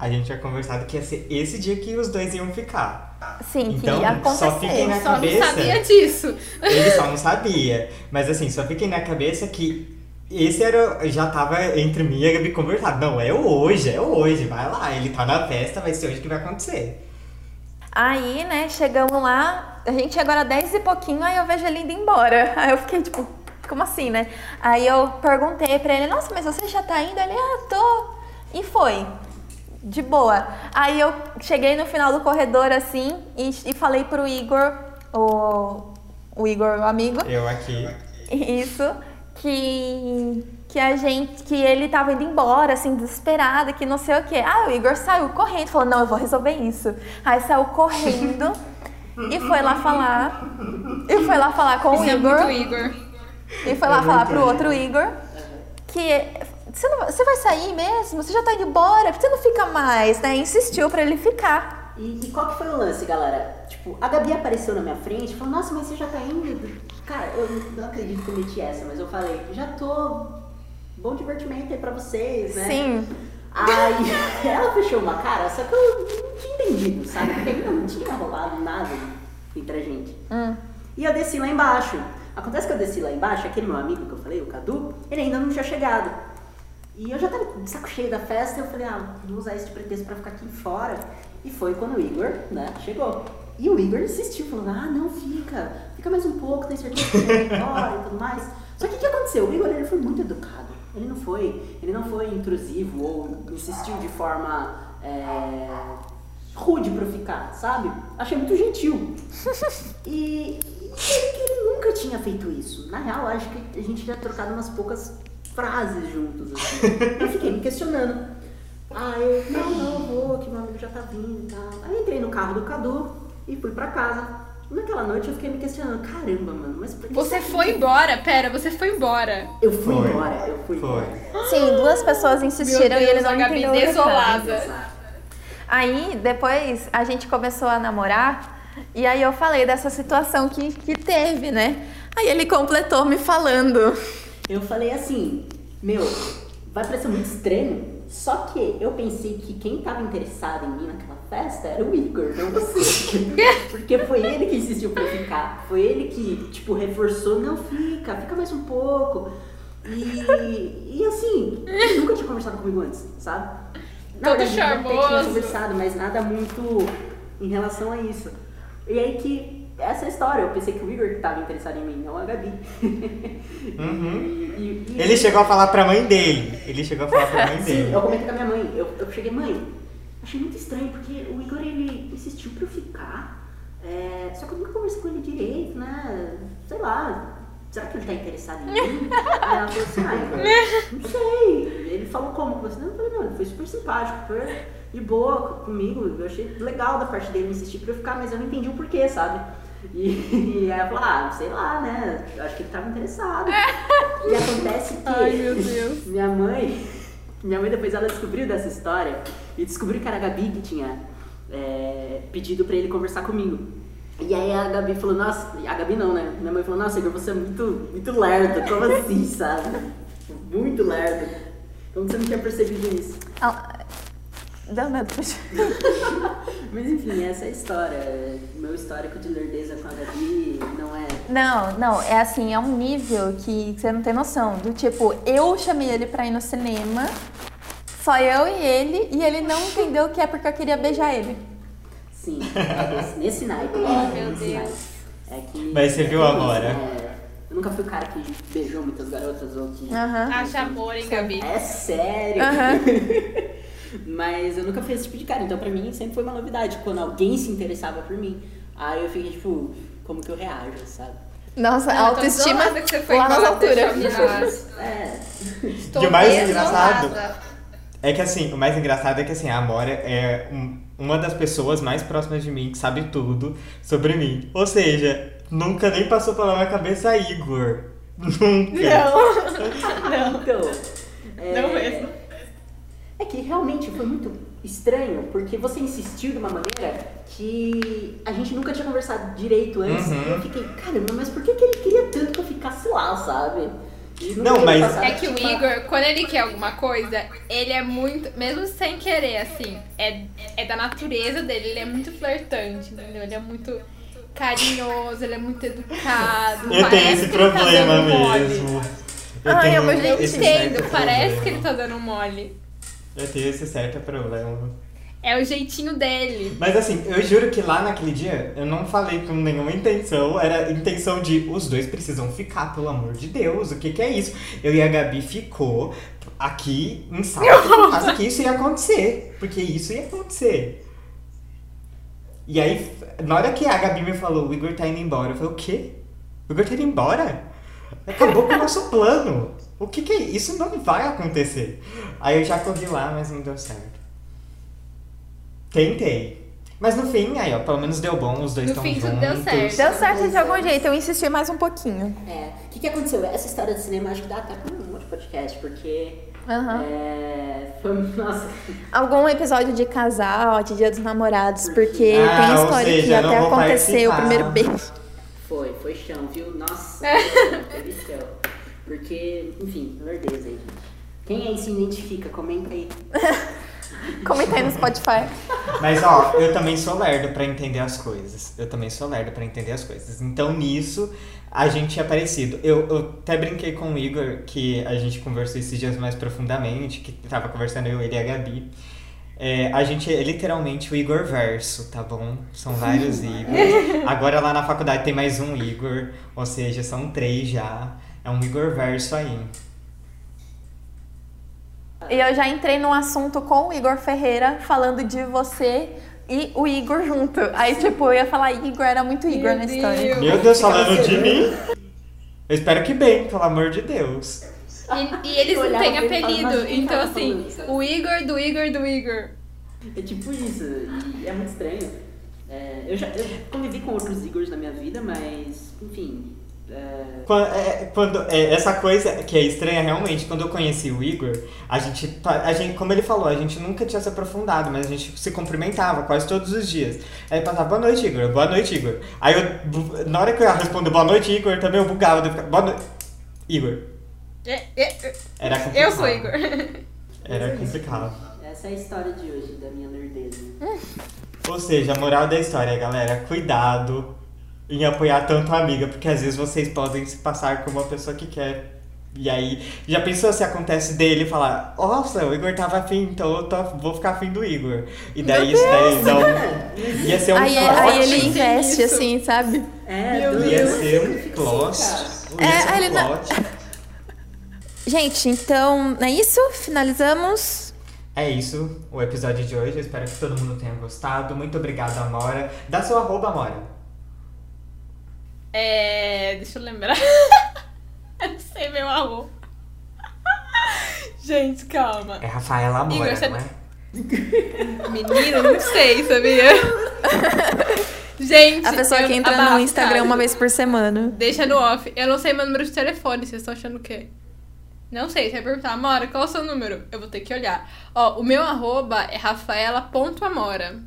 A gente tinha conversado que ia ser esse dia que os dois iam ficar. Sim, Então, que ia só fiquem acontecer. na Só não cabeça. sabia disso. Ele só não sabia. Mas assim, só fiquem na cabeça que esse era. Já tava entre mim e a Gabi conversado. Não, é hoje, é hoje. Vai lá, ele tá na festa, vai ser hoje que vai acontecer. Aí, né, chegamos lá, a gente agora 10 e pouquinho, aí eu vejo ele indo embora. Aí eu fiquei tipo, como assim, né? Aí eu perguntei pra ele, nossa, mas você já tá indo? Ele, ah, tô. E foi. De boa. Aí eu cheguei no final do corredor assim e, e falei pro Igor, o, o Igor, o amigo, Eu aqui. isso, que, que a gente, que ele tava indo embora, assim, desesperado, que não sei o quê. Ah, o Igor saiu correndo, falou, não, eu vou resolver isso. Aí saiu correndo e foi lá falar. E foi lá falar com o Isso é Igor. muito Igor. E foi lá falar pro outro Igor que você, não, você vai sair mesmo? Você já tá indo embora? Por que você não fica mais? Né? Insistiu pra ele ficar. E, e qual que foi o lance, galera? Tipo, a Gabi apareceu na minha frente e falou, nossa, mas você já tá indo? Cara, eu não acredito que eu meti essa, mas eu falei, já tô. Bom divertimento aí pra vocês, né? Sim. Aí ela fechou uma cara, só que eu não tinha entendido, sabe? Porque ainda não tinha rolado nada entre a gente. Hum. E eu desci lá embaixo. Acontece que eu desci lá embaixo, aquele meu amigo que eu falei, o Cadu, ele ainda não tinha chegado. E eu já tava de saco cheio da festa, eu falei, ah, vou usar esse de pretexto pra ficar aqui fora. E foi quando o Igor, né, chegou. E o Igor insistiu, falando, ah, não, fica, fica mais um pouco, tem certeza que vai embora e tudo mais. Só que o que aconteceu? O Igor, ele foi muito educado. Ele não foi, ele não foi intrusivo ou insistiu de forma é, rude eu ficar, sabe? Achei muito gentil. E, e ele nunca tinha feito isso. Na real, acho que a gente já trocado umas poucas frases juntos, assim. Eu fiquei me questionando. Ah, eu, não, não, eu vou, que meu amigo já tá vindo e tal. Aí eu entrei no carro do Cadu e fui pra casa. Naquela noite eu fiquei me questionando, caramba, mano, mas por que Você foi que- embora? Pera, você foi embora. Eu fui Foi. embora, eu fui Foi. embora. Sim, duas pessoas insistiram Meu e ele Deus, não recado. desolada. Aí, depois, a gente começou a namorar e aí eu falei dessa situação que, que teve, né? Aí ele completou me falando. Eu falei assim, meu, vai parecer muito estranho, só que eu pensei que quem tava interessado em mim naquela festa era o Igor, não você. Porque foi ele que insistiu pra eu ficar. Foi ele que, tipo, reforçou, não, fica, fica mais um pouco. E, e assim, ele nunca tinha conversado comigo antes, sabe? Na Todo verdade, gente até tinha charmoso. conversado, mas nada muito em relação a isso. E aí que, essa é a história, eu pensei que o Igor que tava interessado em mim, não a Gabi. Uhum. E- e- Ele chegou a falar pra mãe dele. Ele chegou a falar pra mãe Sim, dele. eu comentei com a minha mãe. Eu, eu cheguei, mãe, achei muito estranho, porque o Igor ele insistiu pra eu ficar. é, só que eu nunca conversei com ele direito, né? Sei lá. Será que ele tá interessado em mim? Aí ela falou assim, ah, Igor, não sei. Ele falou como com você? Não, eu falei, não, ele foi super simpático, foi de boa comigo. Eu achei legal da parte dele insistir pra eu ficar, mas eu não entendi o porquê, sabe? E, e aí ela falou, ah, sei lá, né? Eu acho que ele tava interessado. E acontece que Ai, meu Deus. minha mãe, minha mãe depois ela descobriu dessa história e descobriu que era a Gabi que tinha é, pedido pra ele conversar comigo. E aí a Gabi falou, nossa, a Gabi não, né? Minha mãe falou, nossa, Igor, você é muito, muito lerdo, como assim, sabe? Muito lerdo. Como você não tinha percebido isso? Ah, Dá medo, puxa. Mas enfim, essa é a história. Meu histórico de lerdeza com a Gabi não é. Não, não, é assim, é um nível que você não tem noção. Do tipo, eu chamei ele pra ir no cinema, só eu e ele, e ele não entendeu que é porque eu queria beijar ele. Sim, é nesse, nesse naipe. Oh, é, meu nesse Deus. naipe. É que, Mas você é viu que a é é, eu nunca fui o cara que beijou muitas garotas ou que. Acha amor, hein, Gabi? É sério. Mas eu nunca fiz esse tipo de cara. Então pra mim sempre foi uma novidade. Quando alguém se interessava por mim. Aí eu fiquei tipo, como que eu reajo, sabe? Nossa, Ah, eu tô autoestima que você foi lá nas alturas. É. Estou E o mais desolada. engraçado- É que assim, o mais engraçado é que assim, a Amora é um- uma das pessoas mais próximas de mim que sabe tudo sobre mim. Ou seja, nunca nem passou pela minha cabeça Igor. Nunca. Não, Então. é, não mesmo. Que realmente foi muito estranho, porque você insistiu de uma maneira que a gente nunca tinha conversado direito antes. Uhum. E eu fiquei, caramba, mas por que, que ele queria tanto que eu ficasse lá, sabe? Não, mas- passado É que o uma- Igor, quando ele quer alguma coisa, ele é muito, mesmo sem querer, assim, é, é da natureza dele, ele é muito flertante, entendeu? Ele é muito carinhoso, ele é muito educado. Eu tenho parece esse que ele tá problema dando mole. mesmo. Eu Ai, tenho jeito Eu esse entendo, parece problema. que ele tá dando mole. Esse certo problema. É o jeitinho dele. Mas assim, eu juro que lá naquele dia eu não falei com nenhuma intenção. Era intenção de os dois precisam ficar, pelo amor de Deus. O que, que é isso? Eu e a Gabi ficou aqui em salto por causa que isso ia acontecer. Porque isso ia acontecer. E aí, na hora que a Gabi me falou, o Igor tá indo embora, eu falei, o quê? O Igor tá indo embora? Acabou com o nosso plano. O que que é isso? Isso não vai acontecer. Aí eu já corri lá, mas não deu certo. Tentei. Mas no fim, aí ó, pelo menos deu bom, os dois No estão fim, juntos. tudo deu certo. Deu certo de algum jeito, eu insisti mais um pouquinho. É, o que, que aconteceu? Essa história de cinema acho que dá até pra um outro podcast, porque. Aham. É, foi. Nossa. Algum episódio de casal, de dia dos namorados, porque Ah, tem ou história seja, que não até vou aconteceu o participar. primeiro beijo. Foi, foi chão, viu? Nossa, teve chão. Porque, enfim, lordeza aí, gente. Quem aí se identifica, comenta aí. Comenta aí no Spotify. Mas ó, eu também sou lerdo pra entender as coisas. Eu também sou lerdo pra entender as coisas. Então nisso, a gente é parecido. Eu, eu até brinquei com o Igor, que a gente conversou esses dias mais profundamente, que tava conversando eu, ele e a Gabi. É, a gente é literalmente o Igor verso, tá bom? São vários Igors. Agora lá na faculdade tem mais um Igor, ou seja, são três já. É um Igor verso aí. E eu já entrei num assunto com o Igor Ferreira, falando de você e o Igor junto. Aí, tipo, eu ia falar Igor, era muito Igor Meu na história. Deus. Meu Deus, falando de mim. Eu espero que bem, pelo amor de Deus. E, e eles não têm apelido. "Mas quem Então, assim, falando isso?" o Igor do Igor do Igor. É tipo isso, e é muito estranho. É, eu já eu convivi com outros Igors na minha vida, mas, enfim. É, Quando, é, quando- é, essa coisa que é estranha realmente, quando eu conheci o Igor, a gente, pa- a gente, como ele falou, a gente nunca tinha se aprofundado, mas a gente se cumprimentava quase todos os dias. Aí passava, boa noite, Igor, boa noite, Igor. Aí eu, na hora que eu ia responder boa noite, Igor, também eu bugava, eu ficava, boa noite, Igor. É, é, é. Era complicado. Eu sou Igor. Era complicado. essa é a história de hoje, da minha lerdeza. Ou seja, a moral da história, galera, cuidado em apoiar tanto a amiga, porque às vezes vocês podem se passar como uma pessoa que quer. E aí, já pensou se acontece dele falar, nossa, o Igor tava afim, então eu tô- vou ficar afim do Igor. E daí isso daí dá um, ia ser um Aí, plot. aí ele investe, isso. assim, sabe? É, Meu doido. Ia Deus. ser um plot. Ia É, ser um ele não- plot. Gente, então, é isso? Finalizamos. É isso, o episódio de hoje. Eu espero que todo mundo tenha gostado. Muito obrigado, Amora. Dá seu arroba, Amora. É. Deixa eu lembrar. eu não sei meu arroba. Gente, calma. É Rafaela Amora, Igor, você- não é? Menino, não sei, sabia? Gente, A pessoa que entra no Instagram cara. uma vez por semana. Deixa no off. Eu não sei meu número de telefone, vocês estão achando o quê? Não sei, você vai perguntar, Amora, qual é o seu número? Eu vou ter que olhar. Ó, o meu arroba é rafaela.amora.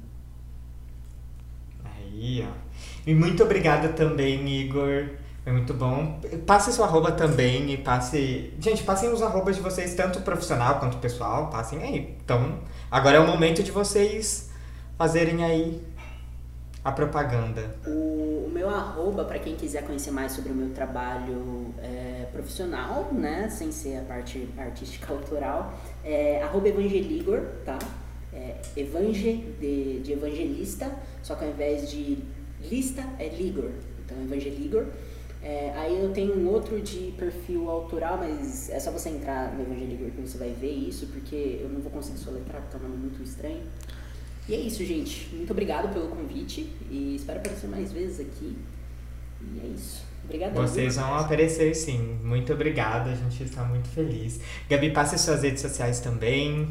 Aí, ó. E muito obrigada também, Igor. Foi muito bom. Passe seu arroba também e passe. Gente, passem os arrobas de vocês, tanto profissional quanto pessoal. Passem aí. Então, agora é o momento de vocês fazerem aí a propaganda. O, o meu arroba, pra quem quiser conhecer mais sobre o meu trabalho é, profissional, né, sem ser a parte artística autoral, é arroba evangeligor, tá? É de, de evangelista, só que ao invés de lista é ligor, então evangeligor. É, aí eu tenho um outro de perfil autoral, mas é só você entrar no Evangeligor que você vai ver isso, porque eu não vou conseguir soletrar, porque é um nome muito estranho. E é isso, gente. Muito obrigado pelo convite e espero aparecer mais vezes aqui. E é isso. Obrigado. Vocês vão aparecer sim. Muito obrigada, a gente está muito feliz. Gabi, passe suas redes sociais também.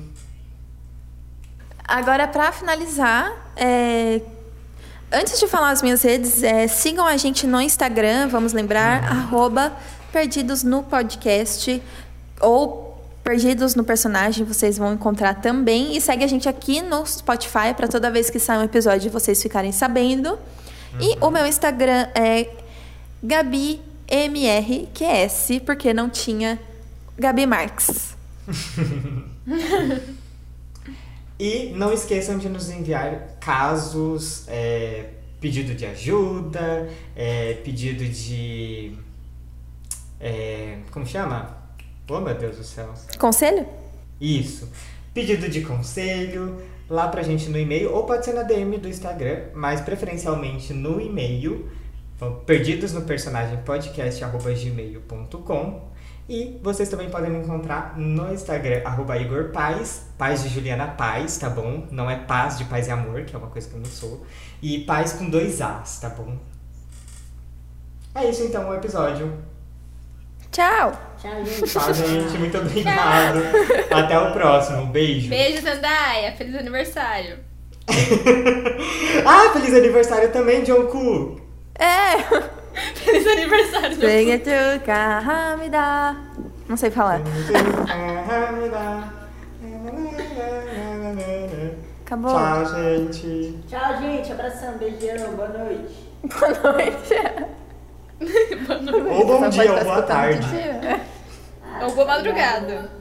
Agora, pra finalizar, é, antes de falar as minhas redes, é, sigam a gente no Instagram, vamos lembrar, arroba Perdidos no Podcast ou Perdidos no Personagem, vocês vão encontrar também. E segue a gente aqui no Spotify para toda vez que sair um episódio vocês ficarem sabendo. E o meu Instagram é Gabi MRQS, porque não tinha Gabi Marques. E não esqueçam de nos enviar casos, é, pedido de ajuda, é, pedido de. é, como chama? Oh meu Deus do céu. Conselho? Isso. Pedido de conselho lá pra gente no e-mail, ou pode ser na DM do Instagram, mas preferencialmente no e-mail, perdidos no personagem podcast.gmail.com. E vocês também podem me encontrar no Instagram, arroba Igor Paz, Paz de Juliana Paz, tá bom? Não é paz de paz e amor, que é uma coisa que eu não sou. E paz com dois As, tá bom? É isso então, o episódio. Tchau! Tchau, gente. Tchau, gente. Muito obrigado. Até o próximo. Beijo. Beijo, Zandaia. Feliz aniversário. ah, feliz aniversário também, John Ku. É! Feliz aniversário. John Venha tu Kahamida. Não sei falar. Acabou. Tchau, gente. Tchau, gente. Abração, beijão, boa noite. Boa noite. Ou bom Só dia, ou boa tarde. Ou boa madrugada.